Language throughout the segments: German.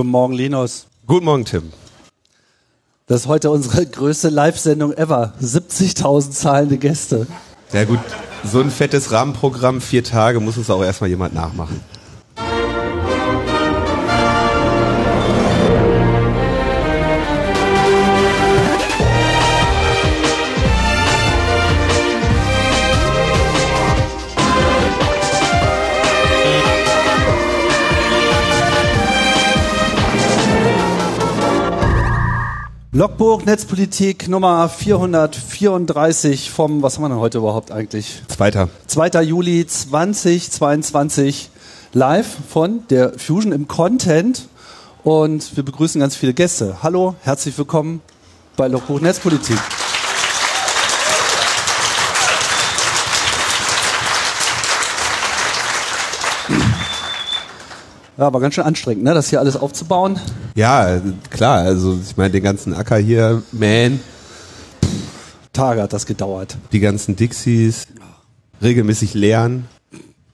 Guten Morgen, Linus. Guten Morgen, Tim. Das ist heute unsere größte Live-Sendung ever. 70.000 zahlende Gäste. Ja gut, so ein fettes Rahmenprogramm, vier Tage, muss uns auch erstmal jemand nachmachen. Logbuch Netzpolitik Nummer 434 vom, was haben wir denn heute überhaupt eigentlich? Zweiter. 2. Juli 2022 live von der Fusion im Content und wir begrüßen ganz viele Gäste. Hallo, herzlich willkommen bei Logbuch Netzpolitik. Ja, war ganz schön anstrengend, ne, das hier alles aufzubauen. Ja, klar, also ich meine, den ganzen Acker hier, man, Tage hat das gedauert. die ganzen Dixies, regelmäßig lernen,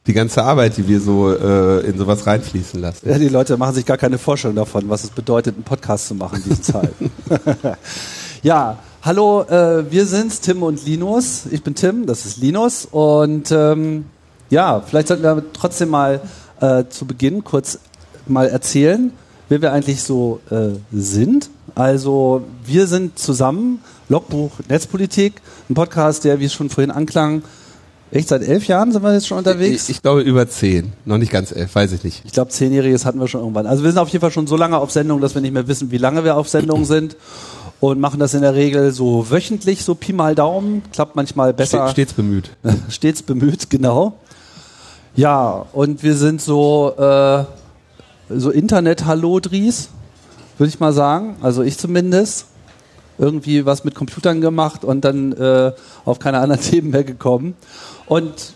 die ganze Arbeit, die wir so äh, in sowas reinfließen lassen. Ja, die Leute machen sich gar keine Vorstellung davon, was es bedeutet, einen Podcast zu machen in diesen Zeiten. ja, hallo, äh, wir sind's, Tim und Linus. Ich bin Tim, das ist Linus. Und ähm, ja, vielleicht sollten wir trotzdem mal äh, zu Beginn kurz mal erzählen, wer wir eigentlich so äh, sind. Also wir sind zusammen, Logbuch Netzpolitik, ein Podcast, der, wie es schon vorhin anklang, echt seit elf Jahren sind wir jetzt schon unterwegs. Ich, ich glaube über zehn, noch nicht ganz elf, weiß ich nicht. Ich glaube, zehnjähriges hatten wir schon irgendwann. Also wir sind auf jeden Fall schon so lange auf Sendung, dass wir nicht mehr wissen, wie lange wir auf Sendung sind. Und machen das in der Regel so wöchentlich, so Pi mal Daumen. Klappt manchmal besser. Ste stets bemüht. Stets bemüht, genau. Ja, und wir sind so, äh, so Internet-Hallodris, würde ich mal sagen. Also ich zumindest. Irgendwie was mit Computern gemacht und dann äh, auf keine anderen Themen mehr gekommen. Und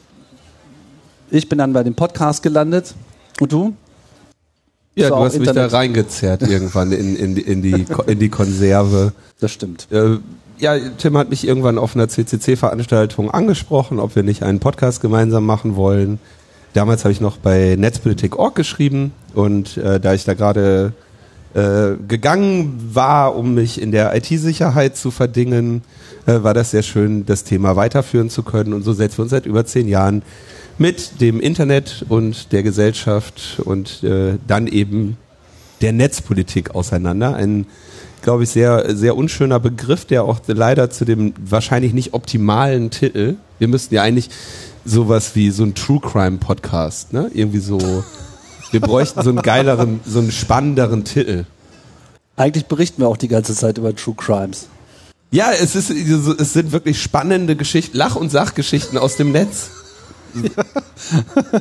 ich bin dann bei dem Podcast gelandet. Und du? Ja, du hast mich Internet. da reingezerrt irgendwann in, in, die- in, die, in die Konserve. Das stimmt. Äh, ja, Tim hat mich irgendwann auf einer CCC-Veranstaltung angesprochen, ob wir nicht einen Podcast gemeinsam machen wollen. Damals habe ich noch bei Netzpolitik.org geschrieben und äh, da ich da gerade äh, gegangen war, um mich in der IT-Sicherheit zu verdingen, äh, war das sehr schön, das Thema weiterführen zu können. Und so setzen wir uns seit über zehn Jahren mit dem Internet und der Gesellschaft und äh, dann eben der Netzpolitik auseinander. Ein, glaube ich, sehr, sehr unschöner Begriff, der auch leider zu dem wahrscheinlich nicht optimalen Titel, wir müssten ja eigentlich sowas wie so ein True Crime Podcast, ne? Irgendwie so, wir bräuchten so einen geileren, so einen spannenderen Titel. Eigentlich berichten wir auch die ganze Zeit über True Crimes. Ja, es ist, es sind wirklich spannende Geschichten, Lach- und Sachgeschichten aus dem Netz.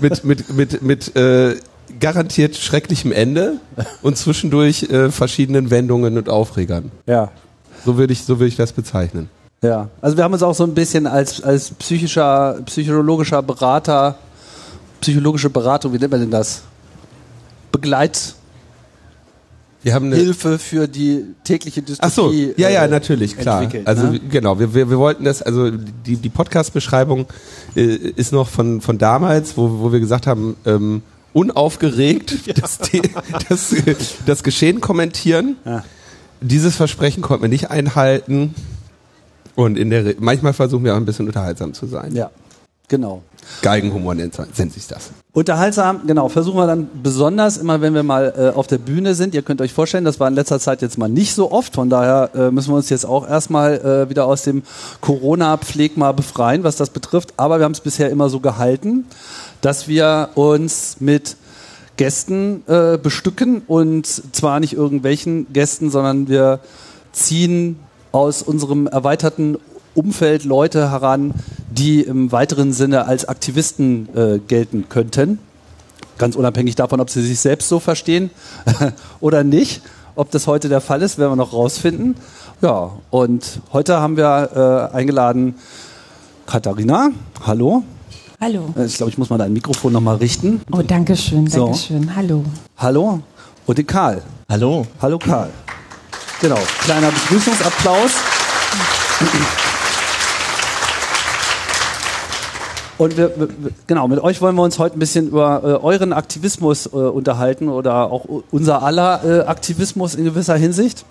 mit, mit, mit, mit, äh, garantiert schrecklichem Ende und zwischendurch äh, verschiedenen Wendungen und Aufregern. Ja. So würde ich, so würde ich das bezeichnen. Ja. Also wir haben uns auch so ein bisschen als, als psychischer, psychologischer Berater, psychologische Beratung, wie nennt man denn das? Begleithilfe Wir haben eine, für die tägliche Ach so, Dystopie. ja, ja, äh, natürlich, klar. Also ne? genau, wir, wir, wir wollten das, also die, die Podcast-Beschreibung äh, ist noch von, von damals, wo, wo wir gesagt haben, ähm, unaufgeregt das, The- das, das Geschehen kommentieren. Ja. Dieses Versprechen konnten wir nicht einhalten. Und in der Re manchmal versuchen wir auch ein bisschen unterhaltsam zu sein. Ja, genau. Geigenhumor nennt, nennt sich das. Unterhaltsam, genau, versuchen wir dann besonders immer, wenn wir mal äh, auf der Bühne sind. Ihr könnt euch vorstellen, das war in letzter Zeit jetzt mal nicht so oft. Von daher äh, müssen wir uns jetzt auch erstmal äh, wieder aus dem Corona-Pflegma befreien, was das betrifft. Aber wir haben es bisher immer so gehalten, dass wir uns mit Gästen äh, bestücken und zwar nicht irgendwelchen Gästen, sondern wir ziehen aus unserem erweiterten Umfeld Leute heran, die im weiteren Sinne als Aktivisten äh, gelten könnten. Ganz unabhängig davon, ob sie sich selbst so verstehen oder nicht. Ob das heute der Fall ist, werden wir noch rausfinden. Ja, und heute haben wir äh, eingeladen Katharina. Hallo. Hallo. Äh, Ich glaube, ich muss mal dein Mikrofon nochmal richten. Oh, danke schön, So. danke schön. Hallo. Hallo. Und den Karl. Hallo. Hallo Karl. Genau, kleiner Begrüßungsapplaus. Und wir, genau, mit euch wollen wir uns heute ein bisschen über äh, euren Aktivismus äh, unterhalten oder auch unser aller äh, Aktivismus in gewisser Hinsicht.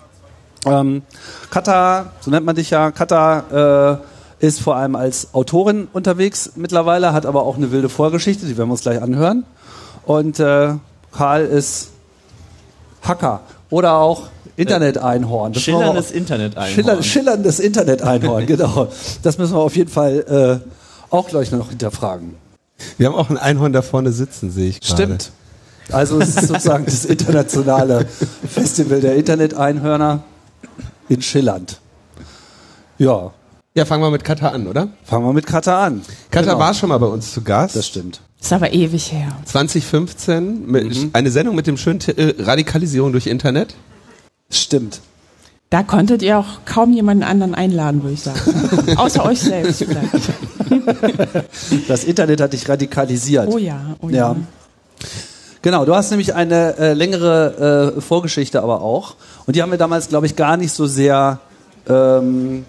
Ähm, Kata, so nennt man dich ja, Kata äh, ist vor allem als Autorin unterwegs mittlerweile, hat aber auch eine wilde Vorgeschichte, die werden wir uns gleich anhören. Und äh, Karl ist Hacker oder auch Internet-Einhorn. Schillerndes Internet-Einhorn. Schiller, schillerndes Internet-Einhorn, genau. Das müssen wir auf jeden Fall äh, auch gleich noch hinterfragen. Wir haben auch ein Einhorn da vorne sitzen, sehe ich gerade. Stimmt. Also es ist sozusagen das internationale Festival der Internet-Einhörner in Schillernd. Ja, Ja, fangen wir mit Katha an, oder? fangen wir mit Kata an. Katha Genau. war schon mal bei uns zu Gast. Das stimmt. Ist aber ewig her. 2015, mit, Mhm. eine Sendung mit dem schönen Titel Radikalisierung durch Internet. Stimmt. Da konntet ihr auch kaum jemanden anderen einladen, würde ich sagen. Außer euch selbst vielleicht. Das Internet hat dich radikalisiert. Oh ja, oh Ja. ja. Genau, du hast nämlich eine äh, längere äh, Vorgeschichte aber auch. Und die haben wir damals, glaube ich, gar nicht so sehr ähm,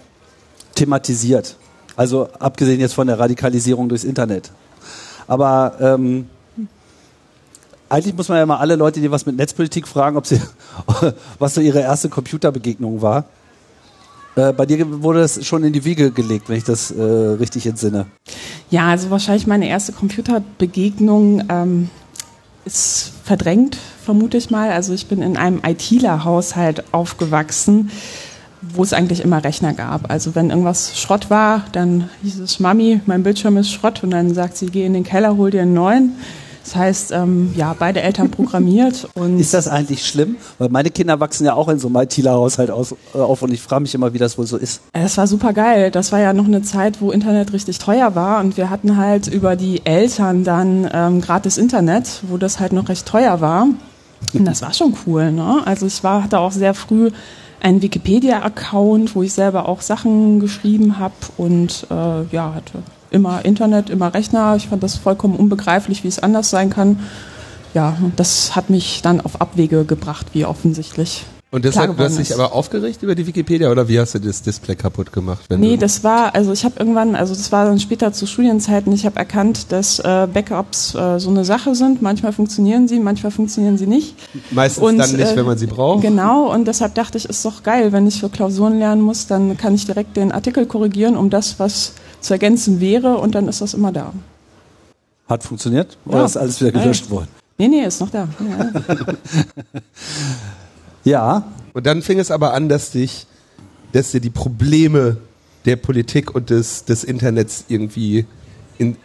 thematisiert. Also abgesehen jetzt von der Radikalisierung durchs Internet. Aber ähm, eigentlich muss man ja mal alle Leute, die was mit Netzpolitik fragen, ob sie, was so ihre erste Computerbegegnung war. Äh, bei dir wurde das schon in die Wiege gelegt, wenn ich das äh, richtig entsinne. Ja, also wahrscheinlich meine erste Computerbegegnung ähm, ist verdrängt, vermute ich mal. Also ich bin in einem ITler-Haushalt aufgewachsen, wo es eigentlich immer Rechner gab. Also wenn irgendwas Schrott war, dann hieß es, Mami, mein Bildschirm ist Schrott. Und dann sagt sie, geh in den Keller, hol dir einen neuen. Das heißt, ähm, ja, beide Eltern programmiert und Ist das eigentlich schlimm? Weil meine Kinder wachsen ja auch in so einem ITler-Haushalt aus- äh, auf und ich frage mich immer, wie das wohl so ist. Das war super geil. Das war ja noch eine Zeit, wo Internet richtig teuer war und wir hatten halt über die Eltern dann ähm, gratis Internet, wo das halt noch recht teuer war. Und das war schon cool. Ne? Also ich war, hatte auch sehr früh einen Wikipedia-Account, wo ich selber auch Sachen geschrieben habe und äh, ja, hatte immer Internet, immer Rechner. Ich fand das vollkommen unbegreiflich, wie es anders sein kann. Ja, und das hat mich dann auf Abwege gebracht, wie offensichtlich. Und deshalb, du hast dich aber aufgeregt über die Wikipedia oder wie hast du das Display kaputt gemacht? Nee, das war, also ich habe irgendwann, also das war dann später zu Studienzeiten, ich habe erkannt, dass äh, Backups äh, so eine Sache sind. Manchmal funktionieren sie, manchmal funktionieren sie nicht. meistens und, dann nicht, äh, wenn man sie braucht. Genau, und deshalb dachte ich, ist doch geil, wenn ich für Klausuren lernen muss, dann kann ich direkt den Artikel korrigieren, um das, was zu ergänzen wäre, und dann ist das immer da. Hat funktioniert? Oder Ja. ist alles wieder gelöscht worden? Nee, nee, ist noch da. Ja. Ja, Und dann fing es aber an, dass dich, dass dir die Probleme der Politik und des, des Internets irgendwie in,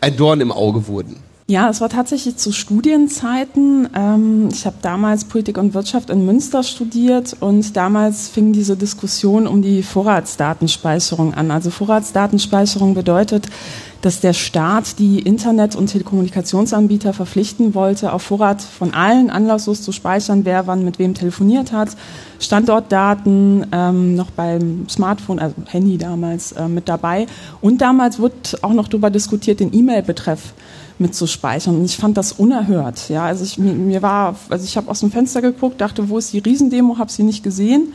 ein Dorn im Auge wurden. Ja, es war tatsächlich zu Studienzeiten. Ähm, ich habe damals Politik und Wirtschaft in Münster studiert und damals fing diese Diskussion um die Vorratsdatenspeicherung an. Also Vorratsdatenspeicherung bedeutet, dass der Staat die Internet- und Telekommunikationsanbieter verpflichten wollte, auf Vorrat von allen anlasslos zu speichern, wer wann mit wem telefoniert hat, Standortdaten ähm, noch beim Smartphone, also Handy damals äh, mit dabei. Und damals wurde auch noch darüber diskutiert, den E-Mail-Betreff mitzuspeichern. Und ich fand das unerhört. Ja, also ich, mir, mir war, also ich habe aus dem Fenster geguckt, dachte, wo ist die Riesendemo, habe sie nicht gesehen.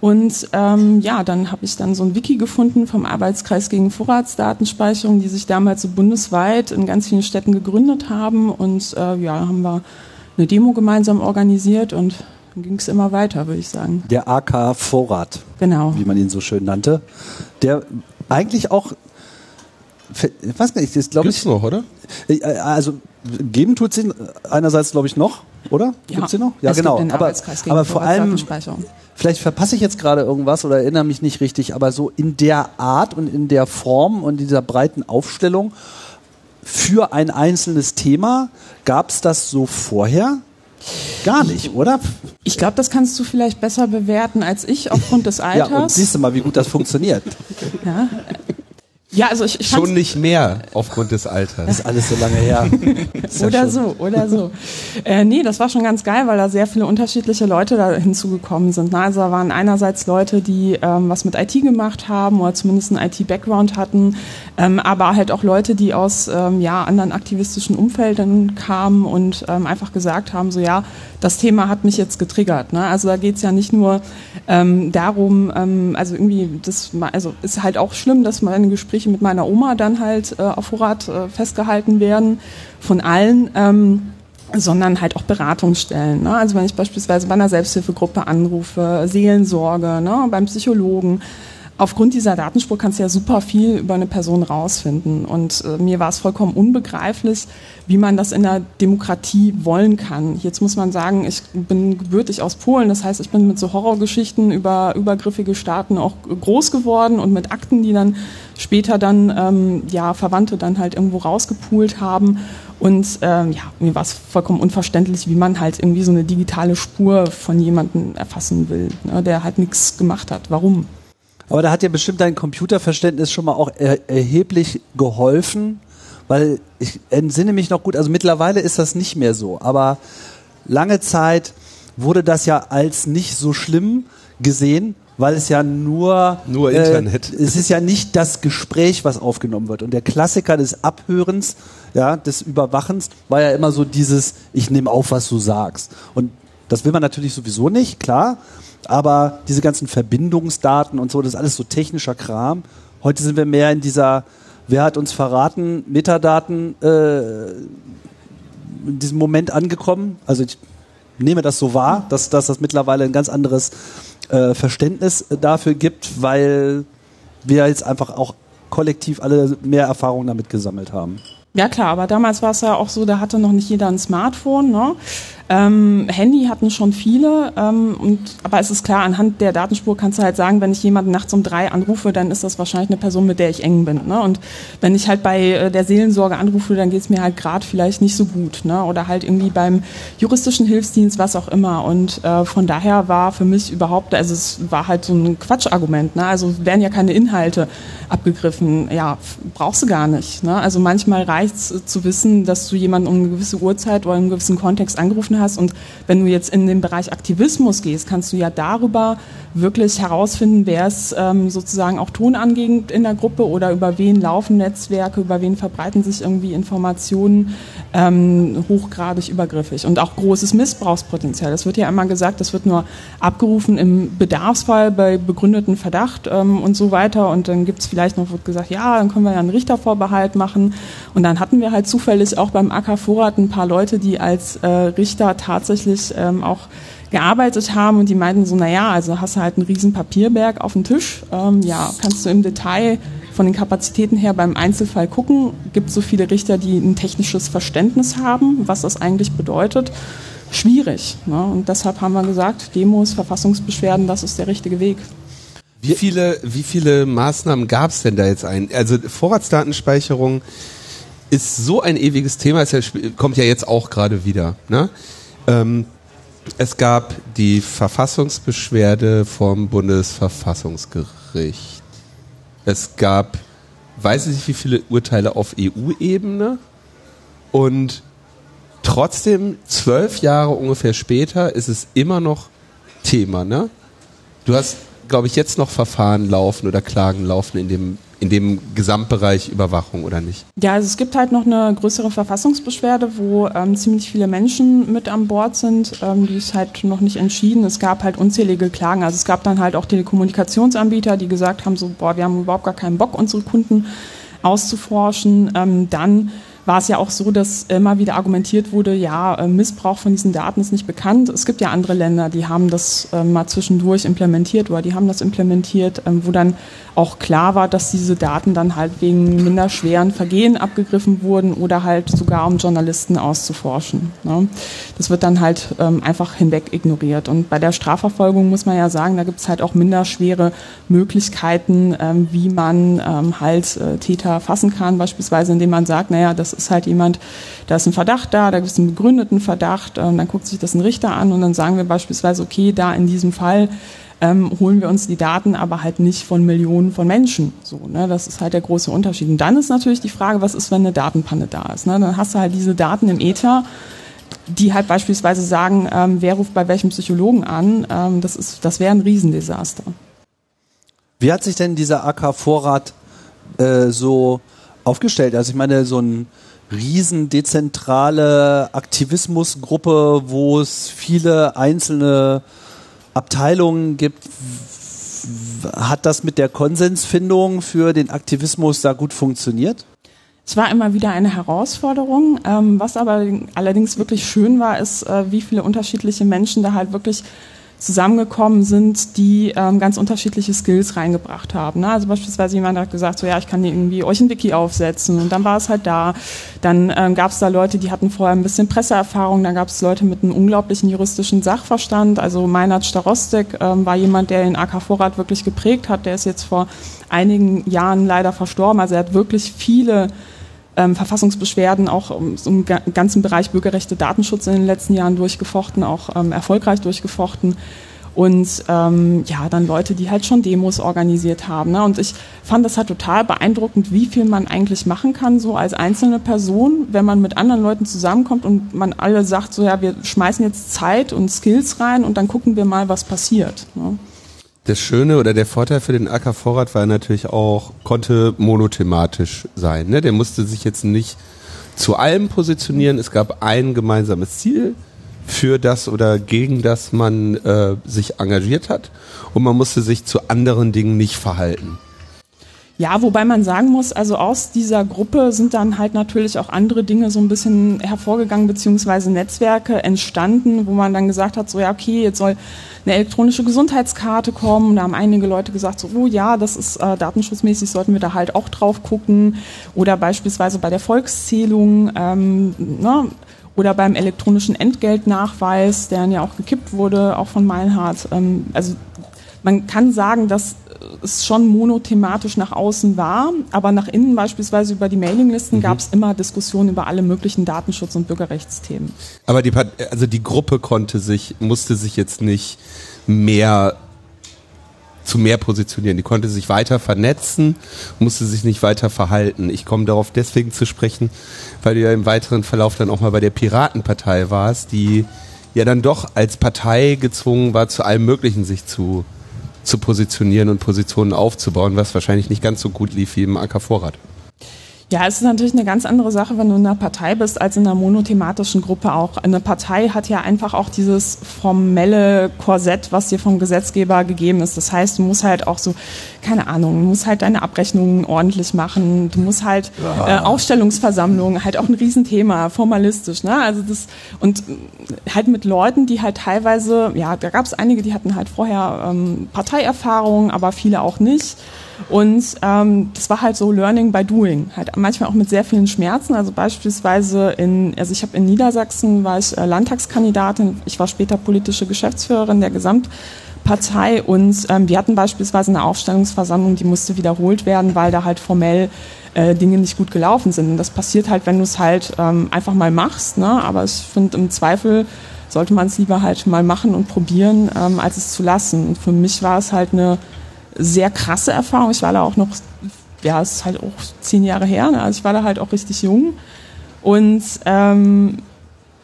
Und ähm, ja, dann habe ich dann so ein Wiki gefunden vom Arbeitskreis gegen Vorratsdatenspeicherung, die sich damals so bundesweit in ganz vielen Städten gegründet haben. Und äh, ja, haben wir eine Demo gemeinsam organisiert und dann ging es immer weiter, würde ich sagen. der AK Vorrat, Genau. wie man ihn so schön nannte, der eigentlich auch, ich weiß gar nicht, das glaube Gibt's ich, noch, oder? äh, also geben tut ihn einerseits glaube ich noch, oder? Gibt's ihn noch? Ja, es genau. Aber aber vor allem, vielleicht verpasse ich jetzt gerade irgendwas oder erinnere mich nicht richtig, aber so in der Art und in der Form und dieser breiten Aufstellung für ein einzelnes Thema, gab es das so vorher? Gar nicht, oder? Ich glaube, das kannst du vielleicht besser bewerten als ich aufgrund des Ja, Alters. und siehst du mal, wie gut das funktioniert. Ja, ja also ich, ich Schon nicht mehr aufgrund des Alters. ist alles so lange her. Oder so, oder so. Äh, nee, das war schon ganz geil, weil da sehr viele unterschiedliche Leute da hinzugekommen sind. Ne? Also da waren einerseits Leute, die ähm, was mit IT gemacht haben oder zumindest einen IT-Background hatten, ähm, aber halt auch Leute, die aus ähm, ja, anderen aktivistischen Umfeldern kamen und ähm, einfach gesagt haben, so ja, das Thema hat mich jetzt getriggert. Ne? Also da geht's ja nicht nur ähm, darum, ähm, also irgendwie, das, also ist halt auch schlimm, dass meine Gespräche Gespräche mit meiner Oma dann halt äh, auf Vorrat äh, festgehalten werden von allen. Ähm, sondern halt auch Beratungsstellen. Ne? Also wenn ich beispielsweise bei einer Selbsthilfegruppe anrufe, Seelensorge, ne? beim Psychologen, aufgrund dieser Datenspur kannst du ja super viel über eine Person rausfinden. Und äh, mir war es vollkommen unbegreiflich, wie man das in der Demokratie wollen kann. Jetzt muss man sagen, ich bin gebürtig aus Polen, das heißt, ich bin mit so Horrorgeschichten über übergriffige Staaten auch groß geworden und mit Akten, die dann später dann ähm, ja Verwandte dann halt irgendwo rausgepult haben. Und ähm, ja, mir war es vollkommen unverständlich, wie man halt irgendwie so eine digitale Spur von jemandem erfassen will, ne, der halt nichts gemacht hat. Warum? Aber da hat ja bestimmt dein Computerverständnis schon mal auch er erheblich geholfen, weil ich entsinne mich noch gut, also mittlerweile ist das nicht mehr so, aber lange Zeit wurde das ja als nicht so schlimm gesehen, weil es ja nur nur Internet. Äh, es ist ja nicht das Gespräch, was aufgenommen wird und der Klassiker des Abhörens, ja, des Überwachens war ja immer so dieses ich nehme auf, was du sagst. Und das will man natürlich sowieso nicht, klar, aber diese ganzen Verbindungsdaten und so, das ist alles so technischer Kram. Heute sind wir mehr in dieser, wer hat uns verraten, Metadaten äh, in diesem Moment angekommen. Also ich nehme das so wahr, dass, dass das mittlerweile ein ganz anderes äh, Verständnis dafür gibt, weil wir jetzt einfach auch kollektiv alle mehr Erfahrungen damit gesammelt haben. Ja klar, aber damals war es ja auch so, da hatte noch nicht jeder ein Smartphone. Ne? Ähm, Handy hatten schon viele, ähm, und, aber es ist klar, anhand der Datenspur kannst du halt sagen, wenn ich jemanden nachts um drei anrufe, dann ist das wahrscheinlich eine Person, mit der ich eng bin. Ne? Und wenn ich halt bei äh, der Seelensorge anrufe, dann geht es mir halt gerade vielleicht nicht so gut. Ne? Oder halt irgendwie beim juristischen Hilfsdienst, was auch immer. Und äh, von daher war für mich überhaupt, also es war halt so ein Quatschargument. Ne? Also werden ja keine Inhalte abgegriffen. Ja, brauchst du gar nicht. Ne? Also manchmal reicht es äh, zu wissen, dass du jemanden um eine gewisse Uhrzeit oder in einem gewissen Kontext angerufen hast hast. Und wenn du jetzt in den Bereich Aktivismus gehst, kannst du ja darüber wirklich herausfinden, wer ist ähm, sozusagen auch tonangebend in der Gruppe oder über wen laufen Netzwerke, über wen verbreiten sich irgendwie Informationen ähm, hochgradig übergriffig und auch großes Missbrauchspotenzial. Das wird ja immer gesagt, das wird nur abgerufen im Bedarfsfall bei begründeten Verdacht ähm, und so weiter. Und dann gibt es vielleicht noch, wird gesagt, ja, dann können wir ja einen Richtervorbehalt machen. Und dann hatten wir halt zufällig auch beim AK Vorrat ein paar Leute, die als äh, Richter tatsächlich ähm, auch gearbeitet haben und die meinten so, naja, also hast du halt einen riesen Papierberg auf dem Tisch, ähm, ja, kannst du im Detail von den Kapazitäten her beim Einzelfall gucken, gibt so viele Richter, die ein technisches Verständnis haben, was das eigentlich bedeutet. Schwierig. Ne? Und deshalb haben wir gesagt, Demos, Verfassungsbeschwerden, das ist der richtige Weg. Wie viele, wie viele Maßnahmen gab es denn da jetzt ein? Also Vorratsdatenspeicherung ist so ein ewiges Thema, es kommt ja jetzt auch gerade wieder. Ne? Ähm, es gab die Verfassungsbeschwerde vom Bundesverfassungsgericht. Es gab, weiß ich nicht, wie viele Urteile auf EU-Ebene. Und trotzdem, zwölf Jahre ungefähr später, ist es immer noch Thema. Ne? Du hast, glaube ich, jetzt noch Verfahren laufen oder Klagen laufen in dem in dem Gesamtbereich Überwachung oder nicht? Ja, also es gibt halt noch eine größere Verfassungsbeschwerde, wo ähm, ziemlich viele Menschen mit an Bord sind. Ähm, die ist halt noch nicht entschieden. Es gab halt unzählige Klagen. Also es gab dann halt auch Telekommunikationsanbieter, die gesagt haben, so, boah, wir haben überhaupt gar keinen Bock, unsere Kunden auszuforschen. Ähm, dann war es ja auch so, dass immer wieder argumentiert wurde, ja, äh, Missbrauch von diesen Daten ist nicht bekannt. Es gibt ja andere Länder, die haben das äh, mal zwischendurch implementiert oder die haben das implementiert, ähm, wo dann auch klar war, dass diese Daten dann halt wegen minder schweren Vergehen abgegriffen wurden oder halt sogar um Journalisten auszuforschen. Ne? Das wird dann halt ähm, einfach hinweg ignoriert. Und bei der Strafverfolgung muss man ja sagen, da gibt es halt auch minder schwere Möglichkeiten, ähm, wie man ähm, halt äh, Täter fassen kann, beispielsweise indem man sagt, naja, das ist halt jemand, da ist ein Verdacht da, da gibt es einen begründeten Verdacht, äh, dann guckt sich das ein Richter an und dann sagen wir beispielsweise, okay, da in diesem Fall ähm, holen wir uns die Daten aber halt nicht von Millionen von Menschen. So, ne? Das ist halt der große Unterschied. Und dann ist natürlich die Frage, was ist, wenn eine Datenpanne da ist? Ne? Dann hast du halt diese Daten im Ether, die halt beispielsweise sagen, ähm, wer ruft bei welchem Psychologen an. Ähm, das das wäre ein Riesendesaster. Wie hat sich denn dieser AK-Vorrat äh, so aufgestellt? Also ich meine, so ein riesen dezentrale Aktivismusgruppe, wo es viele einzelne Abteilungen gibt. hat das mit der Konsensfindung für den Aktivismus da gut funktioniert? Es war immer wieder eine Herausforderung. Ähm, was aber allerdings wirklich schön war, ist, äh, wie viele unterschiedliche Menschen da halt wirklich zusammengekommen sind, die ähm, ganz unterschiedliche Skills reingebracht haben. Ne? Also beispielsweise jemand hat gesagt, so ja, ich kann irgendwie euch ein Wiki aufsetzen und dann war es halt da. Dann ähm, gab es da Leute, die hatten vorher ein bisschen Presseerfahrung, dann gab es Leute mit einem unglaublichen juristischen Sachverstand. Also Meinhard Starostek ähm, war jemand, der den AK Vorrat wirklich geprägt hat. Der ist jetzt vor einigen Jahren leider verstorben. Also er hat wirklich viele ähm, Verfassungsbeschwerden auch um, im ganzen Bereich Bürgerrechte, Datenschutz in den letzten Jahren durchgefochten, auch ähm, erfolgreich durchgefochten. Und ähm, ja, dann Leute, die halt schon Demos organisiert haben. Ne? Und ich fand das halt total beeindruckend, wie viel man eigentlich machen kann, so als einzelne Person, wenn man mit anderen Leuten zusammenkommt und man alle sagt, so ja, wir schmeißen jetzt Zeit und Skills rein und dann gucken wir mal, was passiert. Ne? Das Schöne oder der Vorteil für den AK Vorrat war natürlich auch, konnte monothematisch sein. Ne? Der musste sich jetzt nicht zu allem positionieren. Es gab ein gemeinsames Ziel, für das oder gegen das man äh, sich engagiert hat. Und man musste sich zu anderen Dingen nicht verhalten. Ja, wobei man sagen muss, also aus dieser Gruppe sind dann halt natürlich auch andere Dinge so ein bisschen hervorgegangen, beziehungsweise Netzwerke entstanden, wo man dann gesagt hat, so ja, okay, jetzt soll eine elektronische Gesundheitskarte kommen. Da haben einige Leute gesagt, so, oh ja, das ist äh, datenschutzmäßig, sollten wir da halt auch drauf gucken. Oder beispielsweise bei der Volkszählung, ähm, ne, oder beim elektronischen Entgeltnachweis, der ja auch gekippt wurde, auch von Meinhardt. Ähm, also man kann sagen, dass es schon monothematisch nach außen war, aber nach innen beispielsweise über die Mailinglisten mhm. gab es immer Diskussionen über alle möglichen Datenschutz- und Bürgerrechtsthemen. Aber die, also die Gruppe konnte sich, musste sich jetzt nicht mehr zu mehr positionieren. Die konnte sich weiter vernetzen, musste sich nicht weiter verhalten. Ich komme darauf deswegen zu sprechen, weil du ja im weiteren Verlauf dann auch mal bei der Piratenpartei warst, die ja dann doch als Partei gezwungen war, zu allem Möglichen sich zu zu positionieren und Positionen aufzubauen, was wahrscheinlich nicht ganz so gut lief wie im AK Vorrat. Ja, es ist natürlich eine ganz andere Sache, wenn du in einer Partei bist, als in einer monothematischen Gruppe auch. Eine Partei hat ja einfach auch dieses formelle Korsett, was dir vom Gesetzgeber gegeben ist. Das heißt, du musst halt auch so, keine Ahnung, du musst halt deine Abrechnungen ordentlich machen, du musst halt äh, Aufstellungsversammlungen, halt auch ein Riesenthema, formalistisch, ne? Also das und halt mit Leuten, die halt teilweise, ja, da gab es einige, die hatten halt vorher ähm, Parteierfahrung, aber viele auch nicht. Und ähm, das war halt so Learning by Doing, halt manchmal auch mit sehr vielen Schmerzen. Also beispielsweise in, also ich habe in Niedersachsen war ich äh, Landtagskandidatin, ich war später politische Geschäftsführerin der Gesamtpartei und ähm, wir hatten beispielsweise eine Aufstellungsversammlung, die musste wiederholt werden, weil da halt formell äh, Dinge nicht gut gelaufen sind. Und das passiert halt, wenn du es halt ähm, einfach mal machst. Ne? Aber ich finde im Zweifel sollte man es lieber halt mal machen und probieren, ähm, als es zu lassen. Und für mich war es halt eine sehr krasse Erfahrung. Ich war da auch noch, ja, es ist halt auch zehn Jahre her, ne? also ich war da halt auch richtig jung. Und ähm,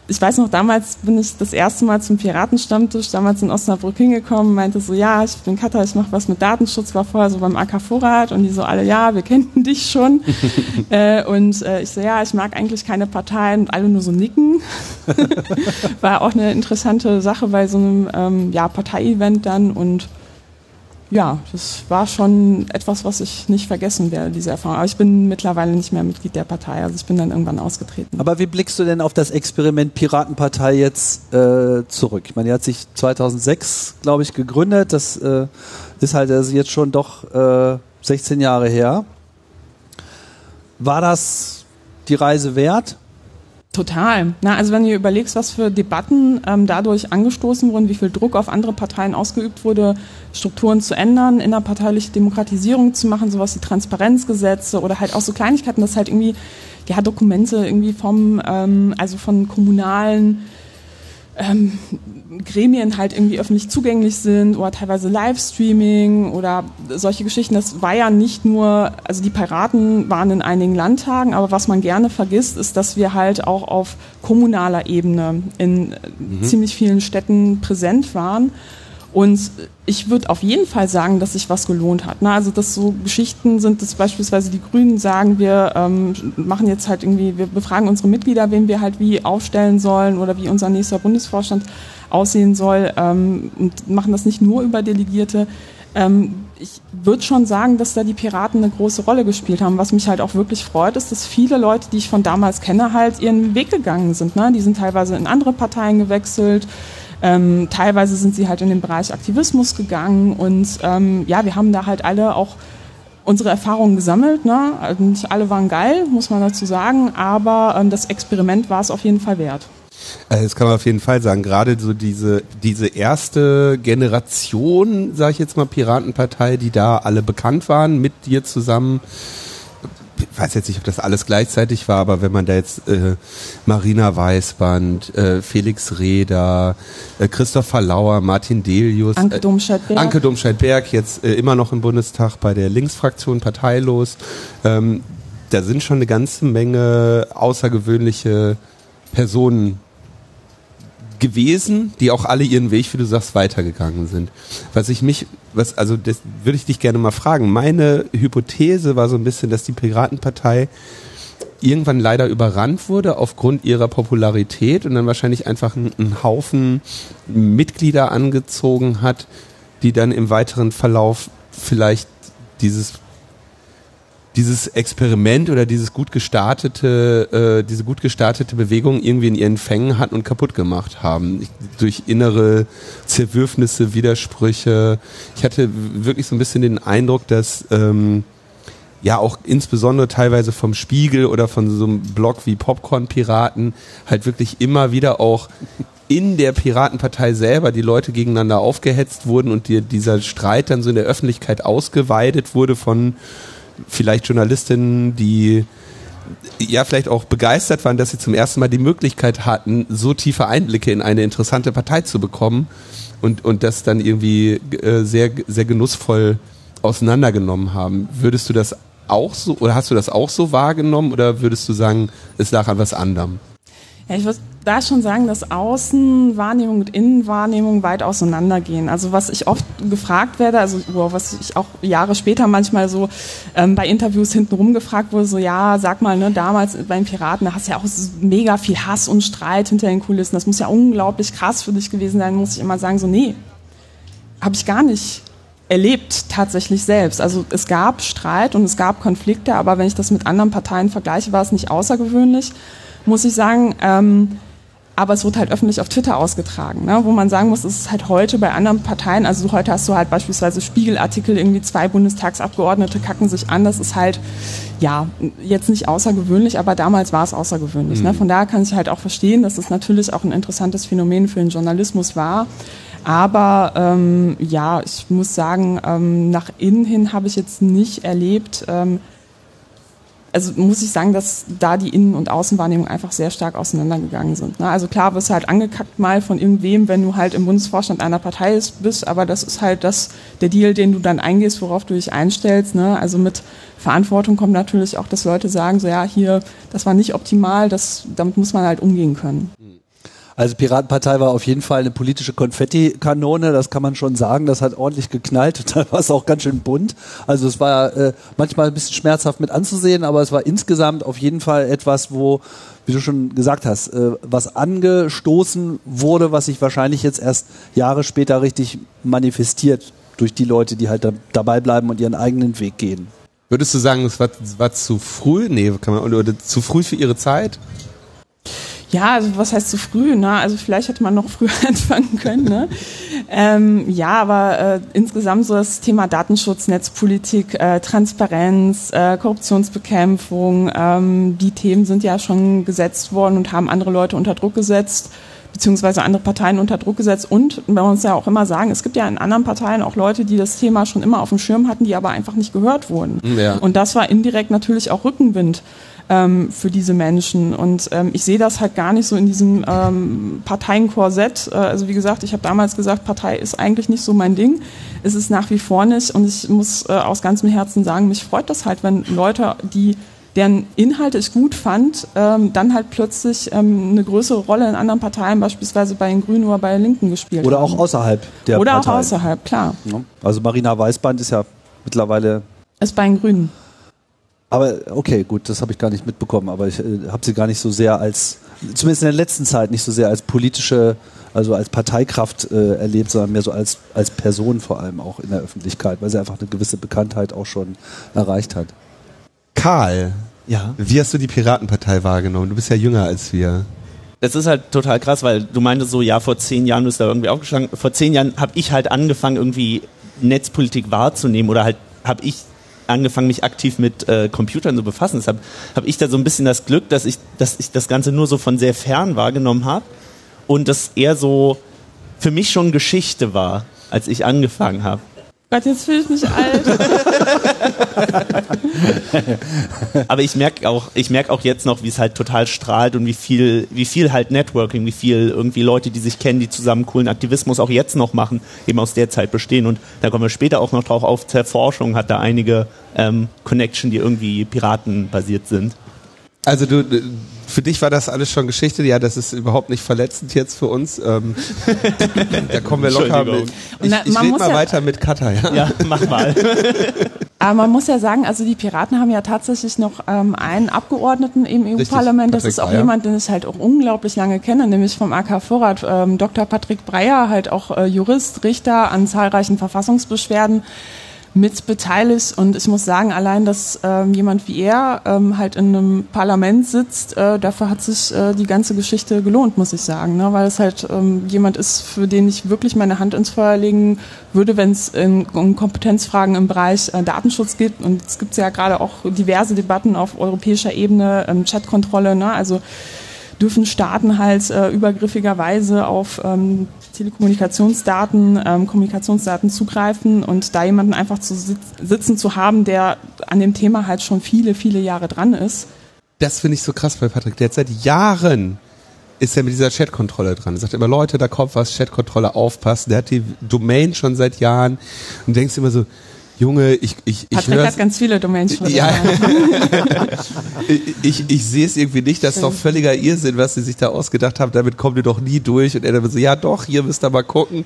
ich weiß noch, damals bin ich das erste Mal zum Piratenstammtisch, damals in Osnabrück hingekommen, meinte so, ja, ich bin Katha, ich mache was mit Datenschutz, war vorher so beim AK Vorrat und die so alle, ja, wir kennen dich schon. äh, und äh, ich so, ja, ich mag eigentlich keine Parteien und alle nur so nicken. war auch eine interessante Sache bei so einem ähm, ja, Parteievent dann und ja, das war schon etwas, was ich nicht vergessen werde, diese Erfahrung. Aber ich bin mittlerweile nicht mehr Mitglied der Partei, also ich bin dann irgendwann ausgetreten. Aber wie blickst du denn auf das Experiment Piratenpartei jetzt äh, zurück? Ich meine, die hat sich 2006, glaube ich, gegründet. Das äh, ist halt also jetzt schon doch äh, 16 Jahre her. War das die Reise wert? Total. Na, also wenn du überlegst, was für Debatten ähm, dadurch angestoßen wurden, wie viel Druck auf andere Parteien ausgeübt wurde, Strukturen zu ändern, innerparteiliche Demokratisierung zu machen, sowas wie Transparenzgesetze oder halt auch so Kleinigkeiten, dass halt irgendwie ja Dokumente irgendwie vom ähm, also von kommunalen ähm, Gremien halt irgendwie öffentlich zugänglich sind oder teilweise Livestreaming oder solche Geschichten. Das war ja nicht nur, also die Piraten waren in einigen Landtagen, aber was man gerne vergisst, ist, dass wir halt auch auf kommunaler Ebene in mhm. ziemlich vielen Städten präsent waren und ich würde auf jeden Fall sagen, dass sich was gelohnt hat. Ne? Also dass so Geschichten sind, dass beispielsweise die Grünen sagen, wir ähm, machen jetzt halt irgendwie, wir befragen unsere Mitglieder, wen wir halt wie aufstellen sollen oder wie unser nächster Bundesvorstand aussehen soll ähm, und machen das nicht nur über Delegierte. ähm, ich würde schon sagen, dass da die Piraten eine große Rolle gespielt haben. Was mich halt auch wirklich freut, ist, dass viele Leute, die ich von damals kenne, halt ihren Weg gegangen sind. Ne? Die sind teilweise in andere Parteien gewechselt. Ähm, teilweise sind sie halt in den Bereich Aktivismus gegangen und ähm, ja, wir haben da halt alle auch unsere Erfahrungen gesammelt. Ne? Also nicht alle waren geil, muss man dazu sagen, aber ähm, das Experiment war es auf jeden Fall wert. Äh, das kann man auf jeden Fall sagen. Gerade so diese, diese erste Generation, sage ich jetzt mal, Piratenpartei, die da alle bekannt waren, mit dir zusammen. Ich weiß jetzt nicht, ob das alles gleichzeitig war, aber wenn man da jetzt äh, Marina Weißband, äh, Felix Reda, äh, Christopher Lauer, Martin Delius, Anke Domscheit-Berg, Anke Domscheit-Berg jetzt äh, immer noch im Bundestag bei der Linksfraktion parteilos. Ähm, da sind schon eine ganze Menge außergewöhnliche Personen gewesen, die auch alle ihren Weg, wie du sagst, weitergegangen sind. Was ich mich, was, also das würde ich dich gerne mal fragen. Meine Hypothese war so ein bisschen, dass die Piratenpartei irgendwann leider überrannt wurde aufgrund ihrer Popularität und dann wahrscheinlich einfach einen, Haufen Mitglieder angezogen hat, die dann im weiteren Verlauf vielleicht dieses dieses Experiment oder dieses gut gestartete, äh, diese gut gestartete Bewegung irgendwie in ihren Fängen hatten und kaputt gemacht haben. Ich, durch innere Zerwürfnisse, Widersprüche. Ich hatte wirklich so ein bisschen den Eindruck, dass ähm, ja auch insbesondere teilweise vom Spiegel oder von so einem Blog wie Popcorn Piraten halt wirklich immer wieder auch in der Piratenpartei selber die Leute gegeneinander aufgehetzt wurden und die, dieser Streit dann so in der Öffentlichkeit ausgeweidet wurde von vielleicht Journalistinnen, die ja vielleicht auch begeistert waren, dass sie zum ersten Mal die Möglichkeit hatten, so tiefe Einblicke in eine interessante Partei zu bekommen und, und das dann irgendwie äh, sehr, sehr genussvoll auseinandergenommen haben. Würdest du das auch so, oder hast du das auch so wahrgenommen oder würdest du sagen, es lag an was anderem? Ja, ich würde da schon sagen, dass Außenwahrnehmung und Innenwahrnehmung weit auseinandergehen. Also was ich oft gefragt werde, also was ich auch Jahre später manchmal so ähm, bei Interviews hintenrum gefragt wurde, so ja, sag mal, ne, damals beim Piraten, da hast du ja auch mega viel Hass und Streit hinter den Kulissen. Das muss ja unglaublich krass für dich gewesen sein, muss ich immer sagen, so nee, habe ich gar nicht erlebt tatsächlich selbst. Also es gab Streit und es gab Konflikte, aber wenn ich das mit anderen Parteien vergleiche, war es nicht außergewöhnlich muss ich sagen. Ähm, aber es wird halt öffentlich auf Twitter ausgetragen, ne? wo man sagen muss, es ist halt heute bei anderen Parteien, also heute hast du halt beispielsweise Spiegelartikel, irgendwie zwei Bundestagsabgeordnete kacken sich an, das ist halt, ja, jetzt nicht außergewöhnlich, aber damals war es außergewöhnlich. Ne? Mhm. Ne? Von daher kann ich halt auch verstehen, dass es natürlich auch ein interessantes Phänomen für den Journalismus war. Aber ähm, ja, ich muss sagen, ähm, nach innen hin habe ich jetzt nicht erlebt, ähm, also muss ich sagen, dass da die Innen- und Außenwahrnehmung einfach sehr stark auseinandergegangen sind. Ne? Also klar wirst halt angekackt mal von irgendwem, wenn du halt im Bundesvorstand einer Partei bist, aber das ist halt das, der Deal, den du dann eingehst, worauf du dich einstellst. Ne? Also mit Verantwortung kommt natürlich auch, dass Leute sagen, so ja, hier, das war nicht optimal, das, damit muss man halt umgehen können. Also Piratenpartei war auf jeden Fall eine politische Konfetti-Kanone, das kann man schon sagen. Das hat ordentlich geknallt, da war es auch ganz schön bunt. Also es war äh, manchmal ein bisschen schmerzhaft mit anzusehen, aber es war insgesamt auf jeden Fall etwas, wo, wie du schon gesagt hast, äh, was angestoßen wurde, was sich wahrscheinlich jetzt erst Jahre später richtig manifestiert durch die Leute, die halt da, dabei bleiben und ihren eigenen Weg gehen. Würdest du sagen, es war, war zu früh? Nee, kann man, oder zu früh für ihre Zeit? Ja, also was heißt zu früh? Ne? Also vielleicht hätte man noch früher anfangen können. Ne? ähm, ja, aber äh, insgesamt so das Thema Datenschutz, Netzpolitik, äh, Transparenz, äh, Korruptionsbekämpfung, ähm, die Themen sind ja schon gesetzt worden und haben andere Leute unter Druck gesetzt beziehungsweise andere Parteien unter Druck gesetzt. Und wenn wir uns ja auch immer sagen, es gibt ja in anderen Parteien auch Leute, die das Thema schon immer auf dem Schirm hatten, die aber einfach nicht gehört wurden. Ja. Und das war indirekt natürlich auch Rückenwind ähm, für diese Menschen. Und ähm, ich sehe das halt gar nicht so in diesem ähm, Parteienkorsett. Äh, also wie gesagt, ich habe damals gesagt, Partei ist eigentlich nicht so mein Ding. Es ist nach wie vor nicht. Und ich muss äh, aus ganzem Herzen sagen, mich freut das halt, wenn Leute, die deren Inhalte ich gut fand, ähm, dann halt plötzlich ähm, eine größere Rolle in anderen Parteien, beispielsweise bei den Grünen oder bei den Linken gespielt oder haben. Oder auch außerhalb der Oder Parteien. auch außerhalb, klar. Also Marina Weißband ist ja mittlerweile... Ist bei den Grünen. Aber okay, gut, das habe ich gar nicht mitbekommen, aber ich äh, habe sie gar nicht so sehr als zumindest in der letzten Zeit nicht so sehr als politische, also als Parteikraft äh, erlebt, sondern mehr so als, als Person vor allem auch in der Öffentlichkeit, weil sie einfach eine gewisse Bekanntheit auch schon erreicht hat. Karl, Ja. wie hast du die Piratenpartei wahrgenommen? Du bist ja jünger als wir. Das ist halt total krass, weil du meintest so, ja, vor zehn Jahren bist du da irgendwie aufgeschlagen. Vor zehn Jahren habe ich halt angefangen, irgendwie Netzpolitik wahrzunehmen oder halt habe ich angefangen, mich aktiv mit äh, Computern zu befassen. Deshalb habe ich da so ein bisschen das Glück, dass ich, dass ich das Ganze nur so von sehr fern wahrgenommen habe und das eher so für mich schon Geschichte war, als ich angefangen habe. Gott, jetzt fühle ich mich alt. Aber ich merke auch, ich merke auch jetzt noch, wie es halt total strahlt und wie viel, wie viel halt Networking, wie viel irgendwie Leute, die sich kennen, die zusammen coolen Aktivismus auch jetzt noch machen, eben aus der Zeit bestehen. Und da kommen wir später auch noch drauf auf. Zur Forschung hat da einige ähm, Connection, die irgendwie piratenbasiert sind. Also du, für dich war das alles schon Geschichte. Ja, das ist überhaupt nicht verletzend jetzt für uns. Ähm, da kommen wir locker mit. Ich, Na, ich man rede mal ja- weiter mit Katha, ja. Ja, mach mal. Aber man muss ja sagen, also die Piraten haben ja tatsächlich noch ähm, einen Abgeordneten im EU-Parlament. Das ist auch Breyer. jemand, den ich halt auch unglaublich lange kenne, nämlich vom AK Vorrat. Ähm, Dr. Patrick Breyer, halt auch äh, Jurist, Richter an zahlreichen Verfassungsbeschwerden mit beteiligt. Und ich muss sagen, allein, dass ähm, jemand wie er ähm, halt in einem Parlament sitzt, äh, dafür hat sich äh, die ganze Geschichte gelohnt, muss ich sagen. Ne? Weil es halt ähm, jemand ist, für den ich wirklich meine Hand ins Feuer legen würde, wenn es in, um Kompetenzfragen im Bereich äh, Datenschutz geht. Und es gibt ja gerade auch diverse Debatten auf europäischer Ebene, ähm, Chatkontrolle, ne? also dürfen Staaten halt äh, übergriffigerweise auf ähm, Telekommunikationsdaten, ähm, Kommunikationsdaten zugreifen und da jemanden einfach zu sitz sitzen zu haben, der an dem Thema halt schon viele, viele Jahre dran ist. Das finde ich so krass bei Patrick. Der hat seit Jahren ist er mit dieser Chatkontrolle dran. Er sagt immer, Leute, da kommt was, Chatkontrolle, aufpassen. Der hat die Domain schon seit Jahren und denkst immer so, Junge, ich, ich, ich Patrick höre hat ganz viele Domains schon. Ja. ich, ich sehe es irgendwie nicht, das ist doch völliger Irrsinn, was sie sich da ausgedacht haben. Damit kommt ihr doch nie durch. Und er dann so, ja doch, hier müsst ihr mal gucken.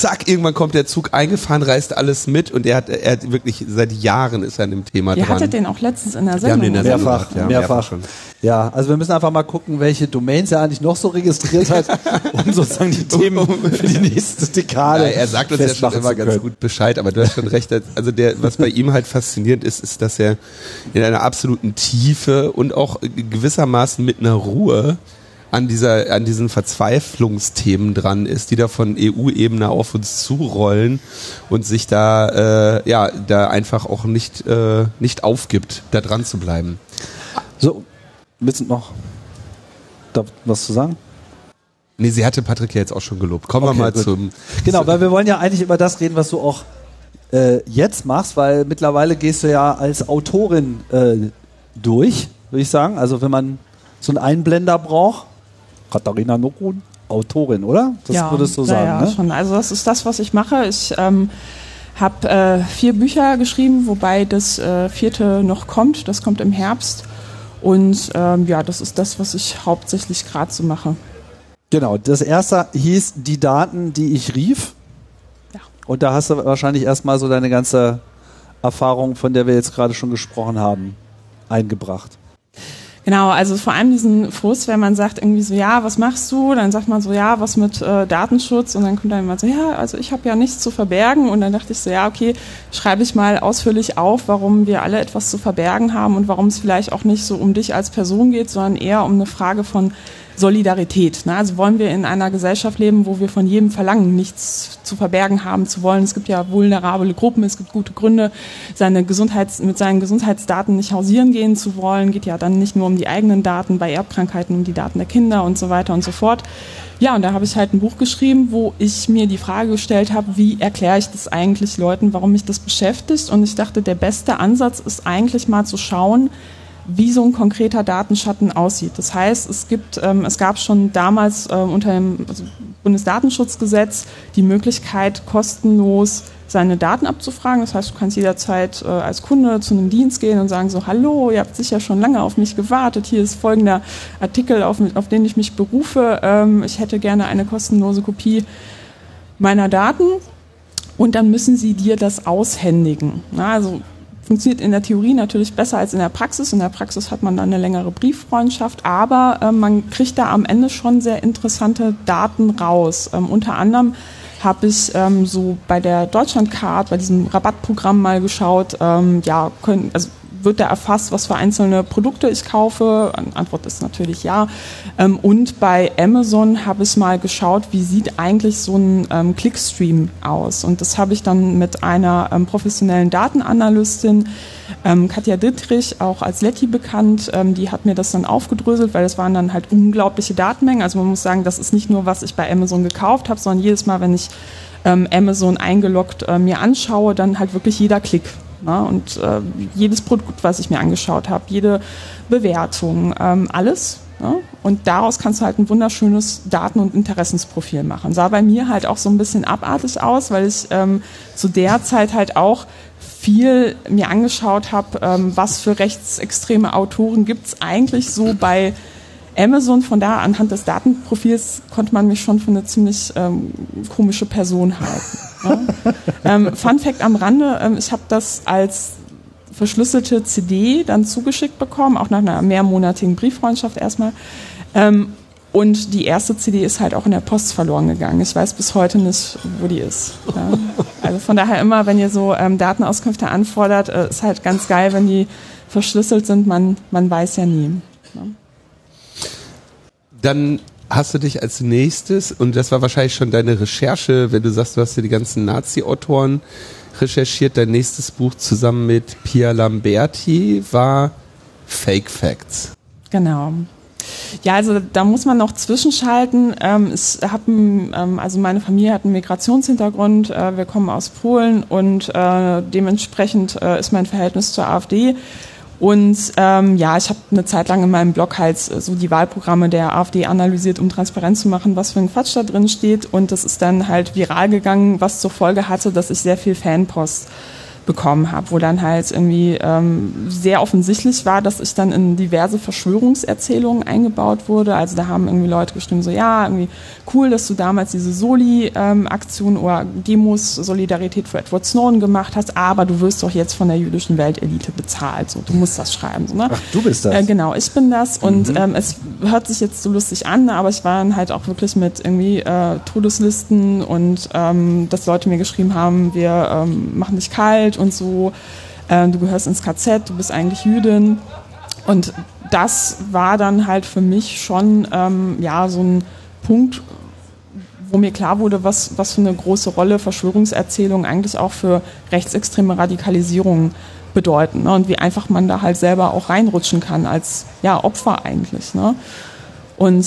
Zack, irgendwann kommt der Zug eingefahren, reißt alles mit und er hat, er hat wirklich seit Jahren ist er an dem Thema Ihr dran. hattet den auch letztens in der Wir haben Sendung. den in der? Sendung Mehrfach, gemacht, ja, mehrfach. mehrfach schon. Ja, also wir müssen einfach mal gucken, welche Domains er eigentlich noch so registriert hat, um sozusagen die Themen für die nächste Dekade. Ja, er sagt uns ja schon immer ganz gut Bescheid, aber du hast schon recht. Also der, was bei ihm halt faszinierend ist, ist, dass er in einer absoluten Tiefe und auch gewissermaßen mit einer Ruhe an dieser, an diesen Verzweiflungsthemen dran ist, die da von EU-Ebene auf uns zurollen und sich da, äh, ja, da einfach auch nicht, äh, nicht aufgibt, da dran zu bleiben. So, willst du noch da was zu sagen? Nee, sie hatte Patrick ja jetzt auch schon gelobt. Kommen Okay, wir mal gut. zum, Genau, weil wir wollen ja eigentlich über das reden, was du auch äh, jetzt machst, weil mittlerweile gehst du ja als Autorin äh, durch, würde ich sagen. Also wenn man so einen Einblender braucht, Katharina Nokun, Autorin, oder? Das würdest du ja, sagen, ja, ne? schon. Also das ist das, was ich mache. Ich ähm, habe äh, vier Bücher geschrieben, wobei das äh, vierte noch kommt. Das kommt im Herbst. Und ähm, ja, das ist das, was ich hauptsächlich gerade so mache. Genau, das erste hieß Die Daten, die ich rief. Ja. Und da hast du wahrscheinlich erstmal so deine ganze Erfahrung, von der wir jetzt gerade schon gesprochen haben, eingebracht. Genau, also vor allem diesen Frust, wenn man sagt irgendwie so, ja, was machst du? Dann sagt man so, ja, was mit äh, Datenschutz? Und dann kommt dann immer so, ja, also ich habe ja nichts zu verbergen. Und dann dachte ich so, ja, okay, schreibe ich mal ausführlich auf, warum wir alle etwas zu verbergen haben und warum es vielleicht auch nicht so um dich als Person geht, sondern eher um eine Frage von Solidarität. Ne? Also wollen wir in einer Gesellschaft leben, wo wir von jedem verlangen, nichts zu verbergen haben zu wollen. Es gibt ja vulnerable Gruppen, es gibt gute Gründe, seine Gesundheits mit seinen Gesundheitsdaten nicht hausieren gehen zu wollen. Geht ja dann nicht nur um die eigenen Daten, bei Erbkrankheiten um die Daten der Kinder und so weiter und so fort. Ja, und da habe ich halt ein Buch geschrieben, wo ich mir die Frage gestellt habe, wie erkläre ich das eigentlich Leuten, warum mich das beschäftigt. Und ich dachte, der beste Ansatz ist eigentlich mal zu schauen, wie so ein konkreter Datenschatten aussieht. Das heißt, es gibt, ähm, es gab schon damals äh, unter dem also Bundesdatenschutzgesetz die Möglichkeit, kostenlos seine Daten abzufragen. Das heißt, du kannst jederzeit äh, als Kunde zu einem Dienst gehen und sagen so, hallo, ihr habt sicher schon lange auf mich gewartet. Hier ist folgender Artikel, auf, auf den ich mich berufe. Ähm, ich hätte gerne eine kostenlose Kopie meiner Daten. Und dann müssen sie dir das aushändigen. Na, also funktioniert in der Theorie natürlich besser als in der Praxis. In der Praxis hat man dann eine längere Brieffreundschaft, aber äh, man kriegt da am Ende schon sehr interessante Daten raus. Ähm, unter anderem habe ich ähm, so bei der Deutschlandcard, bei diesem Rabattprogramm mal geschaut, ähm, ja, können, also wird da erfasst, was für einzelne Produkte ich kaufe? Antwort ist natürlich ja. Ähm, und bei Amazon habe ich mal geschaut, wie sieht eigentlich so ein ähm, Clickstream aus? Und das habe ich dann mit einer ähm, professionellen Datenanalystin, Katja Dittrich, auch als Letty bekannt, die hat mir das dann aufgedröselt, weil das waren dann halt unglaubliche Datenmengen. Also man muss sagen, das ist nicht nur, was ich bei Amazon gekauft habe, sondern jedes Mal, wenn ich Amazon eingeloggt äh, mir anschaue, dann halt wirklich jeder Klick. Ne? Und äh, jedes Produkt, was ich mir angeschaut habe, jede Bewertung, ähm, alles. Ne? Und daraus kannst du halt ein wunderschönes Daten- und Interessensprofil machen. Sah bei mir halt auch so ein bisschen abartig aus, weil ich ähm, zu der Zeit halt auch viel mir angeschaut habe, ähm, was für rechtsextreme Autoren gibt es eigentlich so bei Amazon. Von da anhand des Datenprofils konnte man mich schon für eine ziemlich ähm, komische Person halten. Ja. ähm, Fun Fact am Rande, ähm, ich habe das als verschlüsselte CD dann zugeschickt bekommen, auch nach einer mehrmonatigen Brieffreundschaft erstmal. Ähm, und die erste CD ist halt auch in der Post verloren gegangen. Ich weiß bis heute nicht, wo die ist. Ja. Also von daher immer, wenn ihr so ähm, Datenauskünfte anfordert, äh, ist halt ganz geil, wenn die verschlüsselt sind. Man, man weiß ja nie. Ja. Dann hast du dich als nächstes, und das war wahrscheinlich schon deine Recherche, wenn du sagst, du hast dir die ganzen Nazi-Autoren recherchiert, dein nächstes Buch zusammen mit Pia Lamberti war Fake Facts. Genau. Ja, also da muss man noch zwischenschalten. Ähm, es haben, ähm, also meine Familie hat einen Migrationshintergrund. Äh, wir kommen aus Polen und äh, dementsprechend äh, ist mein Verhältnis zur AfD und ähm, ja, ich habe eine Zeit lang in meinem Blog halt so die Wahlprogramme der AfD analysiert, um transparent zu machen, was für ein Quatsch da drin steht. Und das ist dann halt viral gegangen, was zur Folge hatte, dass ich sehr viel Fanpost bekommen habe, wo dann halt irgendwie ähm, sehr offensichtlich war, dass ich dann in diverse Verschwörungserzählungen eingebaut wurde. Also da haben irgendwie Leute geschrieben, so ja, irgendwie cool, dass du damals diese Soli-Aktion ähm, oder Demos Solidarität für Edward Snowden gemacht hast, aber du wirst doch jetzt von der jüdischen Weltelite bezahlt. So, du musst das schreiben. So, ne? Ach, du bist das. Äh, genau, ich bin das. Mhm. Und ähm, es hört sich jetzt so lustig an, aber ich war dann halt auch wirklich mit irgendwie äh, Todeslisten und ähm, dass Leute mir geschrieben haben, wir ähm, machen dich kalt und so, äh, du gehörst ins KZ, du bist eigentlich Jüdin. Und das war dann halt für mich schon ähm, ja so ein Punkt, wo mir klar wurde, was, was für eine große Rolle Verschwörungserzählungen eigentlich auch für rechtsextreme Radikalisierung bedeuten ne? und wie einfach man da halt selber auch reinrutschen kann als ja, Opfer eigentlich. Ne? Und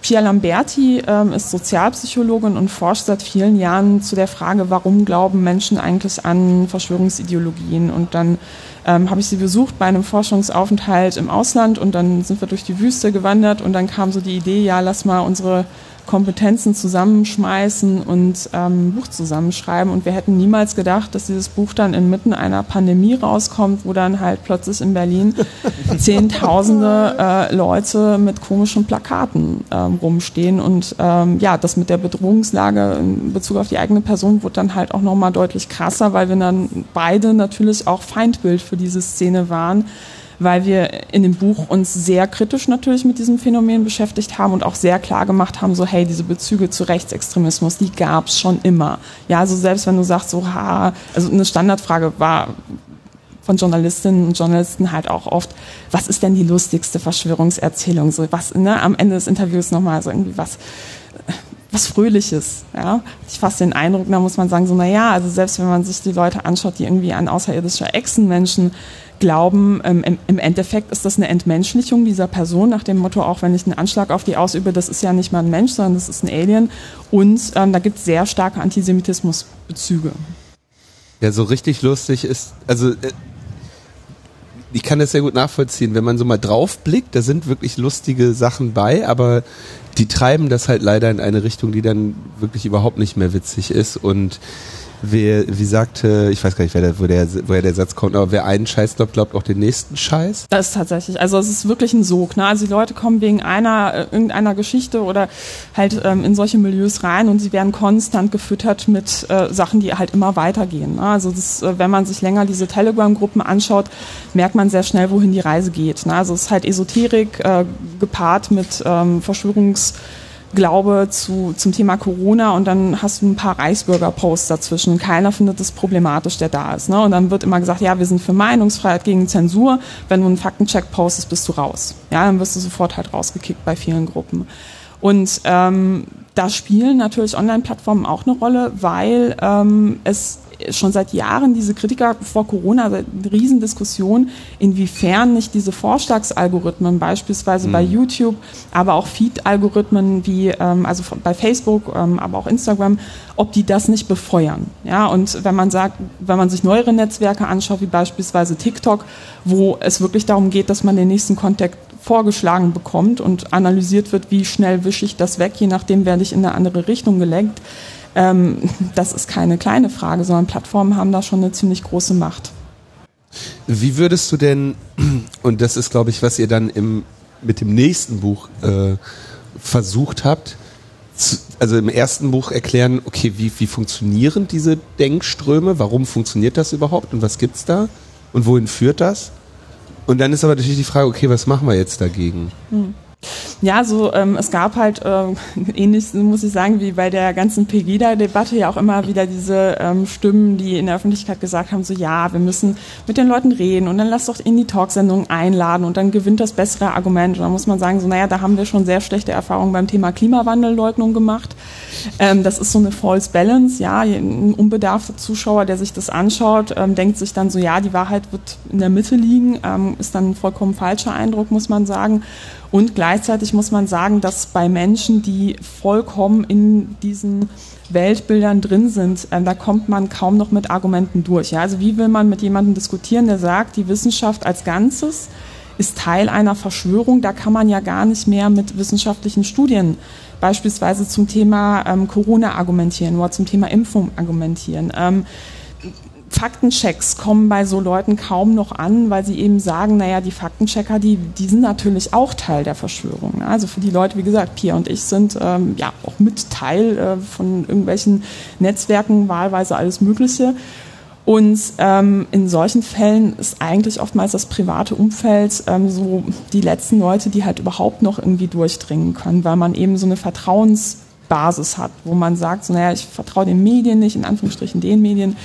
Pia Lamberti ähm, ist Sozialpsychologin und forscht seit vielen Jahren zu der Frage, warum glauben Menschen eigentlich an Verschwörungsideologien. Und dann ähm, habe ich sie besucht bei einem Forschungsaufenthalt im Ausland und dann sind wir durch die Wüste gewandert und dann kam so die Idee, ja, lass mal unsere Kompetenzen zusammenschmeißen und ähm, Buch zusammenschreiben. Und wir hätten niemals gedacht, dass dieses Buch dann inmitten einer Pandemie rauskommt, wo dann halt plötzlich in Berlin Zehntausende äh, Leute mit komischen Plakaten ähm, rumstehen. Und ähm, ja, das mit der Bedrohungslage in Bezug auf die eigene Person wurde dann halt auch nochmal deutlich krasser, weil wir dann beide natürlich auch Feindbild für diese Szene waren weil wir in dem Buch uns sehr kritisch natürlich mit diesem Phänomen beschäftigt haben und auch sehr klar gemacht haben, so hey, diese Bezüge zu Rechtsextremismus, die gab es schon immer. Ja, also selbst wenn du sagst, so ha, also eine Standardfrage war von Journalistinnen und Journalisten halt auch oft, was ist denn die lustigste Verschwörungserzählung? So was, ne, am Ende des Interviews nochmal so irgendwie was, was Fröhliches, ja. Ich fasse den Eindruck, da muss man sagen, so, na ja, also selbst wenn man sich die Leute anschaut, die irgendwie an außerirdische Echsenmenschen glauben, ähm, im, Endeffekt ist das eine Entmenschlichung dieser Person, nach dem Motto, auch wenn ich einen Anschlag auf die ausübe, das ist ja nicht mal ein Mensch, sondern das ist ein Alien. Und ähm, da gibt es sehr starke Antisemitismusbezüge. Ja, so richtig lustig ist, also äh, ich kann das sehr gut nachvollziehen, wenn man so mal drauf blickt, da sind wirklich lustige Sachen bei, aber die treiben das halt leider in eine Richtung, die dann wirklich überhaupt nicht mehr witzig ist und wer, wie sagte, ich weiß gar nicht, wer der, wo der, woher der Satz kommt, aber wer einen Scheiß glaubt, glaubt auch den nächsten Scheiß. Das ist tatsächlich, also es ist wirklich ein Sog. Ne? Also die Leute kommen wegen einer, äh, irgendeiner Geschichte oder halt ähm, in solche Milieus rein und sie werden konstant gefüttert mit äh, Sachen, die halt immer weitergehen. Ne? Also das, äh, wenn man sich länger diese Telegram-Gruppen anschaut, merkt man sehr schnell, wohin die Reise geht. Ne? Also es ist halt Esoterik äh, gepaart mit ähm, Verschwörungs- Glaube zu, zum Thema Corona und dann hast du ein paar Reichsbürger-Posts dazwischen. Keiner findet es problematisch, der da ist. Ne? Und dann wird immer gesagt, ja, wir sind für Meinungsfreiheit gegen Zensur. Wenn du einen Faktencheck postest, bist du raus. Ja, dann wirst du sofort halt rausgekickt bei vielen Gruppen. Und ähm, da spielen natürlich Online-Plattformen auch eine Rolle, weil ähm, es schon seit Jahren diese Kritiker vor Corona, eine Riesendiskussion, inwiefern nicht diese Vorschlagsalgorithmen, beispielsweise mhm. bei YouTube, aber auch Feed-Algorithmen wie, ähm, also bei Facebook, ähm, aber auch Instagram, ob die das nicht befeuern. Ja, und wenn man sagt, wenn man sich neuere Netzwerke anschaut, wie beispielsweise TikTok, wo es wirklich darum geht, dass man den nächsten Kontakt vorgeschlagen bekommt und analysiert wird, wie schnell wische ich das weg, je nachdem werde ich in eine andere Richtung gelenkt das ist keine kleine Frage, sondern Plattformen haben da schon eine ziemlich große Macht. Wie würdest du denn, und das ist, glaube ich, was ihr dann im, mit dem nächsten Buch äh, versucht habt, zu, also im ersten Buch erklären, okay, wie, wie funktionieren diese Denkströme, warum funktioniert das überhaupt und was gibt's da und wohin führt das? Und dann ist aber natürlich die Frage, okay, was machen wir jetzt dagegen? Hm. Ja, so ähm, es gab halt äh, ähnlich, muss ich sagen, wie bei der ganzen Pegida-Debatte ja auch immer wieder diese ähm, Stimmen, die in der Öffentlichkeit gesagt haben, so ja, wir müssen mit den Leuten reden und dann lass doch in die Talksendung einladen und dann gewinnt das bessere Argument. Und dann muss man sagen, so naja, da haben wir schon sehr schlechte Erfahrungen beim Thema Klimawandelleugnung gemacht. Ähm, das ist so eine False Balance, ja, ein unbedarfter Zuschauer, der sich das anschaut, ähm, denkt sich dann so, ja, die Wahrheit wird in der Mitte liegen, ähm, ist dann ein vollkommen falscher Eindruck, muss man sagen. Und gleichzeitig muss man sagen, dass bei Menschen, die vollkommen in diesen Weltbildern drin sind, äh, da kommt man kaum noch mit Argumenten durch. Ja? Also wie will man mit jemandem diskutieren, der sagt, die Wissenschaft als Ganzes ist Teil einer Verschwörung, da kann man ja gar nicht mehr mit wissenschaftlichen Studien beispielsweise zum Thema ähm, Corona argumentieren oder zum Thema Impfung argumentieren. Ähm, Faktenchecks kommen bei so Leuten kaum noch an, weil sie eben sagen, naja, die Faktenchecker, die, die sind natürlich auch Teil der Verschwörung. Also für die Leute, wie gesagt, Pia und ich sind ähm, ja auch mit Teil äh, von irgendwelchen Netzwerken, wahlweise alles Mögliche. Und ähm, in solchen Fällen ist eigentlich oftmals das private Umfeld ähm, so die letzten Leute, die halt überhaupt noch irgendwie durchdringen können, weil man eben so eine Vertrauensbasis hat, wo man sagt, so, naja, ich vertraue den Medien nicht, in Anführungsstrichen den Medien,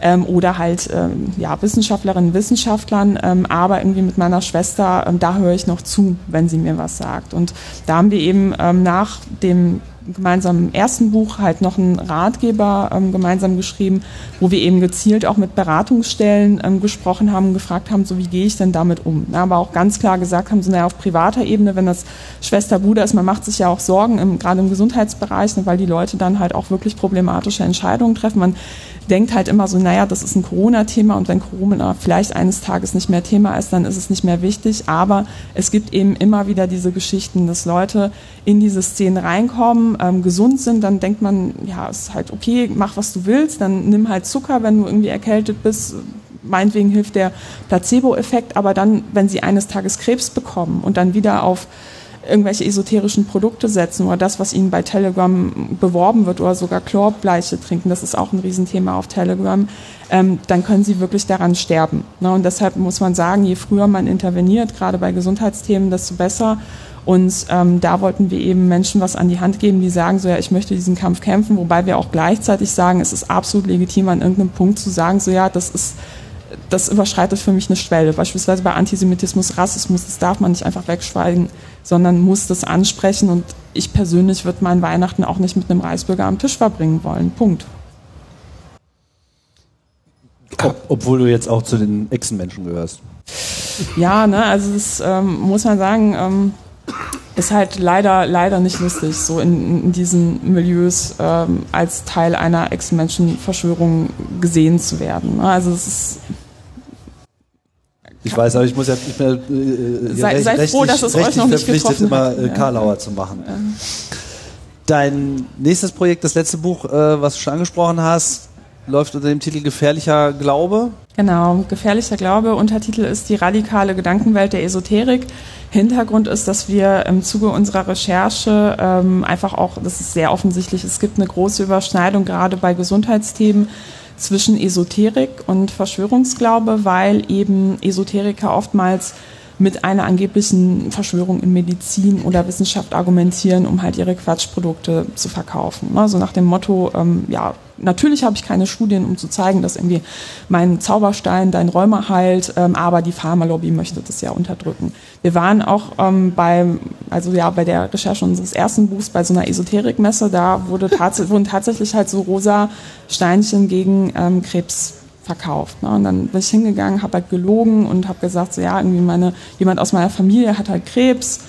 ähm, oder halt ähm, ja, Wissenschaftlerinnen, Wissenschaftlern, ähm, aber irgendwie mit meiner Schwester, ähm, da höre ich noch zu, wenn sie mir was sagt. Und da haben wir eben ähm, nach dem gemeinsamen ersten Buch halt noch einen Ratgeber ähm, gemeinsam geschrieben, wo wir eben gezielt auch mit Beratungsstellen ähm, gesprochen haben gefragt haben, so wie gehe ich denn damit um. Ja, aber auch ganz klar gesagt haben, so naja, auf privater Ebene, wenn das Schwester, Bruder ist, man macht sich ja auch Sorgen, im, gerade im Gesundheitsbereich, ne, weil die Leute dann halt auch wirklich problematische Entscheidungen treffen. Man denkt halt immer so, naja, das ist ein Corona-Thema und wenn Corona vielleicht eines Tages nicht mehr Thema ist, dann ist es nicht mehr wichtig. Aber es gibt eben immer wieder diese Geschichten, dass Leute in diese Szenen reinkommen, ähm, gesund sind, dann denkt man, ja, ist halt okay, mach was du willst, dann nimm halt Zucker, wenn du irgendwie erkältet bist. Meinetwegen hilft der Placebo-Effekt, aber dann, wenn sie eines Tages Krebs bekommen und dann wieder auf irgendwelche esoterischen Produkte setzen oder das, was ihnen bei Telegram beworben wird oder sogar Chlorbleiche trinken, das ist auch ein Riesenthema auf Telegram, ähm, dann können sie wirklich daran sterben. Ne? Und deshalb muss man sagen, je früher man interveniert, gerade bei Gesundheitsthemen, desto besser. Und ähm, da wollten wir eben Menschen was an die Hand geben, die sagen, so ja, ich möchte diesen Kampf kämpfen, wobei wir auch gleichzeitig sagen, es ist absolut legitim, an irgendeinem Punkt zu sagen, so ja, das ist das überschreitet für mich eine Schwelle. Beispielsweise bei Antisemitismus, Rassismus, das darf man nicht einfach wegschweigen, sondern muss das ansprechen. Und ich persönlich würde meinen Weihnachten auch nicht mit einem Reisbürger am Tisch verbringen wollen. Punkt. Ob, obwohl du jetzt auch zu den Echsenmenschen gehörst. Ja, ne, also das ähm, muss man sagen, ähm, ist halt leider, leider nicht lustig, so in, in diesen Milieus ähm, als Teil einer Echsenmenschenverschwörung gesehen zu werden. Ne? Also es ist ich weiß, aber ich muss ja nicht mehr äh, sei, recht, seid froh, dass es euch noch nicht verpflichtet, immer äh, Karlauer ja. zu machen. Ja. Dein nächstes Projekt, das letzte Buch, äh, was du schon angesprochen hast, läuft unter dem Titel Gefährlicher Glaube. Genau, Gefährlicher Glaube. Untertitel ist die radikale Gedankenwelt der Esoterik. Hintergrund ist, dass wir im Zuge unserer Recherche ähm, einfach auch, das ist sehr offensichtlich, es gibt eine große Überschneidung gerade bei Gesundheitsthemen zwischen Esoterik und Verschwörungsglaube, weil eben Esoteriker oftmals mit einer angeblichen Verschwörung in Medizin oder Wissenschaft argumentieren, um halt ihre Quatschprodukte zu verkaufen. Also nach dem Motto, ähm, ja, natürlich habe ich keine Studien, um zu zeigen, dass irgendwie mein Zauberstein dein Rheuma heilt, ähm, aber die Pharmalobby möchte das ja unterdrücken. Wir waren auch ähm, beim, also ja, bei der Recherche unseres ersten Buchs bei so einer Esoterikmesse, da wurde tats wurden tatsächlich halt so rosa Steinchen gegen ähm, Krebs verkauft. Ne? Und dann bin ich hingegangen, habe halt gelogen und habe gesagt, so ja, irgendwie meine, jemand aus meiner Familie hat halt Krebs.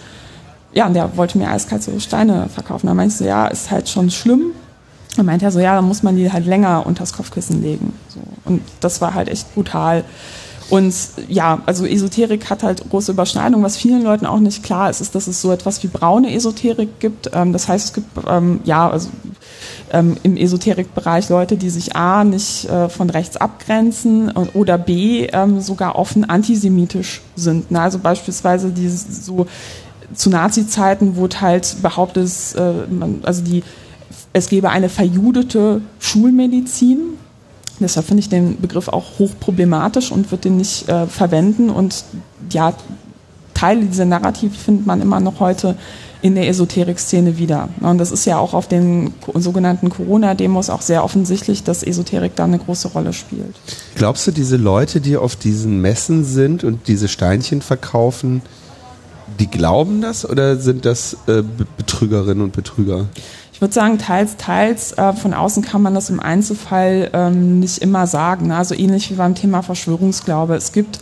Ja, und der wollte mir eiskalt so Steine verkaufen. Da meinte ich so, ja, ist halt schon schlimm. Und meinte er so, ja, dann muss man die halt länger unters Kopfkissen legen. So. Und das war halt echt brutal. Und ja, also Esoterik hat halt große Überschneidungen. Was vielen Leuten auch nicht klar ist, ist, dass es so etwas wie braune Esoterik gibt. Ähm, das heißt, es gibt ähm, ja, also ähm, im Esoterikbereich Leute, die sich A nicht äh, von rechts abgrenzen oder B sogar offen antisemitisch sind. Also beispielsweise die so zu Nazi-Zeiten wurde halt behauptet, äh, also die, es gäbe eine verjudete Schulmedizin. Deshalb finde ich den Begriff auch hochproblematisch und würde den nicht äh, verwenden. Und ja, Teile dieser Narrative findet man immer noch heute in der Esoterik-Szene wieder. Und das ist ja auch auf den sogenannten Corona-Demos auch sehr offensichtlich, dass Esoterik da eine große Rolle spielt. Glaubst du, diese Leute, die auf diesen Messen sind und diese Steinchen verkaufen, die glauben das oder sind das äh, Betrügerinnen und Betrüger? Ich würde sagen, teils, teils. Äh, von außen kann man das im Einzelfall ähm, nicht immer sagen. Also ähnlich wie beim Thema Verschwörungsglaube. Es gibt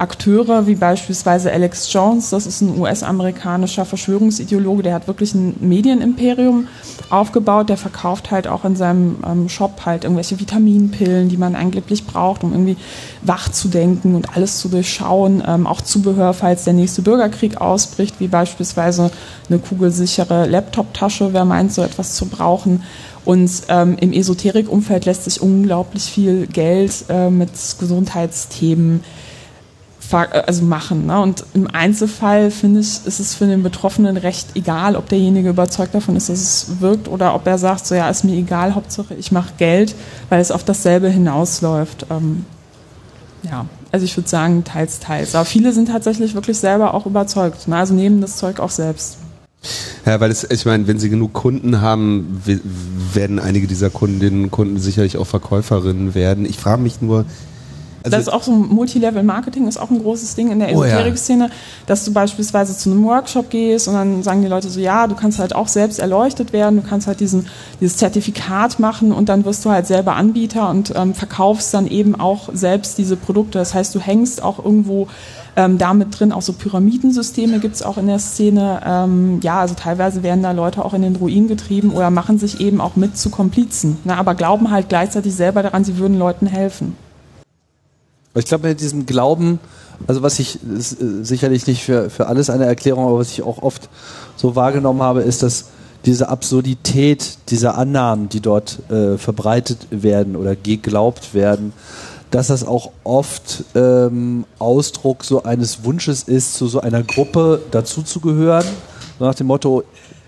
Akteure wie beispielsweise Alex Jones, das ist ein US-amerikanischer Verschwörungsideologe, der hat wirklich ein Medienimperium aufgebaut, der verkauft halt auch in seinem ähm, Shop halt irgendwelche Vitaminpillen, die man angeblich braucht, um irgendwie wach zu denken und alles zu durchschauen, ähm, auch Zubehör, falls der nächste Bürgerkrieg ausbricht, wie beispielsweise eine kugelsichere Laptop-Tasche, wer meint, so etwas zu brauchen. Und ähm, im Esoterikumfeld lässt sich unglaublich viel Geld äh, mit Gesundheitsthemen also machen. Ne? Und im Einzelfall finde ich, ist es für den Betroffenen recht egal, ob derjenige überzeugt davon ist, dass es wirkt oder ob er sagt, so ja, ist mir egal, Hauptsache ich mache Geld, weil es auf dasselbe hinausläuft. Ähm, ja, also ich würde sagen, teils, teils. Aber viele sind tatsächlich wirklich selber auch überzeugt. Ne? Also nehmen das Zeug auch selbst. Ja, weil es, ich meine, wenn sie genug Kunden haben, werden einige dieser Kundinnen und Kunden sicherlich auch Verkäuferinnen werden. Ich frage mich nur, also das ist auch so Multilevel-Marketing, ist auch ein großes Ding in der Esoterik-Szene, oh ja. dass du beispielsweise zu einem Workshop gehst und dann sagen die Leute so, ja, du kannst halt auch selbst erleuchtet werden, du kannst halt diesen, dieses Zertifikat machen und dann wirst du halt selber Anbieter und ähm, verkaufst dann eben auch selbst diese Produkte. Das heißt, du hängst auch irgendwo ähm, damit drin, auch so Pyramidensysteme gibt es auch in der Szene. Ähm, ja, also teilweise werden da Leute auch in den Ruin getrieben oder machen sich eben auch mit zu Komplizen, ne, aber glauben halt gleichzeitig selber daran, sie würden Leuten helfen. Ich glaube, mit diesem Glauben, also was ich äh, sicherlich nicht für, für alles eine Erklärung, aber was ich auch oft so wahrgenommen habe, ist, dass diese Absurdität dieser Annahmen, die dort äh, verbreitet werden oder geglaubt werden, dass das auch oft ähm, Ausdruck so eines Wunsches ist, zu so einer Gruppe dazuzugehören. So nach dem Motto,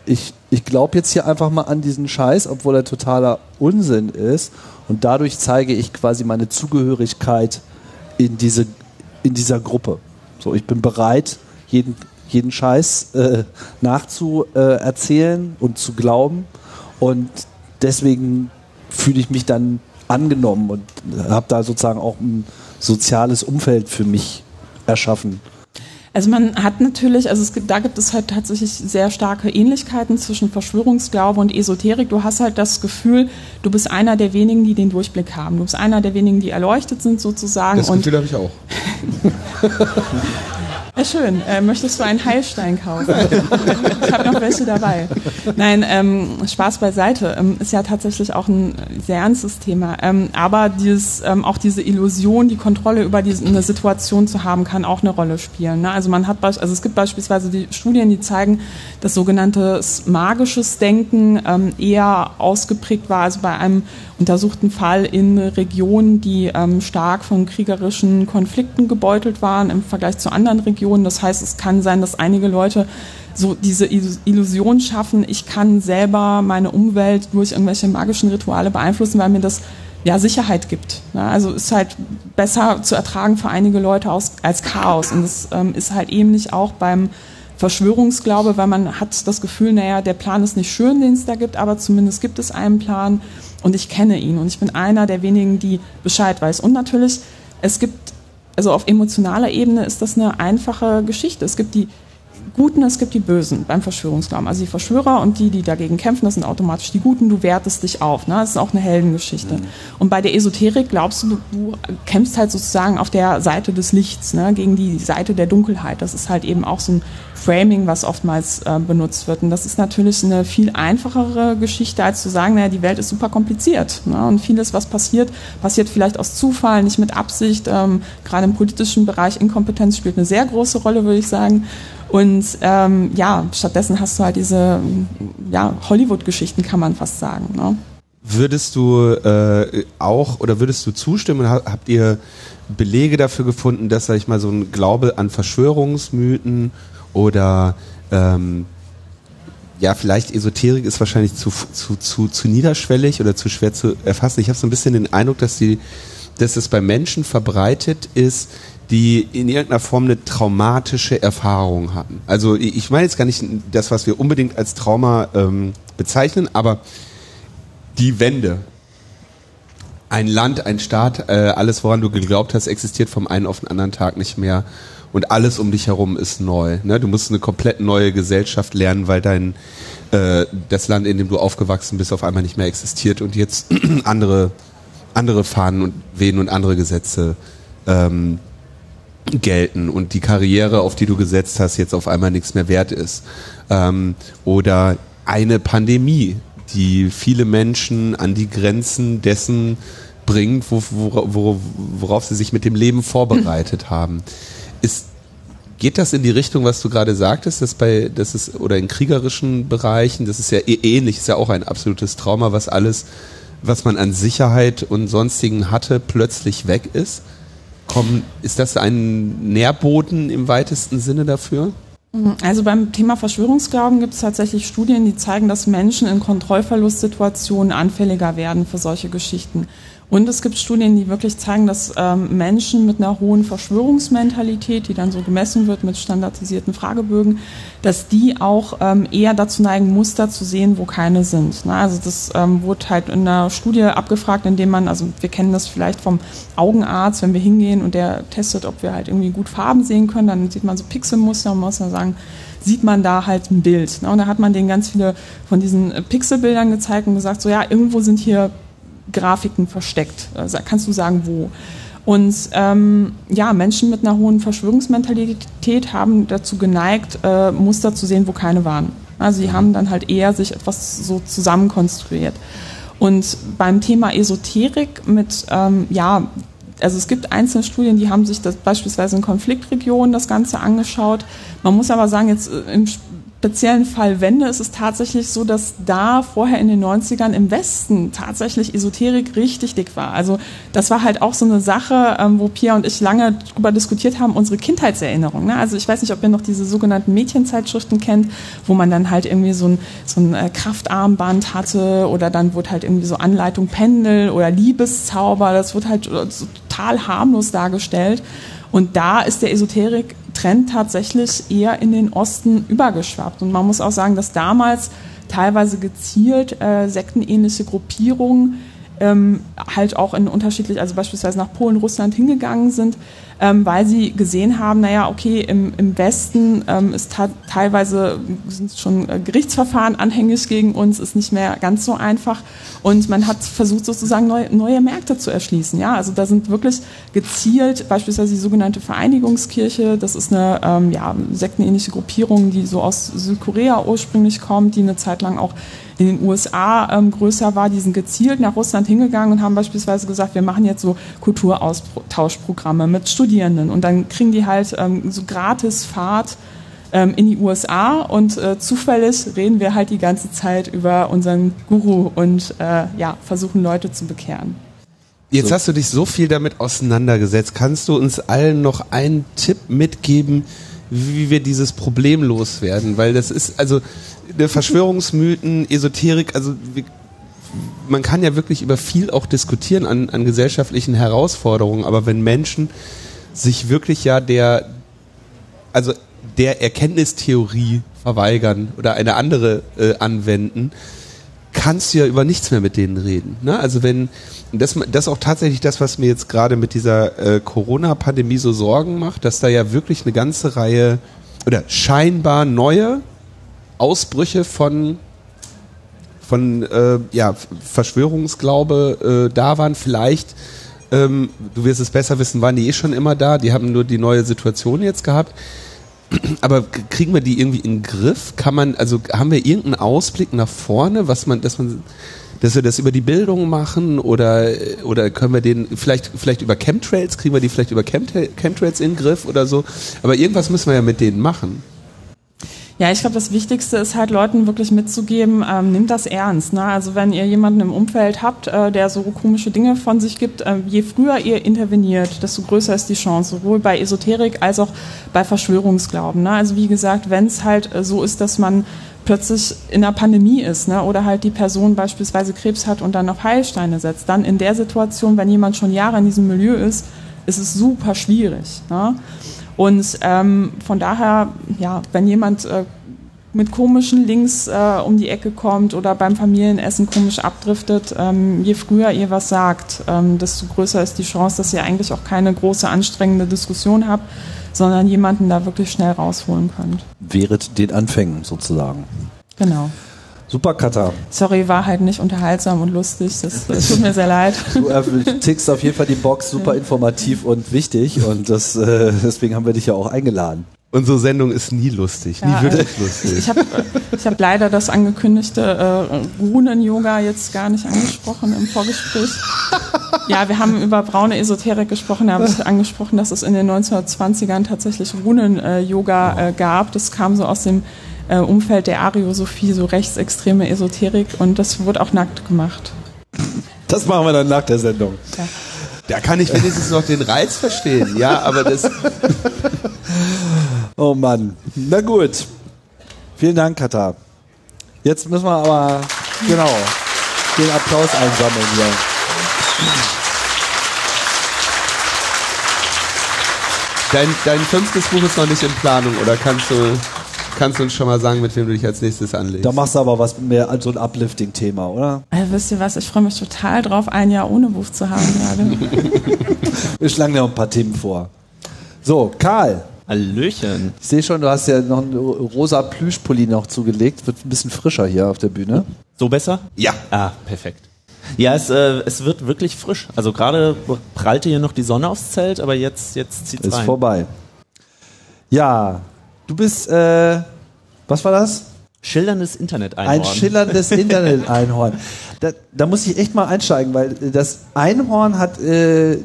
ich, ich glaube jetzt hier einfach mal an diesen Scheiß, obwohl er totaler Unsinn ist. Und dadurch zeige ich quasi meine Zugehörigkeit in, diese, in dieser Gruppe. So, ich bin bereit, jeden, jeden Scheiß äh, nachzuerzählen und zu glauben. Und deswegen fühle ich mich dann angenommen und habe da sozusagen auch ein soziales Umfeld für mich erschaffen. Also man hat natürlich, also es gibt, da gibt es halt tatsächlich sehr starke Ähnlichkeiten zwischen Verschwörungsglaube und Esoterik. Du hast halt das Gefühl, du bist einer der wenigen, die den Durchblick haben. Du bist einer der wenigen, die erleuchtet sind sozusagen. Das Gefühl habe ich auch. Ja, schön. Äh, möchtest du einen Heilstein kaufen? ich habe noch welche dabei. Nein, ähm, Spaß beiseite. Ähm, ist ja tatsächlich auch ein sehr ernstes Thema. Ähm, aber dieses, ähm, auch diese Illusion, die Kontrolle über diese, eine Situation zu haben, kann auch eine Rolle spielen. Ne? Also man hat, also es gibt beispielsweise die Studien, die zeigen, dass sogenanntes magisches Denken ähm, eher ausgeprägt war, also bei einem untersuchten Fall in Regionen, die ähm, stark von kriegerischen Konflikten gebeutelt waren im Vergleich zu anderen Regionen. Das heißt, es kann sein, dass einige Leute so diese Illusion schaffen, ich kann selber meine Umwelt durch irgendwelche magischen Rituale beeinflussen, weil mir das ja Sicherheit gibt. Ne? Also ist halt besser zu ertragen für einige Leute aus, als Chaos. Und das ähm, ist halt ähnlich auch beim Verschwörungsglaube, weil man hat das Gefühl, naja, der Plan ist nicht schön, den es da gibt, aber zumindest gibt es einen Plan und ich kenne ihn und ich bin einer der wenigen, die Bescheid weiß. Und natürlich, es gibt, also auf emotionaler Ebene ist das eine einfache Geschichte. Es gibt die Guten, es gibt die Bösen beim Verschwörungsglauben. Also die Verschwörer und die, die dagegen kämpfen, das sind automatisch die Guten. Du wertest dich auf. Ne? Das ist auch eine Heldengeschichte. Mhm. Und bei der Esoterik glaubst du, du kämpfst halt sozusagen auf der Seite des Lichts, ne? gegen die Seite der Dunkelheit. Das ist halt eben auch so ein Framing, was oftmals äh, benutzt wird. Und das ist natürlich eine viel einfachere Geschichte, als zu sagen, naja, die Welt ist super kompliziert. Ne? Und vieles, was passiert, passiert vielleicht aus Zufall, nicht mit Absicht. Ähm, gerade im politischen Bereich Inkompetenz spielt eine sehr große Rolle, würde ich sagen. Und ähm, ja, stattdessen hast du halt diese ja, Hollywood-Geschichten, kann man fast sagen. Ne? Würdest du äh, auch oder würdest du zustimmen? Habt ihr Belege dafür gefunden, dass, sag ich mal, so ein Glaube an Verschwörungsmythen oder ähm, ja, vielleicht Esoterik ist wahrscheinlich zu, zu, zu, zu niederschwellig oder zu schwer zu erfassen. Ich habe so ein bisschen den Eindruck, dass, die, dass es bei Menschen verbreitet ist, die in irgendeiner Form eine traumatische Erfahrung hatten. Also ich meine jetzt gar nicht das, was wir unbedingt als Trauma ähm, bezeichnen, aber die Wende. Ein Land, ein Staat, äh, alles, woran du geglaubt hast, existiert vom einen auf den anderen Tag nicht mehr und alles um dich herum ist neu. Ne? Du musst eine komplett neue Gesellschaft lernen, weil dein äh, das Land, in dem du aufgewachsen bist, auf einmal nicht mehr existiert und jetzt andere andere Fahnen und wehen und andere Gesetze ähm, gelten und die Karriere, auf die du gesetzt hast, jetzt auf einmal nichts mehr wert ist. Ähm, oder eine Pandemie, die viele Menschen an die Grenzen dessen bringt, wo, wo, worauf sie sich mit dem Leben vorbereitet haben. Ist, geht das in die Richtung, was du gerade sagtest, dass bei, das ist, oder in kriegerischen Bereichen, das ist ja eh ähnlich, ist ja auch ein absolutes Trauma, was alles, was man an Sicherheit und sonstigen hatte, plötzlich weg ist? Kommen, ist das ein Nährboden im weitesten Sinne dafür? Also beim Thema Verschwörungsglauben gibt es tatsächlich Studien, die zeigen, dass Menschen in Kontrollverlustsituationen anfälliger werden für solche Geschichten. Und es gibt Studien, die wirklich zeigen, dass ähm, Menschen mit einer hohen Verschwörungsmentalität, die dann so gemessen wird mit standardisierten Fragebögen, dass die auch ähm, eher dazu neigen, Muster zu sehen, wo keine sind. Ne? Also das ähm, wurde halt in einer Studie abgefragt, indem man, also wir kennen das vielleicht vom Augenarzt, wenn wir hingehen und der testet, ob wir halt irgendwie gut Farben sehen können, dann sieht man so Pixelmuster und muss dann sagen, sieht man da halt ein Bild. Ne? Und da hat man denen ganz viele von diesen Pixelbildern gezeigt und gesagt, so ja, irgendwo sind hier Grafiken versteckt. Also kannst du sagen, wo? Und ähm, ja, Menschen mit einer hohen Verschwörungsmentalität haben dazu geneigt, äh, Muster zu sehen, wo keine waren. Also sie haben dann halt eher sich etwas so zusammenkonstruiert. Und beim Thema Esoterik mit, ähm, ja, also es gibt einzelne Studien, die haben sich das beispielsweise in Konfliktregionen das Ganze angeschaut. Man muss aber sagen, jetzt äh, im speziellen Fall Wende ist es tatsächlich so, dass da vorher in den 90ern im Westen tatsächlich Esoterik richtig dick war. Also das war halt auch so eine Sache, ähm, wo Pia und ich lange darüber diskutiert haben, unsere Kindheitserinnerung. Ne? Also ich weiß nicht, ob ihr noch diese sogenannten Mädchenzeitschriften kennt, wo man dann halt irgendwie so ein, so ein äh, Kraftarmband hatte oder dann wurde halt irgendwie so Anleitung Pendel oder Liebeszauber. Das wird halt so total harmlos dargestellt. Und da ist der Esoterik-Trend tatsächlich eher in den Osten übergeschwappt. Und man muss auch sagen, dass damals teilweise gezielt äh, sektenähnliche Gruppierungen ähm, halt auch in unterschiedlich, also beispielsweise nach Polen, Russland hingegangen sind, ähm, weil sie gesehen haben, naja, okay, im, im Westen ähm, ist teilweise sind schon äh, Gerichtsverfahren anhängig gegen uns, ist nicht mehr ganz so einfach. Und man hat versucht, sozusagen neue, neue Märkte zu erschließen. Ja, also da sind wirklich gezielt beispielsweise die sogenannte Vereinigungskirche, das ist eine ähm, ja, sektenähnliche Gruppierung, die so aus Südkorea ursprünglich kommt, die eine Zeit lang auch in den USA ähm, größer war, die sind gezielt nach Russland hingegangen und haben beispielsweise gesagt, wir machen jetzt so Kulturaustauschprogramme mit Studierenden und dann kriegen die halt ähm, so gratis Fahrt ähm, in die USA und äh, zufällig reden wir halt die ganze Zeit über unseren Guru und äh, ja, versuchen Leute zu bekehren. Jetzt so. hast du dich so viel damit auseinandergesetzt. Kannst du uns allen noch einen Tipp mitgeben, wie wir dieses Problem loswerden? Weil das ist, also Verschwörungsmythen, Esoterik, also wir, man kann ja wirklich über viel auch diskutieren an, an gesellschaftlichen Herausforderungen, aber wenn Menschen sich wirklich ja der, also der Erkenntnistheorie verweigern oder eine andere äh, anwenden, kannst du ja über nichts mehr mit denen reden. Ne? Also wenn, das, das ist auch tatsächlich das, was mir jetzt gerade mit dieser äh, Corona-Pandemie so Sorgen macht, dass da ja wirklich eine ganze Reihe oder scheinbar neue Ausbrüche von von äh, ja, Verschwörungsglaube äh, da waren. Vielleicht, ähm, du wirst es besser wissen, waren die eh schon immer da. Die haben nur die neue Situation jetzt gehabt. Aber kriegen wir die irgendwie in den Griff? Kann man, also haben wir irgendeinen Ausblick nach vorne, was man, dass man, dass wir das über die Bildung machen oder oder können wir den vielleicht vielleicht über Chemtrails kriegen wir die vielleicht über Chemtrails in den Griff oder so? Aber irgendwas müssen wir ja mit denen machen. Ja, ich glaube, das Wichtigste ist halt Leuten wirklich mitzugeben, ähm, nimmt das ernst. Ne? Also wenn ihr jemanden im Umfeld habt, äh, der so komische Dinge von sich gibt, äh, je früher ihr interveniert, desto größer ist die Chance, sowohl bei Esoterik als auch bei Verschwörungsglauben. Ne? Also wie gesagt, wenn es halt äh, so ist, dass man plötzlich in einer Pandemie ist ne? oder halt die Person beispielsweise Krebs hat und dann auf Heilsteine setzt, dann in der Situation, wenn jemand schon Jahre in diesem Milieu ist, ist es super schwierig. Ne? Und ähm, von daher, ja, wenn jemand äh, mit komischen Links äh, um die Ecke kommt oder beim Familienessen komisch abdriftet, ähm, je früher ihr was sagt, ähm, desto größer ist die Chance, dass ihr eigentlich auch keine große anstrengende Diskussion habt, sondern jemanden da wirklich schnell rausholen könnt. Während den Anfängen sozusagen. Genau. Super, Katha. Sorry, war halt nicht unterhaltsam und lustig. Das, das tut mir sehr leid. Du äh, tickst auf jeden Fall die Box super informativ und wichtig und das, äh, deswegen haben wir dich ja auch eingeladen. Unsere Sendung ist nie lustig, nie ja, wirklich äh, lustig. Ich habe ich hab leider das angekündigte äh, Runen-Yoga jetzt gar nicht angesprochen im Vorgespräch. Ja, wir haben über braune Esoterik gesprochen, da habe ich angesprochen, dass es in den 1920ern tatsächlich Runen-Yoga äh, gab. Das kam so aus dem äh, Umfeld der Ariosophie, so rechtsextreme Esoterik und das wurde auch nackt gemacht. Das machen wir dann nach der Sendung. Ja. Da kann ich wenigstens noch den Reiz verstehen, ja, aber das. oh Mann. Na gut. Vielen Dank, Katar. Jetzt müssen wir aber, genau, den Applaus einsammeln hier. Dein, dein fünftes Buch ist noch nicht in Planung, oder kannst du kannst du uns schon mal sagen, mit wem du dich als nächstes anlegst. Da machst du aber was mehr als so ein Uplifting-Thema, oder? Also, wisst ihr was, ich freue mich total drauf, ein Jahr ohne Buch zu haben gerade. Wir schlagen dir noch ein paar Themen vor. So, Karl. Hallöchen. Ich sehe schon, du hast ja noch einen rosa Plüschpulli noch zugelegt. Wird ein bisschen frischer hier auf der Bühne. So besser? Ja. Ah, perfekt. Ja, es, äh, es wird wirklich frisch. Also gerade prallte hier noch die Sonne aufs Zelt, aber jetzt, jetzt zieht es Ist rein. vorbei. Ja, Du bist, äh, was war das? Schillerndes Internet-Einhorn. Ein schillerndes Internet-Einhorn. Da, da, muss ich echt mal einsteigen, weil das Einhorn hat äh,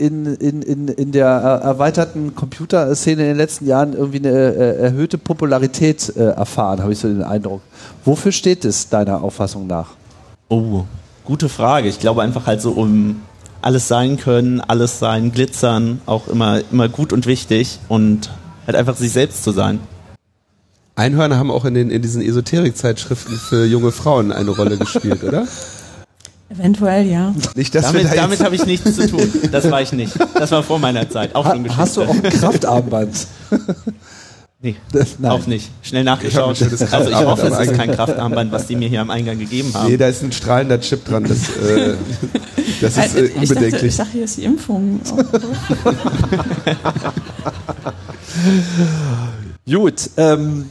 in, in, in, in der erweiterten Computerszene in den letzten Jahren irgendwie eine äh, erhöhte Popularität äh, erfahren, habe ich so den Eindruck. Wofür steht es deiner Auffassung nach? Oh, gute Frage. Ich glaube einfach halt so um alles sein können, alles sein, glitzern, auch immer, immer gut und wichtig und halt einfach sich selbst zu sein. Einhörner haben auch in, den, in diesen Esoterik-Zeitschriften für junge Frauen eine Rolle gespielt, oder? Eventuell, ja. Nicht, dass damit da damit habe ich nichts zu tun. Das war ich nicht. Das war vor meiner Zeit. Auch ha, hast du auch ein Kraftarmband? Nee, Das- nein. auch nicht. Schnell Ich hab nachgeschaut. schönes Also ich hoffe, es ist kein Kraftarmband, was die mir hier am Eingang gegeben haben. Nee, da ist ein strahlender Chip dran. Das, äh, das ist äh, ich, dachte, unbedenklich. ich dachte, hier ist die Impfung. Gut, ähm,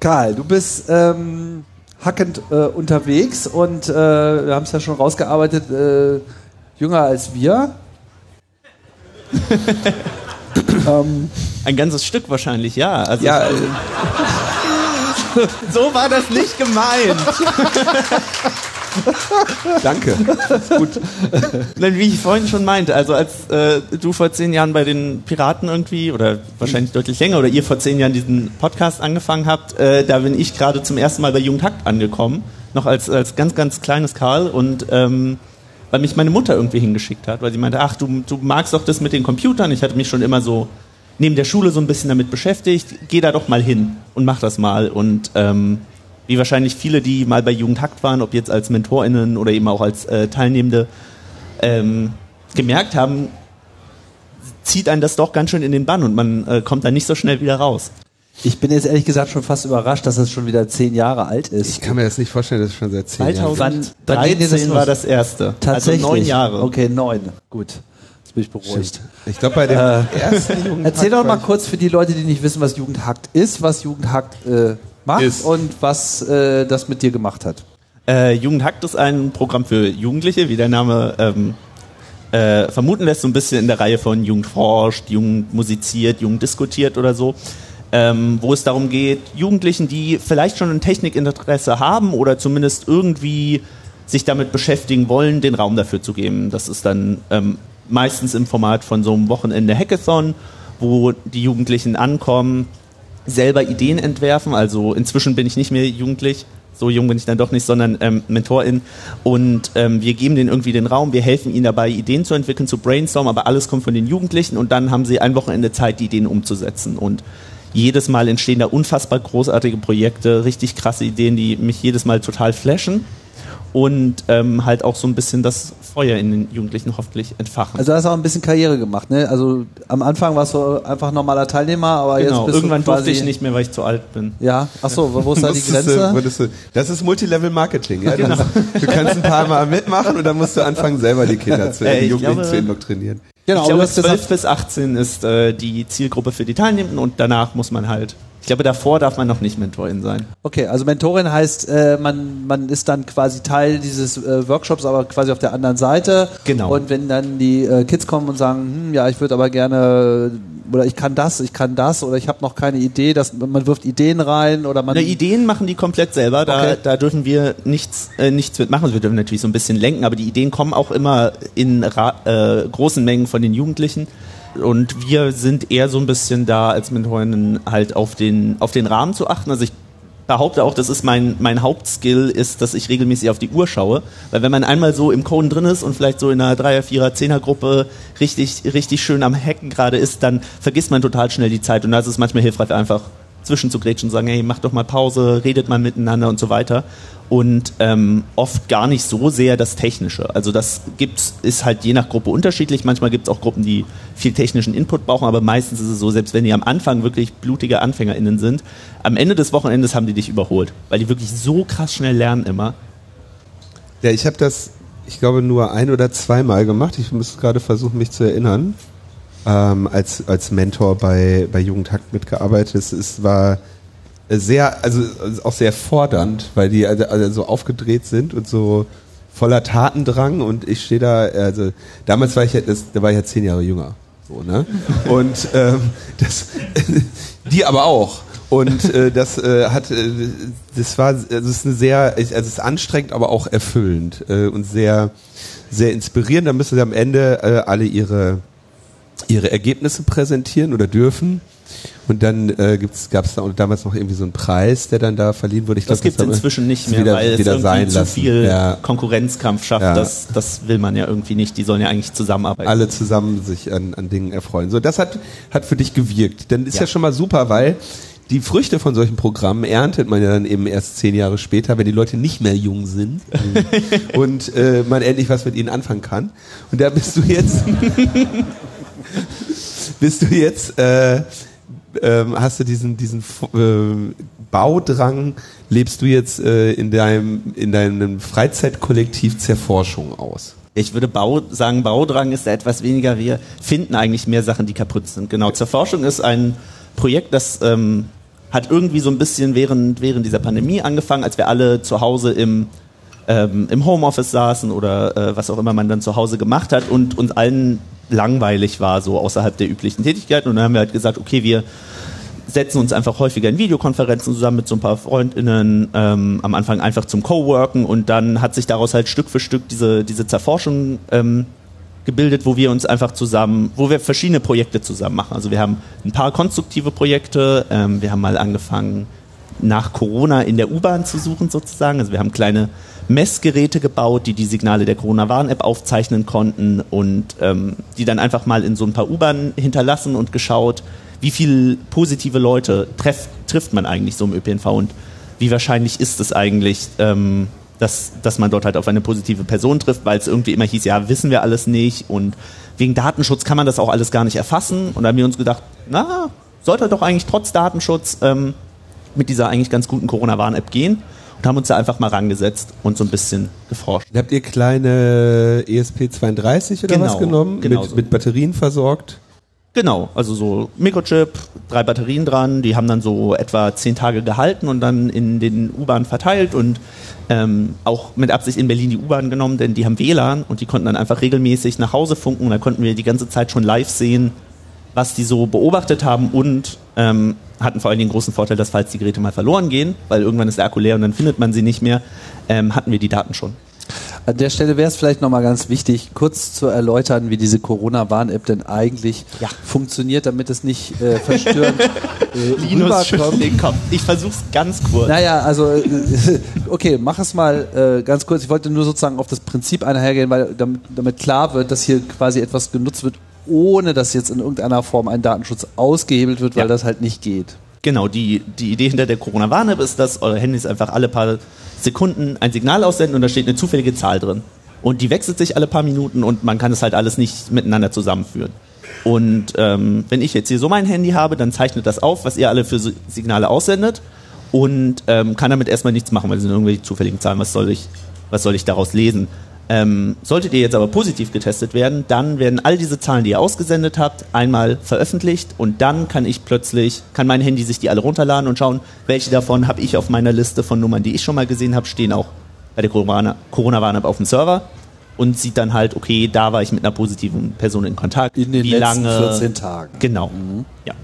Karl, du bist ähm, hackend äh, unterwegs und äh, wir haben es ja schon rausgearbeitet, äh, jünger als wir. ähm, Ein ganzes Stück wahrscheinlich, ja. Also ja, äh, so war das nicht gemeint. danke. Nein, wie ich vorhin schon meinte, also als äh, du vor zehn Jahren bei den Piraten irgendwie oder wahrscheinlich deutlich länger oder ihr vor zehn Jahren diesen Podcast angefangen habt, äh, da bin ich gerade zum ersten Mal bei Jugendhakt angekommen, noch als, als ganz, ganz kleines Karl und ähm, weil mich meine Mutter irgendwie hingeschickt hat, weil sie meinte, ach, du, du magst doch das mit den Computern, ich hatte mich schon immer so neben der Schule so ein bisschen damit beschäftigt, geh da doch mal hin und mach das mal. Und ähm, wie wahrscheinlich viele, die mal bei Jugendhakt waren, ob jetzt als MentorInnen oder eben auch als äh, Teilnehmende, ähm, gemerkt haben, zieht einen das doch ganz schön in den Bann und man äh, kommt da nicht so schnell wieder raus. ich bin jetzt ehrlich gesagt schon fast überrascht, dass es schon wieder zehn Jahre alt ist. Ich kann mir das nicht vorstellen, das ist schon seit zehn Jahren. Das 2013 los? war das erste. Tatsächlich. Also neun Jahre. Okay, neun. Gut. Jetzt bin ich beruhigt. Ich glaube, bei dem ersten Jugend Erzähl doch mal kurz für die Leute, die nicht wissen, was Jugendhakt ist, was Jugendhakt äh, macht Ist. und was äh, das mit dir gemacht hat. Äh, Jugendhakt ist ein Programm für Jugendliche, wie der Name ähm, äh, vermuten lässt, so ein bisschen in der Reihe von Jugend forscht, Jugend musiziert, Jugend diskutiert oder so. Ähm, wo es darum geht, Jugendlichen, die vielleicht schon ein Technikinteresse haben oder zumindest irgendwie sich damit beschäftigen wollen, den Raum dafür zu geben. Das ist dann ähm, meistens im Format von so einem Wochenende Hackathon, wo die Jugendlichen ankommen, selber Ideen entwerfen. Also inzwischen bin ich nicht mehr jugendlich, so jung bin ich dann doch nicht, sondern ähm, Mentorin. Und ähm, wir geben denen irgendwie den Raum, wir helfen ihnen dabei, Ideen zu entwickeln, zu brainstormen, aber alles kommt von den Jugendlichen und dann haben sie ein Wochenende Zeit, die Ideen umzusetzen. Und jedes Mal entstehen da unfassbar großartige Projekte, richtig krasse Ideen, die mich jedes Mal total flashen. Und ähm, halt auch so ein bisschen das Feuer in den Jugendlichen hoffentlich entfachen. Also du hast auch ein bisschen Karriere gemacht, ne? Also am Anfang warst du einfach normaler Teilnehmer, aber jetzt genau, bist irgendwann du durfte ich nicht mehr, weil ich zu alt bin. Ja, ach so, wo ist da die Grenze? Du, das ist Multilevel-Marketing. Ja? Du, du kannst ein paar Mal mitmachen und dann musst du anfangen, selber die Kinder zu, Äh, die ich Jugendlichen glaube- zu indoktrinieren. Genau, ich aber glaube, das, das 12 bis 18 ist äh, die Zielgruppe für die Teilnehmenden und danach muss man halt, ich glaube, davor darf man noch nicht Mentorin sein. Okay, also Mentorin heißt, äh, man, man ist dann quasi Teil dieses äh, Workshops, aber quasi auf der anderen Seite. Genau. Und wenn dann die äh, Kids kommen und sagen, hm, ja, ich würde aber gerne, oder ich kann das, ich kann das, oder ich habe noch keine Idee, dass man wirft Ideen rein oder man. Na, Ideen machen die komplett selber, da, Okay. da dürfen wir nichts, äh, nichts mitmachen. Wir dürfen natürlich so ein bisschen lenken, aber die Ideen kommen auch immer in äh, großen Mengen von den Jugendlichen. Und wir sind eher so ein bisschen da als Mentorinnen halt auf den, auf den Rahmen zu achten. Also ich behaupte auch, das ist mein, mein Hauptskill, ist, dass ich regelmäßig auf die Uhr schaue. Weil wenn man einmal so im Coden drin ist und vielleicht so in einer Dreier-, Vierer-, Zehner-Gruppe richtig, richtig schön am Hacken gerade ist, dann vergisst man total schnell die Zeit. Und da ist es manchmal hilfreich, einfach zwischenzugrätschen und sagen, hey, macht doch mal Pause, redet mal miteinander und so weiter. Und ähm, oft gar nicht so sehr das Technische. Also das gibt's, ist halt je nach Gruppe unterschiedlich. Manchmal gibt es auch Gruppen, die viel technischen Input brauchen, aber meistens ist es so, selbst wenn die am Anfang wirklich blutige AnfängerInnen sind, am Ende des Wochenendes haben die dich überholt, weil die wirklich so krass schnell lernen immer. Ja, ich habe das, ich glaube, nur ein oder zweimal gemacht. Ich muss gerade versuchen, mich zu erinnern. Ähm, als, als Mentor bei, bei Jugendhakt mitgearbeitet. Es, es war sehr, also auch sehr fordernd, weil die also, also so aufgedreht sind und so voller Tatendrang und ich stehe da, also damals war ich ja, das, da war ich ja zehn Jahre jünger. So, ne? Und ähm, das, die aber auch. Und äh, das äh, hat, äh, das war, also es ist eine sehr, also es ist anstrengend, aber auch erfüllend äh, und sehr, sehr inspirierend. Da müssen sie am Ende äh, alle ihre ihre Ergebnisse präsentieren oder dürfen. Und dann äh, gab es da und damals noch irgendwie so einen Preis, der dann da verliehen wurde. Ich Das gibt es inzwischen nicht mehr, wieder, weil es wieder irgendwie sein zu viel Ja, Konkurrenzkampf schafft. Ja. Das, das will man ja irgendwie nicht. Die sollen ja eigentlich zusammenarbeiten. alle zusammen sich an, an Dingen erfreuen. So, das hat, hat für dich gewirkt. Dann ist ja. Ja. schon mal super, weil die Früchte von solchen Programmen erntet man ja dann eben erst zehn Jahre später, wenn die Leute nicht mehr jung sind und äh, man endlich was mit ihnen anfangen kann. Und da bist du jetzt, bist du jetzt äh, ähm, hast du diesen, diesen äh, Baudrang, lebst du jetzt äh, in, deinem, in deinem Freizeitkollektiv Zerforschung aus? Ich würde Bau, sagen, Baudrang ist etwas weniger. Wir finden eigentlich mehr Sachen, die kaputt sind. Genau, Zerforschung ist ein Projekt, das ähm, hat irgendwie so ein bisschen während, während dieser Pandemie angefangen, als wir alle zu Hause im, ähm, im Homeoffice saßen oder äh, was auch immer man dann zu Hause gemacht hat und uns allen langweilig war, so außerhalb der üblichen Tätigkeiten. Und dann haben wir halt gesagt, okay, wir setzen uns einfach häufiger in Videokonferenzen zusammen mit so ein paar FreundInnen, ähm, am Anfang einfach zum Coworken und dann hat sich daraus halt Stück für Stück diese, diese Zerforschung ähm, gebildet, wo wir uns einfach zusammen, wo wir verschiedene Projekte zusammen machen. Also wir haben ein paar konstruktive Projekte, ähm, wir haben mal angefangen, nach Corona in der U-Bahn zu suchen sozusagen. Also wir haben kleine Messgeräte gebaut, die die Signale der Corona-Warn-App aufzeichnen konnten und ähm, die dann einfach mal in so ein paar U-Bahnen hinterlassen und geschaut, wie viele positive Leute treff, trifft man eigentlich so im ÖPNV und wie wahrscheinlich ist es eigentlich, ähm, dass, dass man dort halt auf eine positive Person trifft, weil es irgendwie immer hieß, ja, wissen wir alles nicht und wegen Datenschutz kann man das auch alles gar nicht erfassen. Und da haben wir uns gedacht, na, sollte doch eigentlich trotz Datenschutz ähm, mit dieser eigentlich ganz guten Corona-Warn-App gehen haben uns da einfach mal rangesetzt und so ein bisschen geforscht. Habt ihr kleine ESP32 oder Genau, was genommen? genau mit, so. mit Batterien versorgt? Genau, also so Mikrochip, drei Batterien dran, die haben dann so etwa zehn Tage gehalten und dann in den U-Bahnen verteilt und ähm, auch mit Absicht in Berlin die U-Bahn genommen, denn die haben WLAN und die konnten dann einfach regelmäßig nach Hause funken und da konnten wir die ganze Zeit schon live sehen, was die so beobachtet haben und ähm, hatten vor allem den großen Vorteil, dass falls die Geräte mal verloren gehen, weil irgendwann ist der Akku leer und dann findet man sie nicht mehr, ähm, hatten wir die Daten schon. An der Stelle wäre es vielleicht nochmal ganz wichtig, kurz zu erläutern, wie diese Corona-Warn-App denn eigentlich Ja. funktioniert, damit es nicht äh, verstörend äh, Linus rüberkommt. den Kopf. Ich versuch's ganz kurz. Naja, also äh, okay, mach es mal äh, ganz kurz. Ich wollte nur sozusagen auf das Prinzip einhergehen, weil damit, damit klar wird, dass hier quasi etwas genutzt wird, ohne dass jetzt in irgendeiner Form ein Datenschutz ausgehebelt wird, weil Ja. das halt nicht geht. Genau, die, die Idee hinter der Corona-Warn-App ist, dass eure Handys einfach alle paar Sekunden ein Signal aussenden und da steht eine zufällige Zahl drin. Und die wechselt sich alle paar Minuten und man kann es halt alles nicht miteinander zusammenführen. Und ähm, wenn ich jetzt hier so mein Handy habe, dann zeichnet das auf, was ihr alle für Si- Signale aussendet und ähm, kann damit erstmal nichts machen, weil es sind irgendwelche zufälligen Zahlen. Was soll ich, was soll ich daraus lesen? Ähm, solltet ihr jetzt aber positiv getestet werden, dann werden all diese Zahlen, die ihr ausgesendet habt, einmal veröffentlicht und dann kann ich plötzlich, kann mein Handy sich die alle runterladen und schauen, welche davon habe ich auf meiner Liste von Nummern, die ich schon mal gesehen habe, stehen auch bei der Corona- Corona-Warn-App auf dem Server und sieht dann halt, okay, da war ich mit einer positiven Person in Kontakt. In den wie letzten lange, 14 Tagen. Genau. Ja.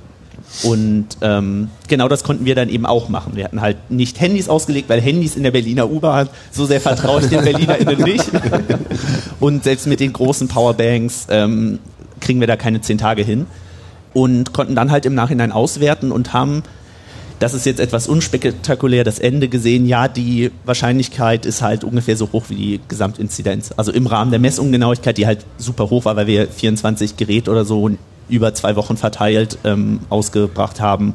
Und ähm, genau das konnten wir dann eben auch machen. Wir hatten halt nicht Handys ausgelegt, weil Handys in der Berliner U-Bahn, so sehr vertraue ich den BerlinerInnen nicht. Und selbst mit den großen Powerbanks ähm, kriegen wir da keine zehn Tage hin. Und konnten dann halt im Nachhinein auswerten und haben, das ist jetzt etwas unspektakulär, das Ende gesehen, ja, die Wahrscheinlichkeit ist halt ungefähr so hoch wie die Gesamtinzidenz. Also im Rahmen der Messungenauigkeit, die halt super hoch war, weil wir 24 Geräte oder so über zwei Wochen verteilt ähm, ausgebracht haben.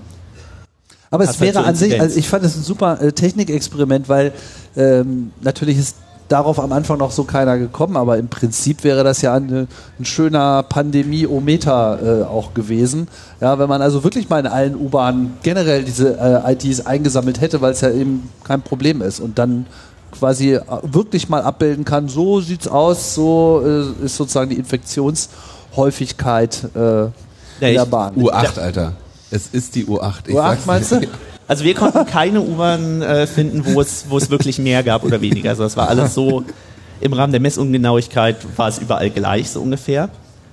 Aber es halt wäre an sich, also ich fand es ein super äh, Technikexperiment, weil ähm, natürlich ist darauf am Anfang noch so keiner gekommen, aber im Prinzip wäre das ja eine, ein schöner Pandemie-Ometer äh, auch gewesen. Ja, wenn man also wirklich mal in allen U-Bahnen generell diese äh, IDs eingesammelt hätte, weil es ja eben kein Problem ist und dann quasi äh, wirklich mal abbilden kann, so sieht's aus, so äh, ist sozusagen die Infektionshäufigkeit äh, in der ich- Bahn. U8, Alter. Es ist die U8. Ich U8 sag's meinst du? Also wir konnten keine U-Bahn äh, finden, wo es, wo es wirklich mehr gab oder weniger. Also das war alles so, im Rahmen der Messungenauigkeit war es überall gleich, so ungefähr.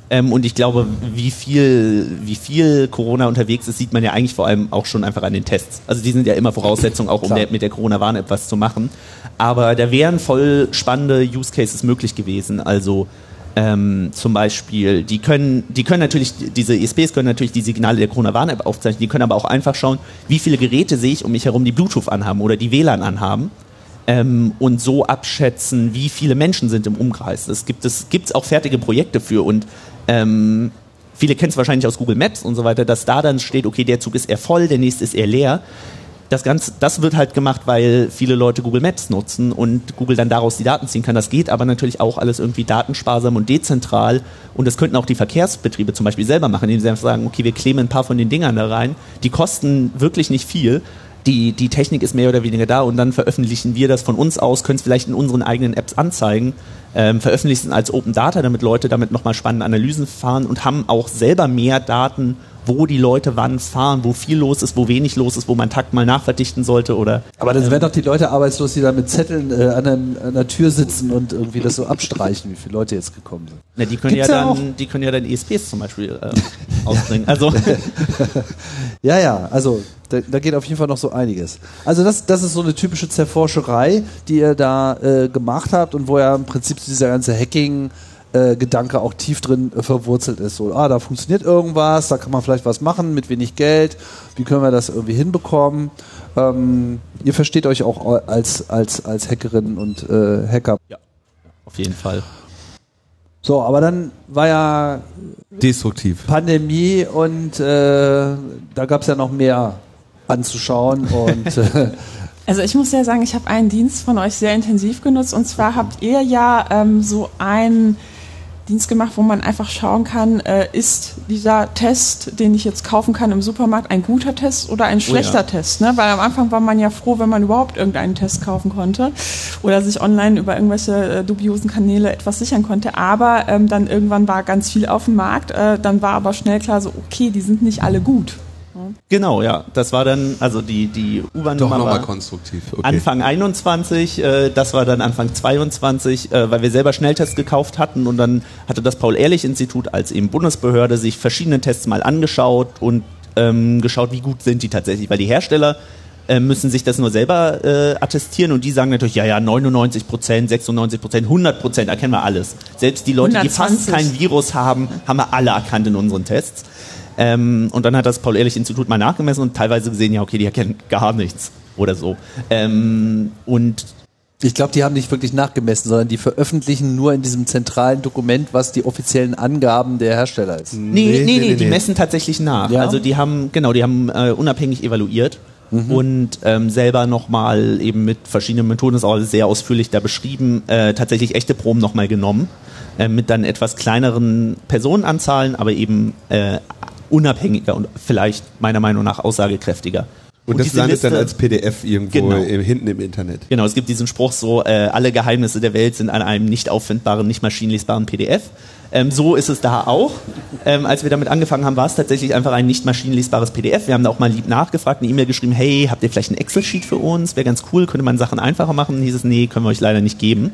Ähm, und ich glaube, wie viel, wie viel Corona unterwegs ist, sieht man ja eigentlich vor allem auch schon einfach an den Tests. Also die sind ja immer Voraussetzung, auch um der, mit der Corona-Warn-App was zu machen. Aber da wären voll spannende Use Cases möglich gewesen. Also ähm, zum Beispiel, die können, die können natürlich, diese ESPs können natürlich die Signale der Corona-Warn-App aufzeichnen, die können aber auch einfach schauen, wie viele Geräte sehe ich um mich herum, die Bluetooth anhaben oder die WLAN anhaben. Ähm, und so abschätzen, wie viele Menschen sind im Umkreis. Das gibt es gibt's auch fertige Projekte für und ähm, viele kennen es wahrscheinlich aus Google Maps und so weiter, dass da dann steht, okay, der Zug ist eher voll, der nächste ist eher leer. Das Ganze, das wird halt gemacht, weil viele Leute Google Maps nutzen und Google dann daraus die Daten ziehen kann. Das geht aber natürlich auch alles irgendwie datensparsam und dezentral. Und das könnten auch die Verkehrsbetriebe zum Beispiel selber machen, indem sie einfach sagen, okay, wir kleben ein paar von den Dingern da rein. Die kosten wirklich nicht viel. Die, die Technik ist mehr oder weniger da und dann veröffentlichen wir das von uns aus, können es vielleicht in unseren eigenen Apps anzeigen, ähm, veröffentlichen es als Open Data, damit Leute damit nochmal spannende Analysen fahren und haben auch selber mehr Daten wo die Leute wann fahren, wo viel los ist, wo wenig los ist, wo man Takt mal nachverdichten sollte oder. Aber dann ähm, werden doch die Leute arbeitslos, die da mit Zetteln äh, an, einem, an, der Tür sitzen und irgendwie das so abstreichen, wie viele Leute jetzt gekommen sind. Na, die können ja, ja dann, die können ja dann ESPs zum Beispiel äh, ausbringen. Also ja, ja, also da, da, geht auf jeden Fall noch so einiges. Also das, das ist so eine typische Zerforscherei, die ihr da äh, gemacht habt und wo ja im Prinzip dieser ganze Hacking äh, Gedanke auch tief drin äh, verwurzelt ist. So, ah, da funktioniert irgendwas, da kann man vielleicht was machen mit wenig Geld. Wie können wir das irgendwie hinbekommen? Ähm, ihr versteht euch auch als, als, als Hackerin und äh, Hacker. Ja, auf jeden Fall. So, aber dann war ja destruktiv Pandemie und äh, da gab es ja noch mehr anzuschauen und äh, also ich muss ja sagen, ich habe einen Dienst von euch sehr intensiv genutzt und zwar habt ihr ja ähm, so ein Dienst gemacht, wo man einfach schauen kann, äh, ist dieser Test, den ich jetzt kaufen kann im Supermarkt, ein guter Test oder ein schlechter oh ja. Test? Ne? Weil am Anfang war man ja froh, wenn man überhaupt irgendeinen Test kaufen konnte oder sich online über irgendwelche äh, dubiosen Kanäle etwas sichern konnte. Aber ähm, dann irgendwann war ganz viel auf dem Markt. Äh, dann war aber schnell klar, so okay, die sind nicht alle gut. Genau, ja. Das war dann, also die, die U-Bahn Doch nochmal konstruktiv. Okay. Anfang 21, äh, das war dann Anfang 22, äh, weil wir selber Schnelltests gekauft hatten und dann hatte das Paul-Ehrlich-Institut als eben Bundesbehörde sich verschiedene Tests mal angeschaut und ähm, geschaut, wie gut sind die tatsächlich, weil die Hersteller äh, müssen sich das nur selber äh, attestieren und die sagen natürlich, ja, ja, 99 Prozent, 96 Prozent, 100 Prozent erkennen wir alles. Selbst die Leute, 120. die fast kein Virus haben, haben wir alle erkannt in unseren Tests. Ähm, und dann hat das Paul-Ehrlich-Institut mal nachgemessen und teilweise gesehen, ja, okay, die erkennen gar nichts oder so. Ähm, und ich glaube, die haben nicht wirklich nachgemessen, sondern die veröffentlichen nur in diesem zentralen Dokument, was die offiziellen Angaben der Hersteller ist. Nee, nee, nee, nee die messen tatsächlich nach. Ja? Also die haben, genau, die haben äh, unabhängig evaluiert mhm. und ähm, selber nochmal eben mit verschiedenen Methoden, das ist auch sehr ausführlich da beschrieben, äh, tatsächlich echte Proben nochmal genommen. Äh, mit dann etwas kleineren Personenanzahlen, aber eben äh, unabhängiger und vielleicht meiner Meinung nach aussagekräftiger. Und, und das landet Liste, dann als PDF irgendwo genau. im, hinten im Internet. Genau, es gibt diesen Spruch so, äh, alle Geheimnisse der Welt sind an einem nicht auffindbaren, nicht maschinenlesbaren PDF. Ähm, so ist es da auch. Ähm, als wir damit angefangen haben, war es tatsächlich einfach ein nicht maschinenlesbares PDF. Wir haben da auch mal lieb nachgefragt, eine E-Mail geschrieben, hey, habt ihr vielleicht ein Excel-Sheet für uns? Wäre ganz cool, könnte man Sachen einfacher machen? Und hieß es, nee, können wir euch leider nicht geben.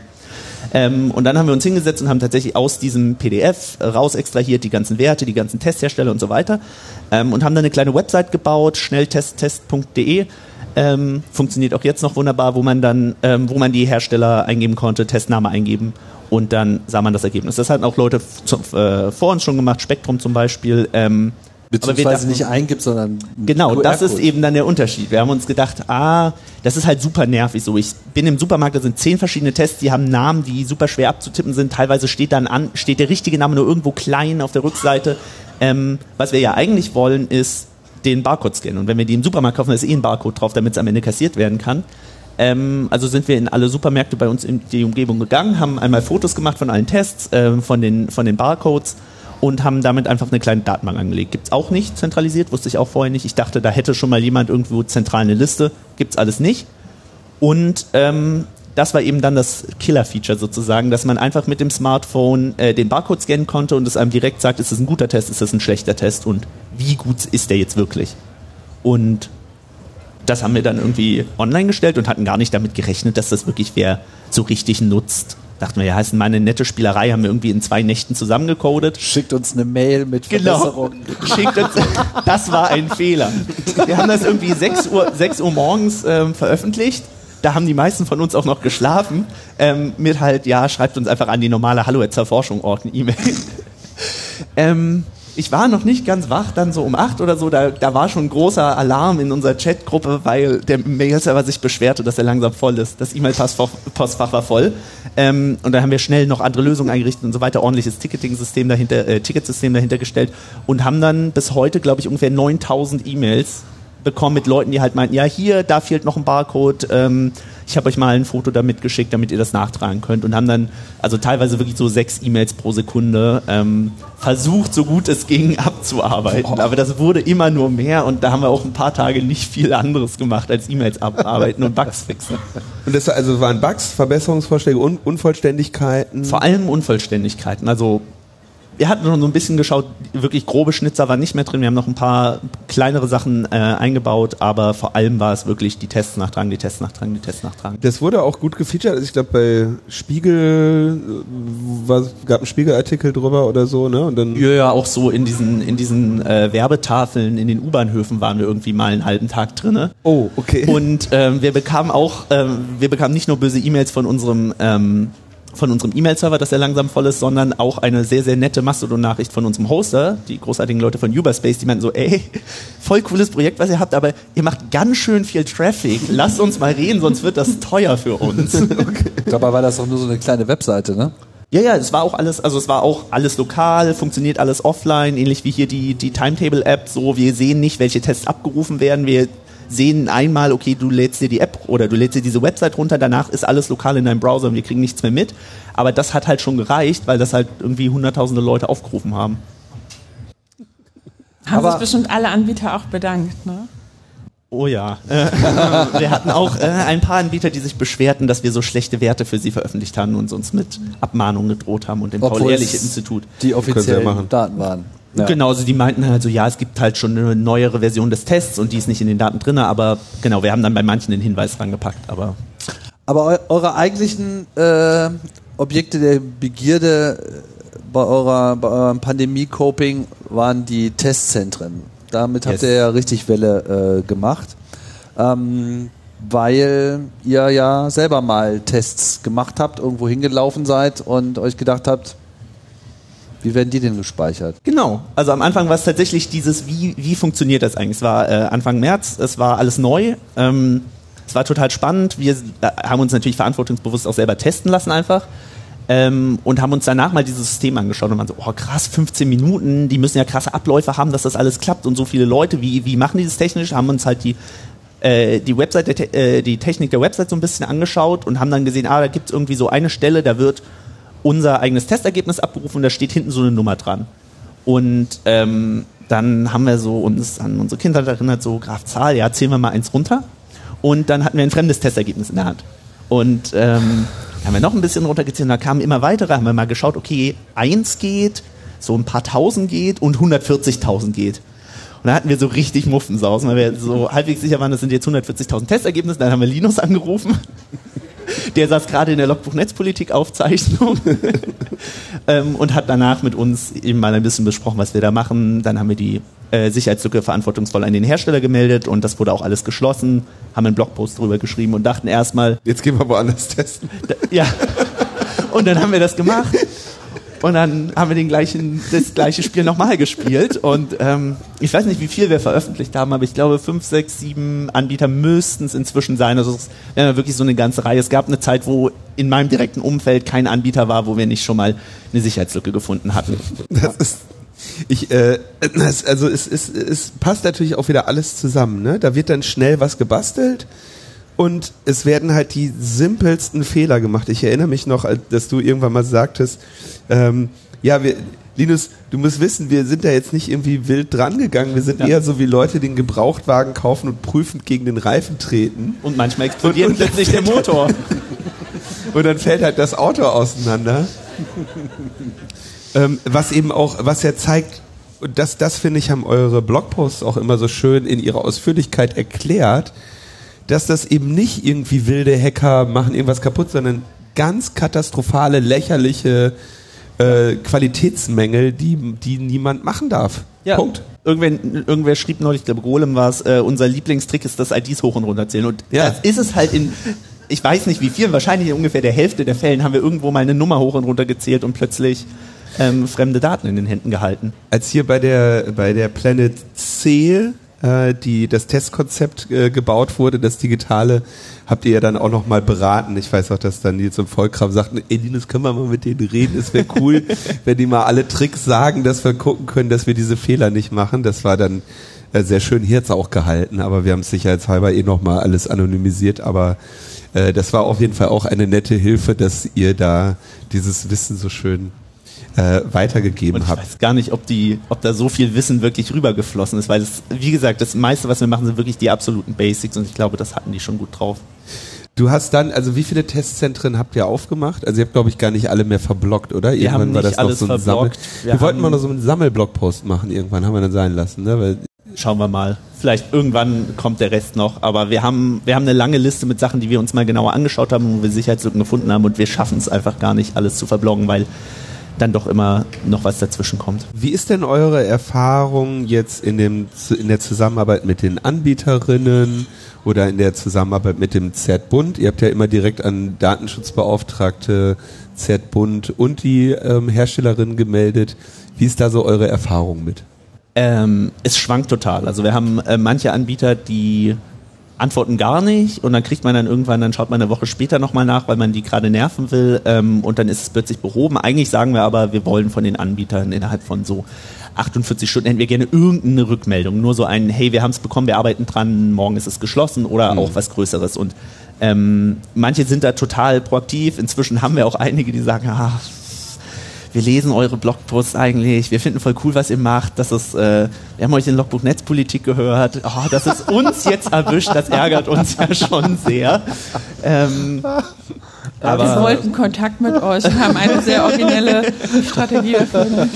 Ähm, und dann haben wir uns hingesetzt und haben tatsächlich aus diesem PDF raus extrahiert die ganzen Werte, die ganzen Testhersteller und so weiter ähm, und haben dann eine kleine Website gebaut, schnelltesttest.de. Ähm, funktioniert auch jetzt noch wunderbar, wo man dann, ähm, wo man die Hersteller eingeben konnte, Testname eingeben und dann sah man das Ergebnis. Das hatten auch Leute zu, äh, vor uns schon gemacht, Spektrum zum Beispiel. Ähm, Beziehungsweise nicht eingibt, sondern. Genau, das ist eben dann der Unterschied. Wir haben uns gedacht, ah, das ist halt super nervig so. Ich bin im Supermarkt, da sind zehn verschiedene Tests, die haben Namen, die super schwer abzutippen sind. Teilweise steht dann an, steht der richtige Name nur irgendwo klein auf der Rückseite. Ähm, was wir ja eigentlich wollen, ist den Barcode scannen. Und wenn wir die im Supermarkt kaufen, ist eh ein Barcode drauf, damit es am Ende kassiert werden kann. Ähm, also sind wir in alle Supermärkte bei uns in die Umgebung gegangen, haben einmal Fotos gemacht von allen Tests, äh, von, den, von den Barcodes und haben damit einfach eine kleine Datenbank angelegt. Gibt es auch nicht zentralisiert, wusste ich auch vorher nicht. Ich dachte, da hätte schon mal jemand irgendwo zentral eine Liste. Gibt es alles nicht. Und ähm, das war eben dann das Killer-Feature sozusagen, dass man einfach mit dem Smartphone äh, den Barcode scannen konnte und es einem direkt sagt, ist das ein guter Test, ist das ein schlechter Test und wie gut ist der jetzt wirklich. Und das haben wir dann irgendwie online gestellt und hatten gar nicht damit gerechnet, dass das wirklich wer so richtig nutzt dachten wir, ja, ist mal eine nette Spielerei, haben wir irgendwie in zwei Nächten zusammengecodet. Schickt uns eine Mail mit Verbesserungen. Genau. Schickt uns, das war ein Fehler. Wir haben das irgendwie 6 Uhr, 6 Uhr morgens ähm, veröffentlicht. Da haben die meisten von uns auch noch geschlafen. Ähm, mit halt, ja, schreibt uns einfach an die normale Hallo zur Forschung Orten E-Mail. ähm, ich war noch nicht ganz wach, dann so um acht oder so, da, da war schon großer Alarm in unserer Chatgruppe, weil der Mail-Server sich beschwerte, dass er langsam voll ist. Das E-Mail-Postfach war voll. Ähm, und da haben wir schnell noch andere Lösungen eingerichtet und so weiter, ordentliches Ticketing-System dahinter, äh, Ticketsystem dahinter gestellt und haben dann bis heute, glaube ich, ungefähr 9000 E-Mails bekommen mit Leuten, die halt meinten, ja hier, da fehlt noch ein Barcode, ähm, ich habe euch mal ein Foto damit geschickt, damit ihr das nachtragen könnt und haben dann also teilweise wirklich so sechs E-Mails pro Sekunde ähm, versucht, so gut es ging, abzuarbeiten. Aber das wurde immer nur mehr und da haben wir auch ein paar Tage nicht viel anderes gemacht als E-Mails abarbeiten und Bugs fixen. Und das also waren Bugs, Verbesserungsvorschläge, Un Unvollständigkeiten? Vor allem Unvollständigkeiten. Also wir hatten schon so ein bisschen geschaut, wirklich grobe Schnitzer waren nicht mehr drin. Wir haben noch ein paar kleinere Sachen äh, eingebaut, aber vor allem war es wirklich die Tests nachtragen, die Tests nachtragen, die Tests nachtragen. Das wurde auch gut gefeatured. Also ich glaube bei Spiegel äh, war, gab einen Spiegelartikel drüber oder so, ne? Und dann ja, ja, auch so in diesen in diesen äh, Werbetafeln in den U-Bahnhöfen waren wir irgendwie mal einen halben Tag drinne. Oh, okay. Und ähm, wir bekamen auch, ähm, wir bekamen nicht nur böse E-Mails von unserem ähm, von unserem E-Mail-Server, dass er langsam voll ist, sondern auch eine sehr, sehr nette Mastodon-Nachricht von unserem Hoster, die großartigen Leute von Uberspace, die meinten so, ey, voll cooles Projekt, was ihr habt, aber ihr macht ganz schön viel Traffic. Lasst uns mal reden, sonst wird das teuer für uns. okay. Dabei war das doch nur so eine kleine Webseite, ne? Ja, ja, es war auch alles, also es war auch alles lokal, funktioniert alles offline, ähnlich wie hier die, die Timetable-App, so, wir sehen nicht, welche Tests abgerufen werden, wir sehen einmal, okay, du lädst dir die App oder du lädst dir diese Website runter, danach ist alles lokal in deinem Browser und wir kriegen nichts mehr mit. Aber das hat halt schon gereicht, weil das halt irgendwie hunderttausende Leute aufgerufen haben. Haben Aber sich bestimmt alle Anbieter auch bedankt, ne? Oh ja. Äh, wir hatten auch äh, ein paar Anbieter, die sich beschwerten, dass wir so schlechte Werte für sie veröffentlicht haben und uns mit Abmahnungen gedroht haben und dem Paul-Ehrlich-Institut. Die offiziellen Daten waren. Ja. Genau, also die meinten halt so, ja, es gibt halt schon eine neuere Version des Tests und die ist nicht in den Daten drin, aber genau, wir haben dann bei manchen den Hinweis rangepackt, aber. Aber eu eure eigentlichen äh, Objekte der Begierde äh, bei, eurer, bei eurem Pandemie-Coping waren die Testzentren. Damit yes. habt ihr ja richtig Welle äh, gemacht. Ähm, weil ihr ja selber mal Tests gemacht habt, irgendwo hingelaufen seid und euch gedacht habt, wie werden die denn gespeichert? Genau. Also am Anfang war es tatsächlich dieses, wie, wie funktioniert das eigentlich? Es war äh, Anfang März, es war alles neu. Ähm, es war total spannend. Wir äh, haben uns natürlich verantwortungsbewusst auch selber testen lassen einfach. Ähm, und haben uns danach mal dieses System angeschaut und waren so, oh krass, 15 Minuten, die müssen ja krasse Abläufe haben, dass das alles klappt und so viele Leute, wie, wie machen die das technisch? Haben uns halt die, äh, die Website, der, äh, die Technik der Website so ein bisschen angeschaut und haben dann gesehen, ah, da gibt es irgendwie so eine Stelle, da wird unser eigenes Testergebnis abgerufen und da steht hinten so eine Nummer dran. Und ähm, dann haben wir so uns an unsere Kindheit erinnert, so Graf Zahl, ja, zählen wir mal eins runter. Und dann hatten wir ein fremdes Testergebnis in der Hand. Und ähm, haben wir noch ein bisschen runtergezählt und da kamen immer weitere, haben wir mal geschaut, okay, eins geht, so ein paar tausend geht und 140.000 geht. Und da hatten wir so richtig Muffensausen, weil wir so halbwegs sicher waren, das sind jetzt 140.000 Testergebnisse. Dann haben wir Linus angerufen der saß gerade in der Logbuch Netzpolitik Aufzeichnung ähm, und hat danach mit uns eben mal ein bisschen besprochen, was wir da machen. Dann haben wir die äh, Sicherheitslücke verantwortungsvoll an den Hersteller gemeldet und das wurde auch alles geschlossen, haben einen Blogpost drüber geschrieben und dachten erstmal. Jetzt gehen wir woanders testen. Da, ja. Und dann haben wir das gemacht und dann haben wir den gleichen, das gleiche Spiel nochmal gespielt. Und ähm, ich weiß nicht, wie viel wir veröffentlicht haben, aber ich glaube, fünf, sechs, sieben Anbieter müssten es inzwischen sein. Also es wäre wirklich so eine ganze Reihe. Es gab eine Zeit, wo in meinem direkten Umfeld kein Anbieter war, wo wir nicht schon mal eine Sicherheitslücke gefunden hatten. Das ist ich, äh, also es, es, es passt natürlich auch wieder alles zusammen. Ne? Da wird dann schnell was gebastelt und es werden halt die simpelsten Fehler gemacht. Ich erinnere mich noch, dass du irgendwann mal sagtest, ähm, ja, wir, Linus, du musst wissen, wir sind da jetzt nicht irgendwie wild dran gegangen. Wir sind ja. eher so wie Leute, die den Gebrauchtwagen kaufen und prüfend gegen den Reifen treten. Und manchmal explodiert und, und plötzlich der Motor. und dann fällt halt das Auto auseinander. ähm, was eben auch, was ja zeigt, und das, das finde ich, haben eure Blogposts auch immer so schön in ihrer Ausführlichkeit erklärt, dass das eben nicht irgendwie wilde Hacker machen irgendwas kaputt, sondern ganz katastrophale, lächerliche äh, Qualitätsmängel, die, die niemand machen darf. Ja. Punkt. Irgendwer, irgendwer schrieb neulich, ich glaube Golem war es, äh, unser Lieblingstrick ist das IDs hoch und runter zählen. Und ja. das ist es halt in, ich weiß nicht wie viel, wahrscheinlich in ungefähr der Hälfte der Fällen haben wir irgendwo mal eine Nummer hoch und runter gezählt und plötzlich ähm, fremde Daten in den Händen gehalten. Als hier bei der, bei der Planet C äh, die das Testkonzept äh, gebaut wurde, das digitale, habt ihr ja dann auch noch mal beraten. Ich weiß auch, dass dann Nils und Vollkram sagten, ey Linus, können wir mal mit denen reden? Es wäre cool, wenn die mal alle Tricks sagen, dass wir gucken können, dass wir diese Fehler nicht machen. Das war dann äh, sehr schön hier jetzt auch gehalten, aber wir haben es sicherheitshalber eh nochmal alles anonymisiert, aber äh, das war auf jeden Fall auch eine nette Hilfe, dass ihr da dieses Wissen so schön äh, weitergegeben Und ich weiß gar nicht, ob, die, ob da so viel Wissen wirklich rübergeflossen ist, weil es, wie gesagt, das meiste, was wir machen, sind wirklich die absoluten Basics und ich glaube, das hatten die schon gut drauf. Du hast dann, also wie viele Testzentren habt ihr aufgemacht? Also ihr habt, glaube ich, gar nicht alle mehr verblockt, oder? Wir haben war nicht das noch alles so ein Sammel. Wir, Wir wollten haben- mal noch so einen Sammelblogpost machen irgendwann, haben wir dann sein lassen, ne? Weil Schauen wir mal. Vielleicht irgendwann kommt der Rest noch, aber wir haben, wir haben eine lange Liste mit Sachen, die wir uns mal genauer angeschaut haben, wo wir Sicherheitslücken gefunden haben und wir schaffen es einfach gar nicht, alles zu verbloggen, weil dann doch immer noch was dazwischen kommt. Wie ist denn eure Erfahrung jetzt in, dem, in der Zusammenarbeit mit den Anbieterinnen oder in der Zusammenarbeit mit dem ZBund? Ihr habt ja immer direkt an Datenschutzbeauftragte, ZBund und die ähm, Herstellerinnen gemeldet. Wie ist da so eure Erfahrung mit? Ähm, es schwankt total. Also wir haben äh, manche Anbieter, die antworten gar nicht und dann kriegt man dann irgendwann, dann schaut man eine Woche später nochmal nach, weil man die gerade nerven will ähm, und dann ist es plötzlich behoben. Eigentlich sagen wir aber, wir wollen von den Anbietern innerhalb von so 48 Stunden hätten wir gerne irgendeine Rückmeldung. Nur so ein, hey, wir haben es bekommen, wir arbeiten dran, morgen ist es geschlossen oder auch was Größeres. Und ähm, manche sind da total proaktiv. Inzwischen haben wir auch einige, die sagen, ah, wir lesen eure Blogposts eigentlich, wir finden voll cool, was ihr macht. Das ist, äh, wir haben euch in Logbuch Netzpolitik gehört. Oh, dass es uns jetzt erwischt, das ärgert uns ja schon sehr. Ähm, wir aber wollten Kontakt mit euch und haben eine sehr originelle Strategie erfunden.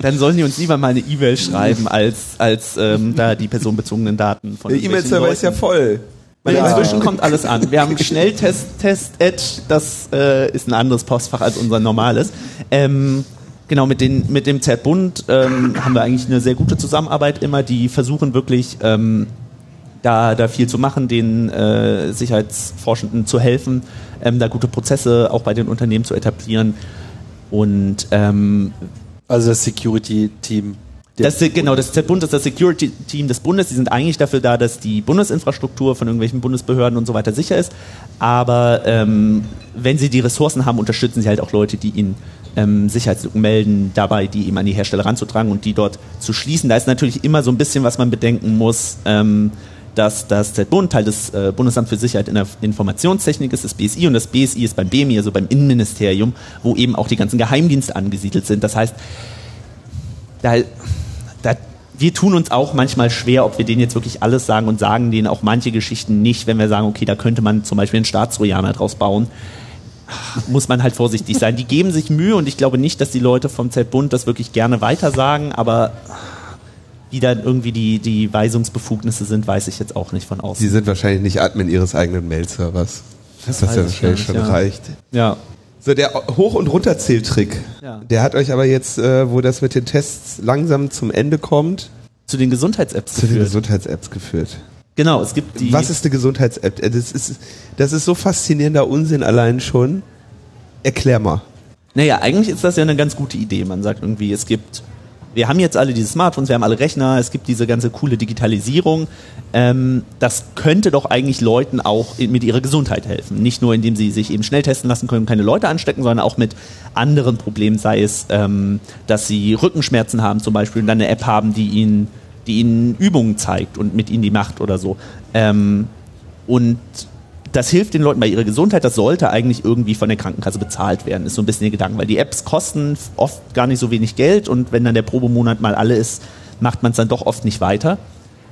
dann sollen die uns lieber mal eine E-Mail schreiben, als, als ähm, da die personenbezogenen Daten von Der E-Mail-Server ist ja voll. Weil Ja. inzwischen kommt alles an. Wir haben Schnelltest, Test, Edge, das äh, ist ein anderes Postfach als unser normales. Ähm, genau, mit, den, mit dem Z-Bund ähm, haben wir eigentlich eine sehr gute Zusammenarbeit immer. Die versuchen wirklich ähm, da, da viel zu machen, den äh, Sicherheitsforschenden zu helfen, ähm, da gute Prozesse auch bei den Unternehmen zu etablieren. Und ähm, Also das Security-Team. Das, genau, das Z-Bund ist das Security-Team des Bundes. Die sind eigentlich dafür da, dass die Bundesinfrastruktur von irgendwelchen Bundesbehörden und so weiter sicher ist. Aber ähm, wenn sie die Ressourcen haben, unterstützen sie halt auch Leute, die ihnen ähm, Sicherheitslücken melden, dabei die eben an die Hersteller ranzutragen und die dort zu schließen. Da ist natürlich immer so ein bisschen, was man bedenken muss. Ähm, dass das Z-Bund Teil des äh, Bundesamt für Sicherheit in der Informationstechnik ist, das BSI, und das BSI ist beim BMI, also beim Innenministerium, wo eben auch die ganzen Geheimdienste angesiedelt sind. Das heißt, da, da, wir tun uns auch manchmal schwer, ob wir denen jetzt wirklich alles sagen und sagen denen auch manche Geschichten nicht, wenn wir sagen, okay, da könnte man zum Beispiel einen Staatstrojaner draus bauen. Muss man halt vorsichtig sein. Die geben sich Mühe und ich glaube nicht, dass die Leute vom Z-Bund das wirklich gerne weitersagen, aber wie dann irgendwie die, die Weisungsbefugnisse sind, weiß ich jetzt auch nicht von Sie außen. sind wahrscheinlich nicht Admin Ihres eigenen Mail-Servers. Das, weiß ja wahrscheinlich schon ja. reicht. Ja. So, der Hoch- und Runterzähltrick, Ja. der hat euch aber jetzt, äh, wo das mit den Tests langsam zum Ende kommt, Zu den Gesundheits-Apps zu den geführt. Gesundheits-Apps geführt. Genau, es gibt die. Was ist eine Gesundheits-App? Äh, Das ist, das ist so faszinierender Unsinn allein schon. Erklär mal. Naja, eigentlich ist das ja eine ganz gute Idee. Man sagt irgendwie, es gibt, wir haben jetzt alle diese Smartphones, wir haben alle Rechner, es gibt diese ganze coole Digitalisierung. Ähm, das könnte doch eigentlich Leuten auch mit ihrer Gesundheit helfen. Nicht nur, indem sie sich eben schnell testen lassen können, keine Leute anstecken, sondern auch mit anderen Problemen, sei es, ähm, dass sie Rückenschmerzen haben zum Beispiel und dann eine App haben, die ihnen, die ihnen Übungen zeigt und mit ihnen die macht oder so. Ähm, und das hilft den Leuten bei ihrer Gesundheit, das sollte eigentlich irgendwie von der Krankenkasse bezahlt werden, ist so ein bisschen der Gedanke, weil die Apps kosten oft gar nicht so wenig Geld und wenn dann der Probemonat mal alle ist, macht man es dann doch oft nicht weiter.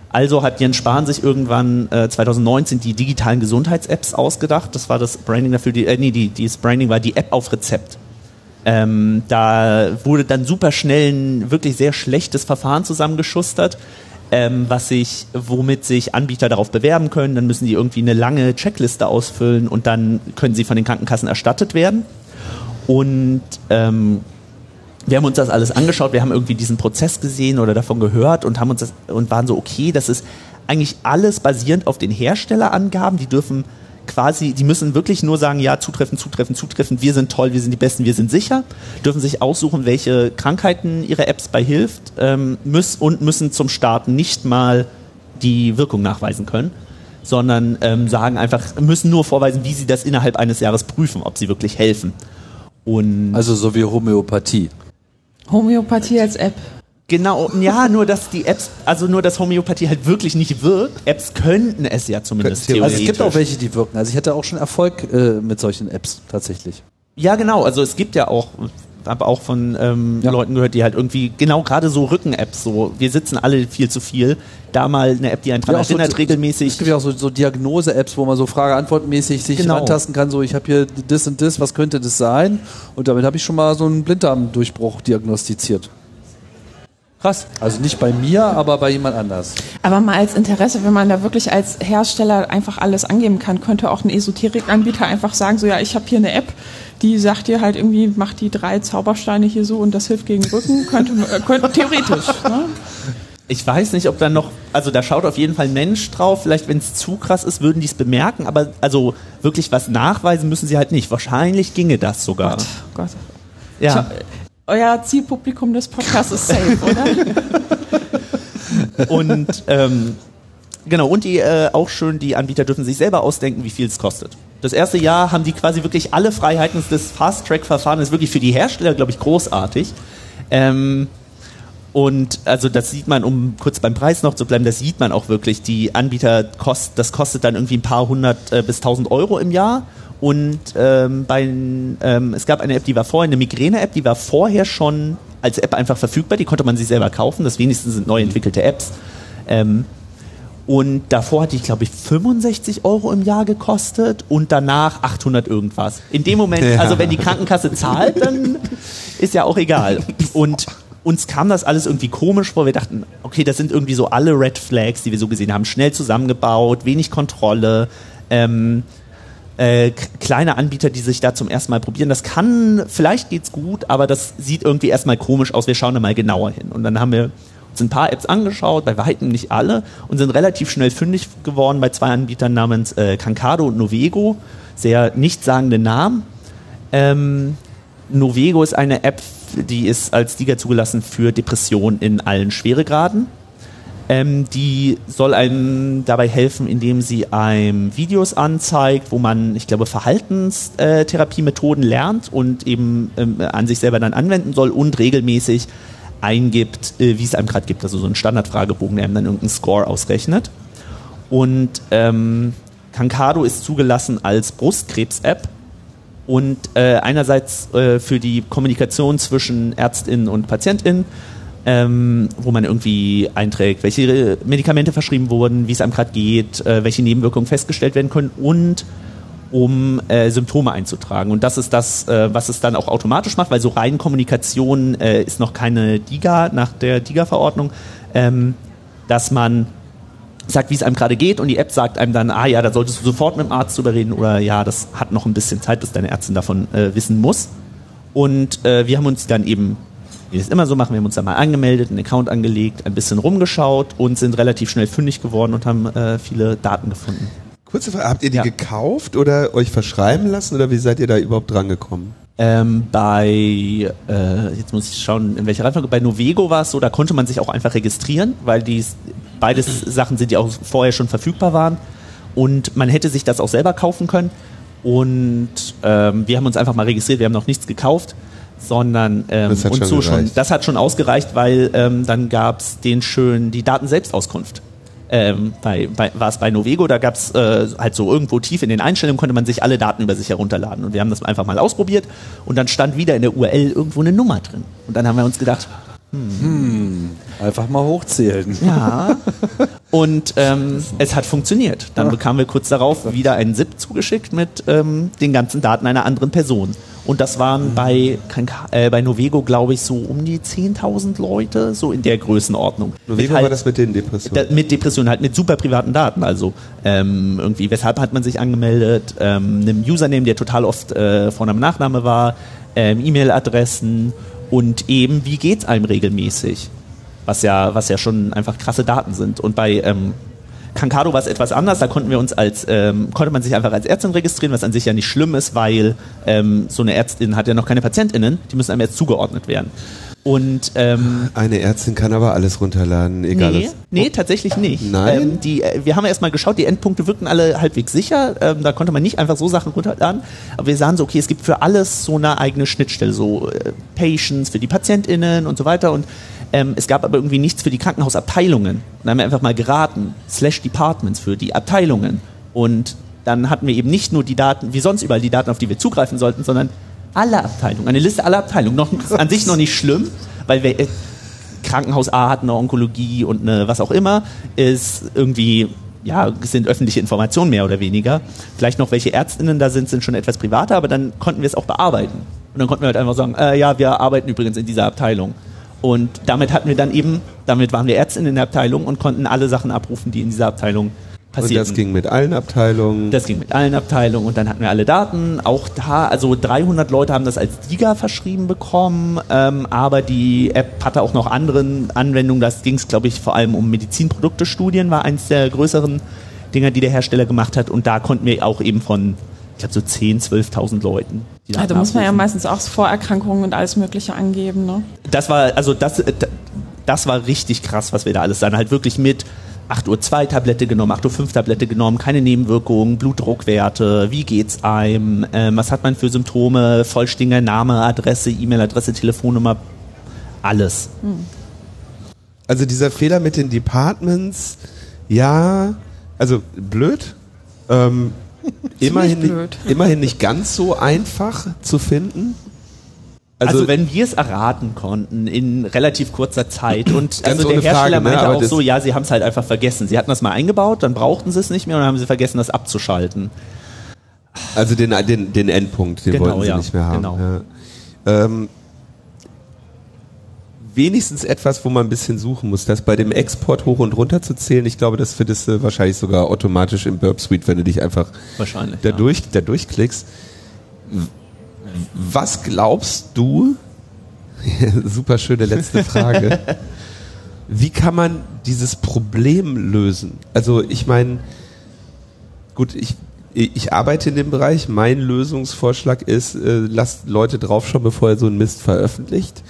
Also hat Jens Spahn sich irgendwann äh, 2019 die digitalen Gesundheits-Apps ausgedacht. Das war das Branding dafür, die, äh, nee, die, dieses Branding war die App auf Rezept. Ähm, da wurde dann super schnell ein wirklich sehr schlechtes Verfahren zusammengeschustert, ähm, was sich, womit sich Anbieter darauf bewerben können. Dann müssen die irgendwie eine lange Checkliste ausfüllen und dann können sie von den Krankenkassen erstattet werden. Und ähm, wir haben uns das alles angeschaut, wir haben irgendwie diesen Prozess gesehen oder davon gehört und haben uns das und waren so, okay, das ist eigentlich alles basierend auf den Herstellerangaben. Die dürfen quasi, die müssen wirklich nur sagen, ja, zutreffen, zutreffen, zutreffen, wir sind toll, wir sind die Besten, wir sind sicher, dürfen sich aussuchen, welche Krankheiten ihre Apps bei hilft ähm, müssen und müssen zum Starten nicht mal die Wirkung nachweisen können, sondern ähm, sagen einfach, müssen nur vorweisen, wie sie das innerhalb eines Jahres prüfen, ob sie wirklich helfen. Und Also so wie Homöopathie. Homöopathie als App. Genau, ja, nur dass die Apps, also nur dass Homöopathie halt wirklich nicht wirkt. Apps könnten es ja zumindest Könnten Also es gibt auch theoretisch. welche, die wirken. Also ich hatte auch schon Erfolg äh, mit solchen Apps tatsächlich. Ja, genau. Also es gibt ja auch, habe auch von ähm, Ja. Leuten gehört, die halt irgendwie genau gerade so Rücken-Apps, so wir sitzen alle viel zu viel. Da mal eine App, die einen dran Ja, auch so- erinnert, Es regelmäßig. gibt ja auch so, so Diagnose-Apps, wo man so Frage-Antwort-mäßig sich Genau. rantasten kann, so ich habe hier das und das, was könnte das sein? Und damit habe ich schon mal so einen Blinddarmdurchbruch diagnostiziert. Krass. Also nicht bei mir, aber bei jemand anders. Aber mal als Interesse, wenn man da wirklich als Hersteller einfach alles angeben kann, könnte auch ein Esoterikanbieter einfach sagen, so ja, ich habe hier eine App, die sagt dir halt irgendwie, mach die drei Zaubersteine hier so und das hilft gegen Rücken, könnte, äh, könnte theoretisch. Ne? Ich weiß nicht, ob da noch, also da schaut auf jeden Fall ein Mensch drauf. Vielleicht, wenn es zu krass ist, würden die es bemerken, aber also wirklich was nachweisen müssen sie halt nicht. Wahrscheinlich ginge das sogar. Oh Gott. Ja. Euer Zielpublikum des Podcasts ist safe, oder? Und ähm, genau, und die äh, auch schön, die Anbieter dürfen sich selber ausdenken, wie viel es kostet. Das erste Jahr haben die quasi wirklich alle Freiheiten des Fast-Track-Verfahrens, ist wirklich für die Hersteller, glaube ich, großartig. Ähm, und also das sieht man, um kurz beim Preis noch zu bleiben, das sieht man auch wirklich. Die Anbieter kost, das kostet dann irgendwie ein paar hundert äh, bis tausend Euro im Jahr. Und ähm, bei, ähm, es gab eine App, die war vorher, eine Migräne-App, die war vorher schon als App einfach verfügbar, die konnte man sich selber kaufen. Das wenigsten sind neu entwickelte Apps. Ähm, und davor hatte ich, glaube ich, 65 Euro im Jahr gekostet und danach 800 irgendwas. In dem Moment, Ja. also wenn die Krankenkasse zahlt, dann ist ja auch egal. Und uns kam das alles irgendwie komisch vor. Wir dachten, okay, das sind irgendwie so alle Red Flags, die wir so gesehen haben. Schnell zusammengebaut, wenig Kontrolle. Ähm, äh, kleine Anbieter, die sich da zum ersten Mal probieren. Das kann, vielleicht geht's gut, aber das sieht irgendwie erstmal komisch aus. Wir schauen da mal genauer hin. Und dann haben wir uns ein paar Apps angeschaut, bei weitem nicht alle, und sind relativ schnell fündig geworden bei zwei Anbietern namens äh, Kankado und Novego. Sehr nichtssagende Namen. Ähm, Novego ist eine App, die ist als Liga zugelassen für Depressionen in allen Schweregraden. Ähm, die soll einem dabei helfen, indem sie einem Videos anzeigt, wo man, ich glaube, Verhaltenstherapiemethoden lernt und eben ähm, an sich selber dann anwenden soll und regelmäßig eingibt, äh, wie es einem gerade gibt. Also so ein Standardfragebogen, der einem dann irgendeinen Score ausrechnet. Und ähm, Kankado ist zugelassen als Brustkrebs-App und äh, einerseits äh, für die Kommunikation zwischen ÄrztInnen und PatientInnen, ähm, wo man irgendwie einträgt, welche Medikamente verschrieben wurden, wie es einem gerade geht, äh, welche Nebenwirkungen festgestellt werden können und um äh, Symptome einzutragen. Und das ist das, äh, was es dann auch automatisch macht, weil so rein Kommunikation äh, ist noch keine DIGA nach der DIGA-Verordnung, ähm, dass man sagt, wie es einem gerade geht und die App sagt einem dann, ah ja, da solltest du sofort mit dem Arzt drüber reden oder ja, das hat noch ein bisschen Zeit, bis deine Ärztin davon äh, wissen muss. Und äh, wir haben uns dann eben, wie wir es immer so machen, wir haben uns dann mal angemeldet, einen Account angelegt, ein bisschen rumgeschaut und sind relativ schnell fündig geworden und haben äh, viele Daten gefunden. Kurze Frage, habt ihr die Ja. gekauft oder euch verschreiben lassen oder wie seid ihr da überhaupt dran gekommen? Ähm, bei, äh, jetzt muss ich schauen, in welcher Reihenfolge, bei Novego war es so, da konnte man sich auch einfach registrieren, weil die beides Sachen sind, die auch vorher schon verfügbar waren. Und man hätte sich das auch selber kaufen können. Und ähm, wir haben uns einfach mal registriert, wir haben noch nichts gekauft, sondern ähm, Das hat und schon so schon. Das hat schon ausgereicht, weil ähm, dann gab es den schönen, die Datenselbstauskunft. Ähm, bei, bei, war es bei Novego, da gab es äh, halt so irgendwo tief in den Einstellungen, konnte man sich alle Daten über sich herunterladen. Und wir haben das einfach mal ausprobiert und dann stand wieder in der URL irgendwo eine Nummer drin. Und dann haben wir uns gedacht, Einfach mal hochzählen. ja. Und ähm, es hat funktioniert. Dann bekamen wir kurz darauf wieder einen ZIP zugeschickt mit ähm, den ganzen Daten einer anderen Person. Und das waren bei, kein Ka- äh, bei Novego, glaube ich, so um die 10.000 Leute, so in der Größenordnung. Mit wie halt- war das mit den Depressionen? da, mit Depressionen, halt mit super privaten Daten. Also ähm, irgendwie, weshalb hat man sich angemeldet, ähm, einem Username, der total oft äh, Vorname, Nachname war, ähm, E-Mail-Adressen und eben, wie geht's einem regelmäßig? Was ja, was ja schon einfach krasse Daten sind. Und bei ähm, Kankado war es etwas anders, da konnten wir uns als, ähm, konnte man sich einfach als Ärztin registrieren, was an sich ja nicht schlimm ist, weil ähm, so eine Ärztin hat ja noch keine PatientInnen, die müssen einem jetzt zugeordnet werden. Und ähm, Eine Ärztin kann aber alles runterladen, egal Nee, was. nee, tatsächlich nicht. Nein? Ähm, die, äh, wir haben erstmal geschaut, die Endpunkte wirkten alle halbwegs sicher. Ähm, da konnte man nicht einfach so Sachen runterladen. Aber wir sahen so, okay, es gibt für alles so eine eigene Schnittstelle, so äh, Patients für die PatientInnen und so weiter. Und Ähm, es gab aber irgendwie nichts für die Krankenhausabteilungen. Dann haben wir einfach mal geraten, slash Departments für die Abteilungen. Und dann hatten wir eben nicht nur die Daten, wie sonst überall die Daten, auf die wir zugreifen sollten, sondern alle Abteilungen, eine Liste aller Abteilungen. Noch, an sich noch nicht schlimm, weil wir äh, Krankenhaus A hat eine Onkologie und eine was auch immer, ist irgendwie ja, sind öffentliche Informationen mehr oder weniger. Vielleicht noch welche Ärztinnen da sind, sind schon etwas privater, aber dann konnten wir es auch bearbeiten. Und dann konnten wir halt einfach sagen, äh, ja, wir arbeiten übrigens in dieser Abteilung. Und damit hatten wir dann eben, damit waren wir Ärztinnen in der Abteilung und konnten alle Sachen abrufen, die in dieser Abteilung passieren. Und das ging mit allen Abteilungen. Das ging mit allen Abteilungen und dann hatten wir alle Daten. Auch da, also 300 Leute haben das als DIGA verschrieben bekommen, ähm, aber die App hatte auch noch anderen Anwendungen. Das ging es, glaube ich, vor allem um Medizinprodukte-Studien, war eins der größeren Dinger, die der Hersteller gemacht hat. Und da konnten wir auch eben von, ich glaube, so 10.000, 12.000 Leuten. Die also da muss man ja meistens auch Vorerkrankungen und alles Mögliche angeben, ne? Das war, also das, das war richtig krass, was wir da alles sahen. Halt wirklich mit 8 Uhr 2 Tablette genommen, 8 Uhr 5 Tablette genommen, keine Nebenwirkungen, Blutdruckwerte, wie geht's einem, ähm, was hat man für Symptome, vollständiger Name, Adresse, E-Mail-Adresse, Telefonnummer, alles. Hm. Also dieser Fehler mit den Departments, ja, also blöd. Ähm, immerhin, blöd. immerhin nicht ganz so einfach zu finden. Also, also wenn wir es erraten konnten in relativ kurzer Zeit und also der Hersteller Frage, ne, meinte auch so, ja, sie haben es halt einfach vergessen. Sie hatten das mal eingebaut, dann brauchten sie es nicht mehr und dann haben sie vergessen, das abzuschalten. Also den, den, den Endpunkt, den genau, wollten sie ja, nicht mehr haben. Genau. Ja. Ähm, wenigstens etwas, wo man ein bisschen suchen muss, das bei dem Export hoch und runter zu zählen. Ich glaube, das findest du wahrscheinlich sogar automatisch im Burp Suite, wenn du dich einfach da, durch, ja. da durchklickst was glaubst du, super schöne letzte Frage, wie kann man dieses Problem lösen? Also ich meine, gut, ich, ich arbeite in dem Bereich, mein Lösungsvorschlag ist, äh, lasst Leute draufschauen, bevor ihr so einen Mist veröffentlicht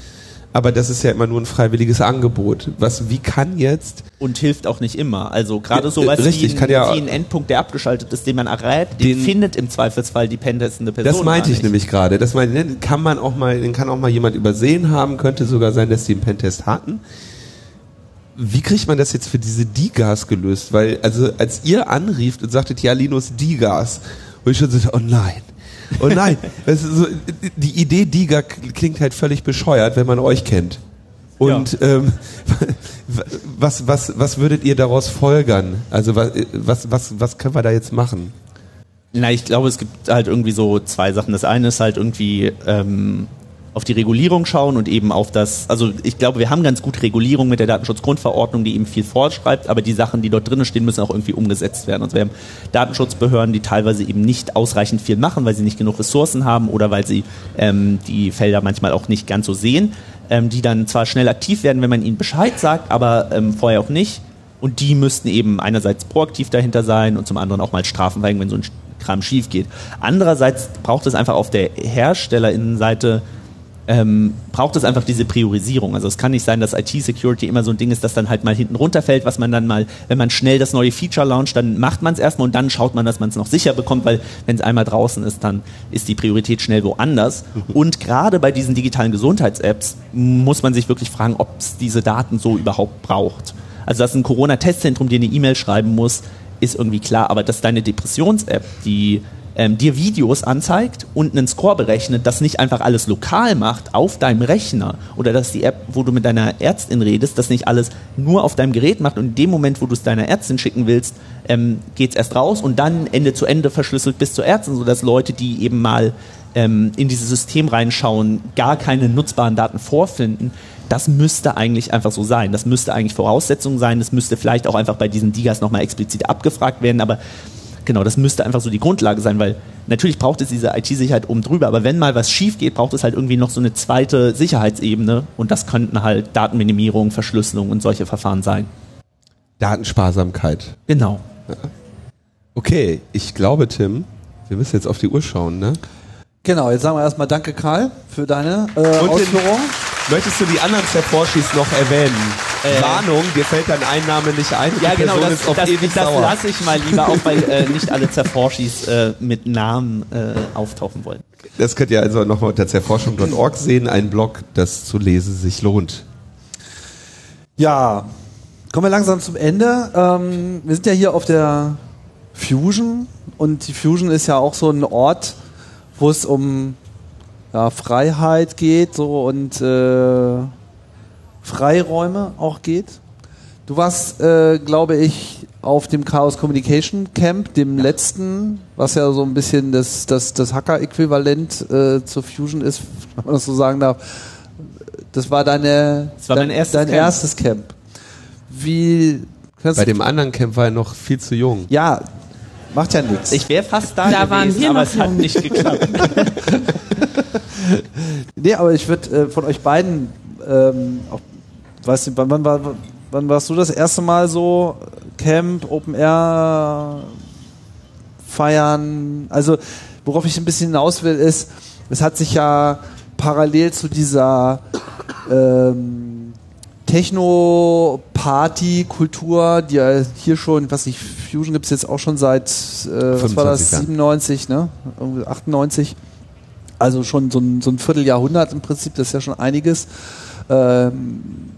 aber das ist ja immer nur ein freiwilliges Angebot. Was, wie kann jetzt? Und hilft auch nicht immer. Also gerade sowas Richtig, wie, ein, ja wie ein Endpunkt, der abgeschaltet ist, den man errät, den, den findet im Zweifelsfall die pentestende Person. Das meinte ich nämlich gerade. Das meinte, den kann man auch mal, den kann auch mal jemand übersehen haben. Könnte sogar sein, dass die einen Pentest hatten. Wie kriegt man das jetzt für diese Digas gelöst? Weil, also, als ihr anrieft und sagtet, ja, Linus Digas, wo ich schon so, oh nein Oh nein, so, die Idee Diga klingt halt völlig bescheuert, wenn man euch kennt. Und ja. ähm, was, was, was würdet ihr daraus folgern? Also was, was, was, was können wir da jetzt machen? Na, ich glaube, es gibt halt irgendwie so zwei Sachen. Das eine ist halt irgendwie ähm, auf die Regulierung schauen und eben auf das, also ich glaube, wir haben ganz gut Regulierung mit der Datenschutzgrundverordnung, die eben viel vorschreibt, aber die Sachen, die dort drinnen stehen, müssen auch irgendwie umgesetzt werden. Und wir haben Datenschutzbehörden, die teilweise eben nicht ausreichend viel machen, weil sie nicht genug Ressourcen haben oder weil sie ähm, die Felder manchmal auch nicht ganz so sehen, ähm, die dann zwar schnell aktiv werden, wenn man ihnen Bescheid sagt, aber ähm, vorher auch nicht. Und die müssten eben einerseits proaktiv dahinter sein und zum anderen auch mal Strafen verhängen, wenn so ein Kram schief geht. Andererseits braucht es einfach auf der Herstellerinnenseite ähm, braucht es einfach diese Priorisierung. Also es kann nicht sein, dass IT-Security immer so ein Ding ist, das dann halt mal hinten runterfällt, was man dann mal, wenn man schnell das neue Feature launcht, dann macht man es erstmal und dann schaut man, dass man es noch sicher bekommt, weil wenn es einmal draußen ist, dann ist die Priorität schnell woanders. Und gerade bei diesen digitalen Gesundheits-Apps muss man sich wirklich fragen, ob es diese Daten so überhaupt braucht. Also dass ein Corona-Testzentrum dir eine E-Mail schreiben muss, ist irgendwie klar, aber dass deine Depressions-App, die ähm, dir Videos anzeigt und einen Score berechnet, das nicht einfach alles lokal macht auf deinem Rechner oder dass die App, wo du mit deiner Ärztin redest, das nicht alles nur auf deinem Gerät macht und in dem Moment, wo du es deiner Ärztin schicken willst, ähm, geht es erst raus und dann Ende zu Ende verschlüsselt bis zur Ärztin, sodass Leute, die eben mal ähm, in dieses System reinschauen, gar keine nutzbaren Daten vorfinden. Das müsste eigentlich einfach so sein. Das müsste eigentlich Voraussetzung sein. Das müsste vielleicht auch einfach bei diesen Digas nochmal explizit abgefragt werden. Aber Genau, das müsste einfach so die Grundlage sein, weil natürlich braucht es diese IT-Sicherheit oben drüber, aber wenn mal was schief geht, braucht es halt irgendwie noch so eine zweite Sicherheitsebene und das könnten halt Datenminimierung, Verschlüsselung und solche Verfahren sein. Datensparsamkeit. Genau. Okay, ich glaube, Tim, wir müssen jetzt auf die Uhr schauen, ne? Genau, jetzt sagen wir erstmal Danke, Karl, für deine äh, Ausführung. Möchtest du die anderen Zerforschis noch erwähnen? Äh, Warnung, dir fällt dein Einname nicht ein. Ja, genau, das, das, das lasse ich mal lieber, auch weil äh, nicht alle Zerforschis äh, mit Namen äh, auftauchen wollen. Das könnt ihr also nochmal unter zerforschung.org sehen, ein Blog, das zu lesen sich lohnt. Ja, kommen wir langsam zum Ende. Ähm, wir sind ja hier auf der Fusion und die Fusion ist ja auch so ein Ort, wo es um ja, Freiheit geht so und äh, Freiräume auch geht. Du warst, äh, glaube ich, auf dem Chaos Communication Camp, dem letzten, was ja so ein bisschen das, das, das Hacker-Äquivalent äh, zur Fusion ist, wenn man das so sagen darf. Das war deine, Das war dein, erstes dein Camp. erstes Camp. Wie Bei dem anderen Camp war er noch viel zu jung. Ja, macht ja nichts. Ich wäre fast da, Da waren gewesen, wir aber es hat nicht geklappt. Nee, aber ich würde äh, von euch beiden, ähm, auch, weiß nicht, wann, war, wann warst du das erste Mal so Camp, Open Air feiern? Also, worauf ich ein bisschen hinaus will, ist, es hat sich ja parallel zu dieser ähm, Techno-Party-Kultur, die ja hier schon, was nicht, Fusion gibt es jetzt auch schon seit, äh, was war das, 25 Jahren. 97, ne? Irgendwie 98. Also schon so ein, so ein Vierteljahrhundert im Prinzip, das ist ja schon einiges. Ähm,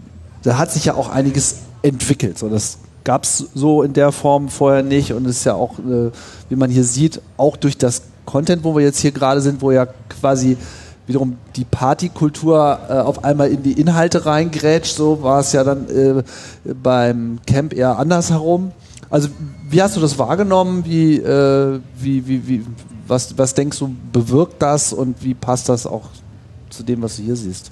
da hat sich ja auch einiges entwickelt. So, das gab es so in der Form vorher nicht und ist ja auch, äh, wie man hier sieht, auch durch das Content, wo wir jetzt hier gerade sind, wo ja quasi wiederum die Partykultur äh, auf einmal in die Inhalte reingrätscht, so war es ja dann äh, beim Camp eher andersherum. Also wie hast du das wahrgenommen? Wie, äh, wie, wie, wie, was, was denkst du, bewirkt das und wie passt das auch zu dem, was du hier siehst?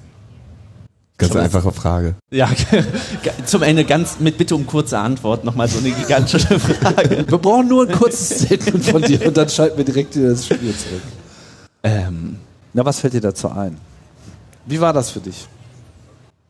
Ganz einfache Frage. Ja, zum Ende ganz mit Bitte um kurze Antwort nochmal so eine gigantische Frage. Wir brauchen nur ein kurzes Statement von dir und dann schalten wir direkt in das Spiel zurück. Ähm, Na, was fällt dir dazu ein? Wie war das für dich?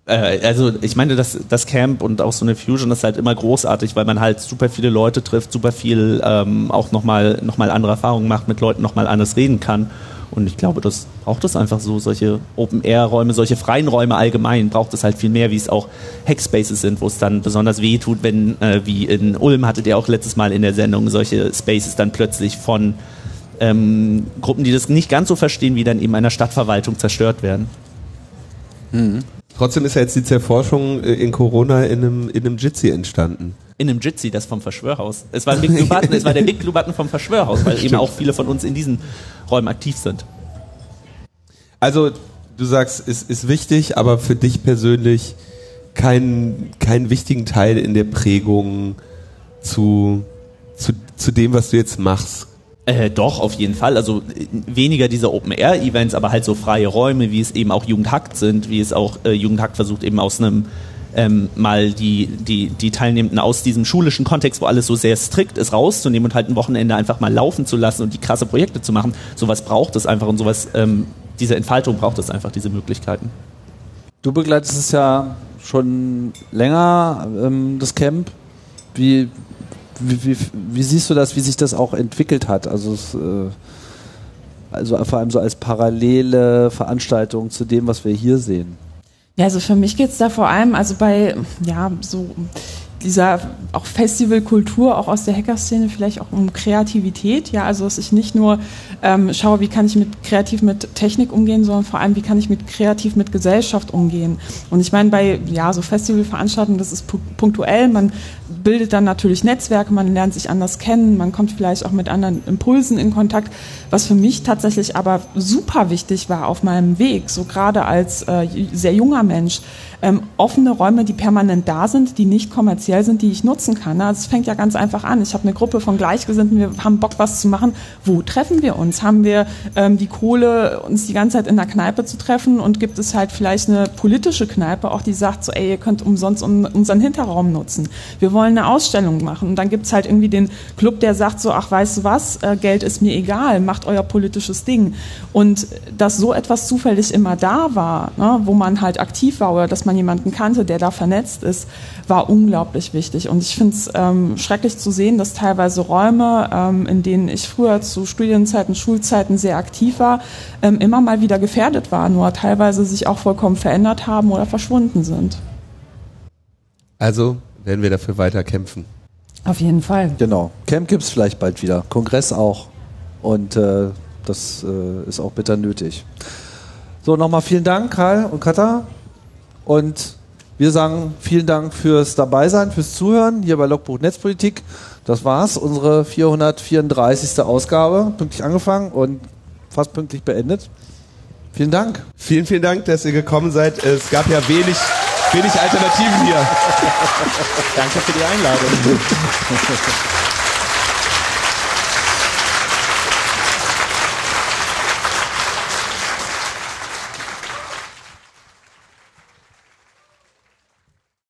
äh, also ich meine, das, das Camp und auch so eine Fusion ist halt immer großartig, weil man halt super viele Leute trifft, super viel ähm, auch nochmal noch mal andere Erfahrungen macht, mit Leuten nochmal anders reden kann. Und ich glaube, das braucht es einfach so, solche Open-Air-Räume, solche freien Räume allgemein, braucht es halt viel mehr, wie es auch Hackspaces sind, wo es dann besonders weh tut, wenn, äh, wie in Ulm hattet ihr auch letztes Mal in der Sendung, solche Spaces dann plötzlich von ähm, Gruppen, die das nicht ganz so verstehen, wie dann eben einer Stadtverwaltung zerstört werden. Trotzdem ist ja jetzt die Zerforschung äh, in Corona in einem, in einem Jitsi entstanden. In einem Jitsi, das vom Verschwörhaus. Es war, Big Blue Button, es war der Big Blue Button vom Verschwörhaus, weil eben auch viele von uns in diesen Räumen aktiv sind. Also, du sagst, es ist wichtig, aber für dich persönlich keinen keinen wichtigen Teil in der Prägung zu, zu, zu dem, was du jetzt machst. Äh, doch, auf jeden Fall. Also äh, weniger diese Open-Air-Events, aber halt so freie Räume, wie es eben auch Jugendhackt sind, wie es auch äh, Jugendhackt versucht, eben aus einem ähm, mal die, die, die Teilnehmenden aus diesem schulischen Kontext, wo alles so sehr strikt ist, rauszunehmen und halt ein Wochenende einfach mal laufen zu lassen und die krasse Projekte zu machen. Sowas braucht es einfach und sowas, ähm, diese Entfaltung braucht es einfach, diese Möglichkeiten. Du begleitest es ja schon länger, ähm, das Camp. Wie, wie, wie, wie siehst du das, wie sich das auch entwickelt hat? Also, es, äh, also vor allem so als parallele Veranstaltung zu dem, was wir hier sehen. Ja, also für mich geht's da vor allem, also bei, ja, so dieser auch Festivalkultur, auch aus der Hackerszene, vielleicht auch um Kreativität, ja, also dass ich nicht nur ähm, schaue, wie kann ich mit kreativ mit Technik umgehen, sondern vor allem, wie kann ich mit kreativ mit Gesellschaft umgehen. Und ich meine, bei ja, so Festivalveranstaltungen, das ist pu punktuell, man bildet dann natürlich Netzwerke, man lernt sich anders kennen, man kommt vielleicht auch mit anderen Impulsen in Kontakt, was für mich tatsächlich aber super wichtig war auf meinem Weg, so gerade als äh, sehr junger Mensch, ähm, offene Räume, die permanent da sind, die nicht kommerziell sind, die ich nutzen kann. Also es fängt ja ganz einfach an. Ich habe eine Gruppe von Gleichgesinnten, wir haben Bock, was zu machen. Wo treffen wir uns? Haben wir ähm, die Kohle, uns die ganze Zeit in der Kneipe zu treffen und gibt es halt vielleicht eine politische Kneipe, auch die sagt so, ey, ihr könnt umsonst un unseren Hinterraum nutzen. Wir wollen eine Ausstellung machen. Und dann gibt es halt irgendwie den Club, der sagt so, ach, weißt du was, äh, Geld ist mir egal, macht euer politisches Ding. Und dass so etwas zufällig immer da war, ne, wo man halt aktiv war oder dass man jemanden kannte, der da vernetzt ist, war unglaublich wichtig. Und ich finde es ähm, schrecklich zu sehen, dass teilweise Räume, ähm, in denen ich früher zu Studienzeiten, Schulzeiten sehr aktiv war, ähm, immer mal wieder gefährdet waren oder teilweise sich auch vollkommen verändert haben oder verschwunden sind. Also werden wir dafür weiter kämpfen. Auf jeden Fall. Genau. Camp gibt es vielleicht bald wieder. Kongress auch. Und äh, das äh, ist auch bitter nötig. So, nochmal vielen Dank, Karl und Katha. Und Wir sagen vielen Dank fürs Dabeisein, fürs Zuhören hier bei Logbuch Netzpolitik. Das war's, unsere 434. Ausgabe. Pünktlich angefangen und fast pünktlich beendet. Vielen Dank. Vielen, vielen Dank, dass ihr gekommen seid. Es gab ja wenig, wenig Alternativen hier. Danke für die Einladung.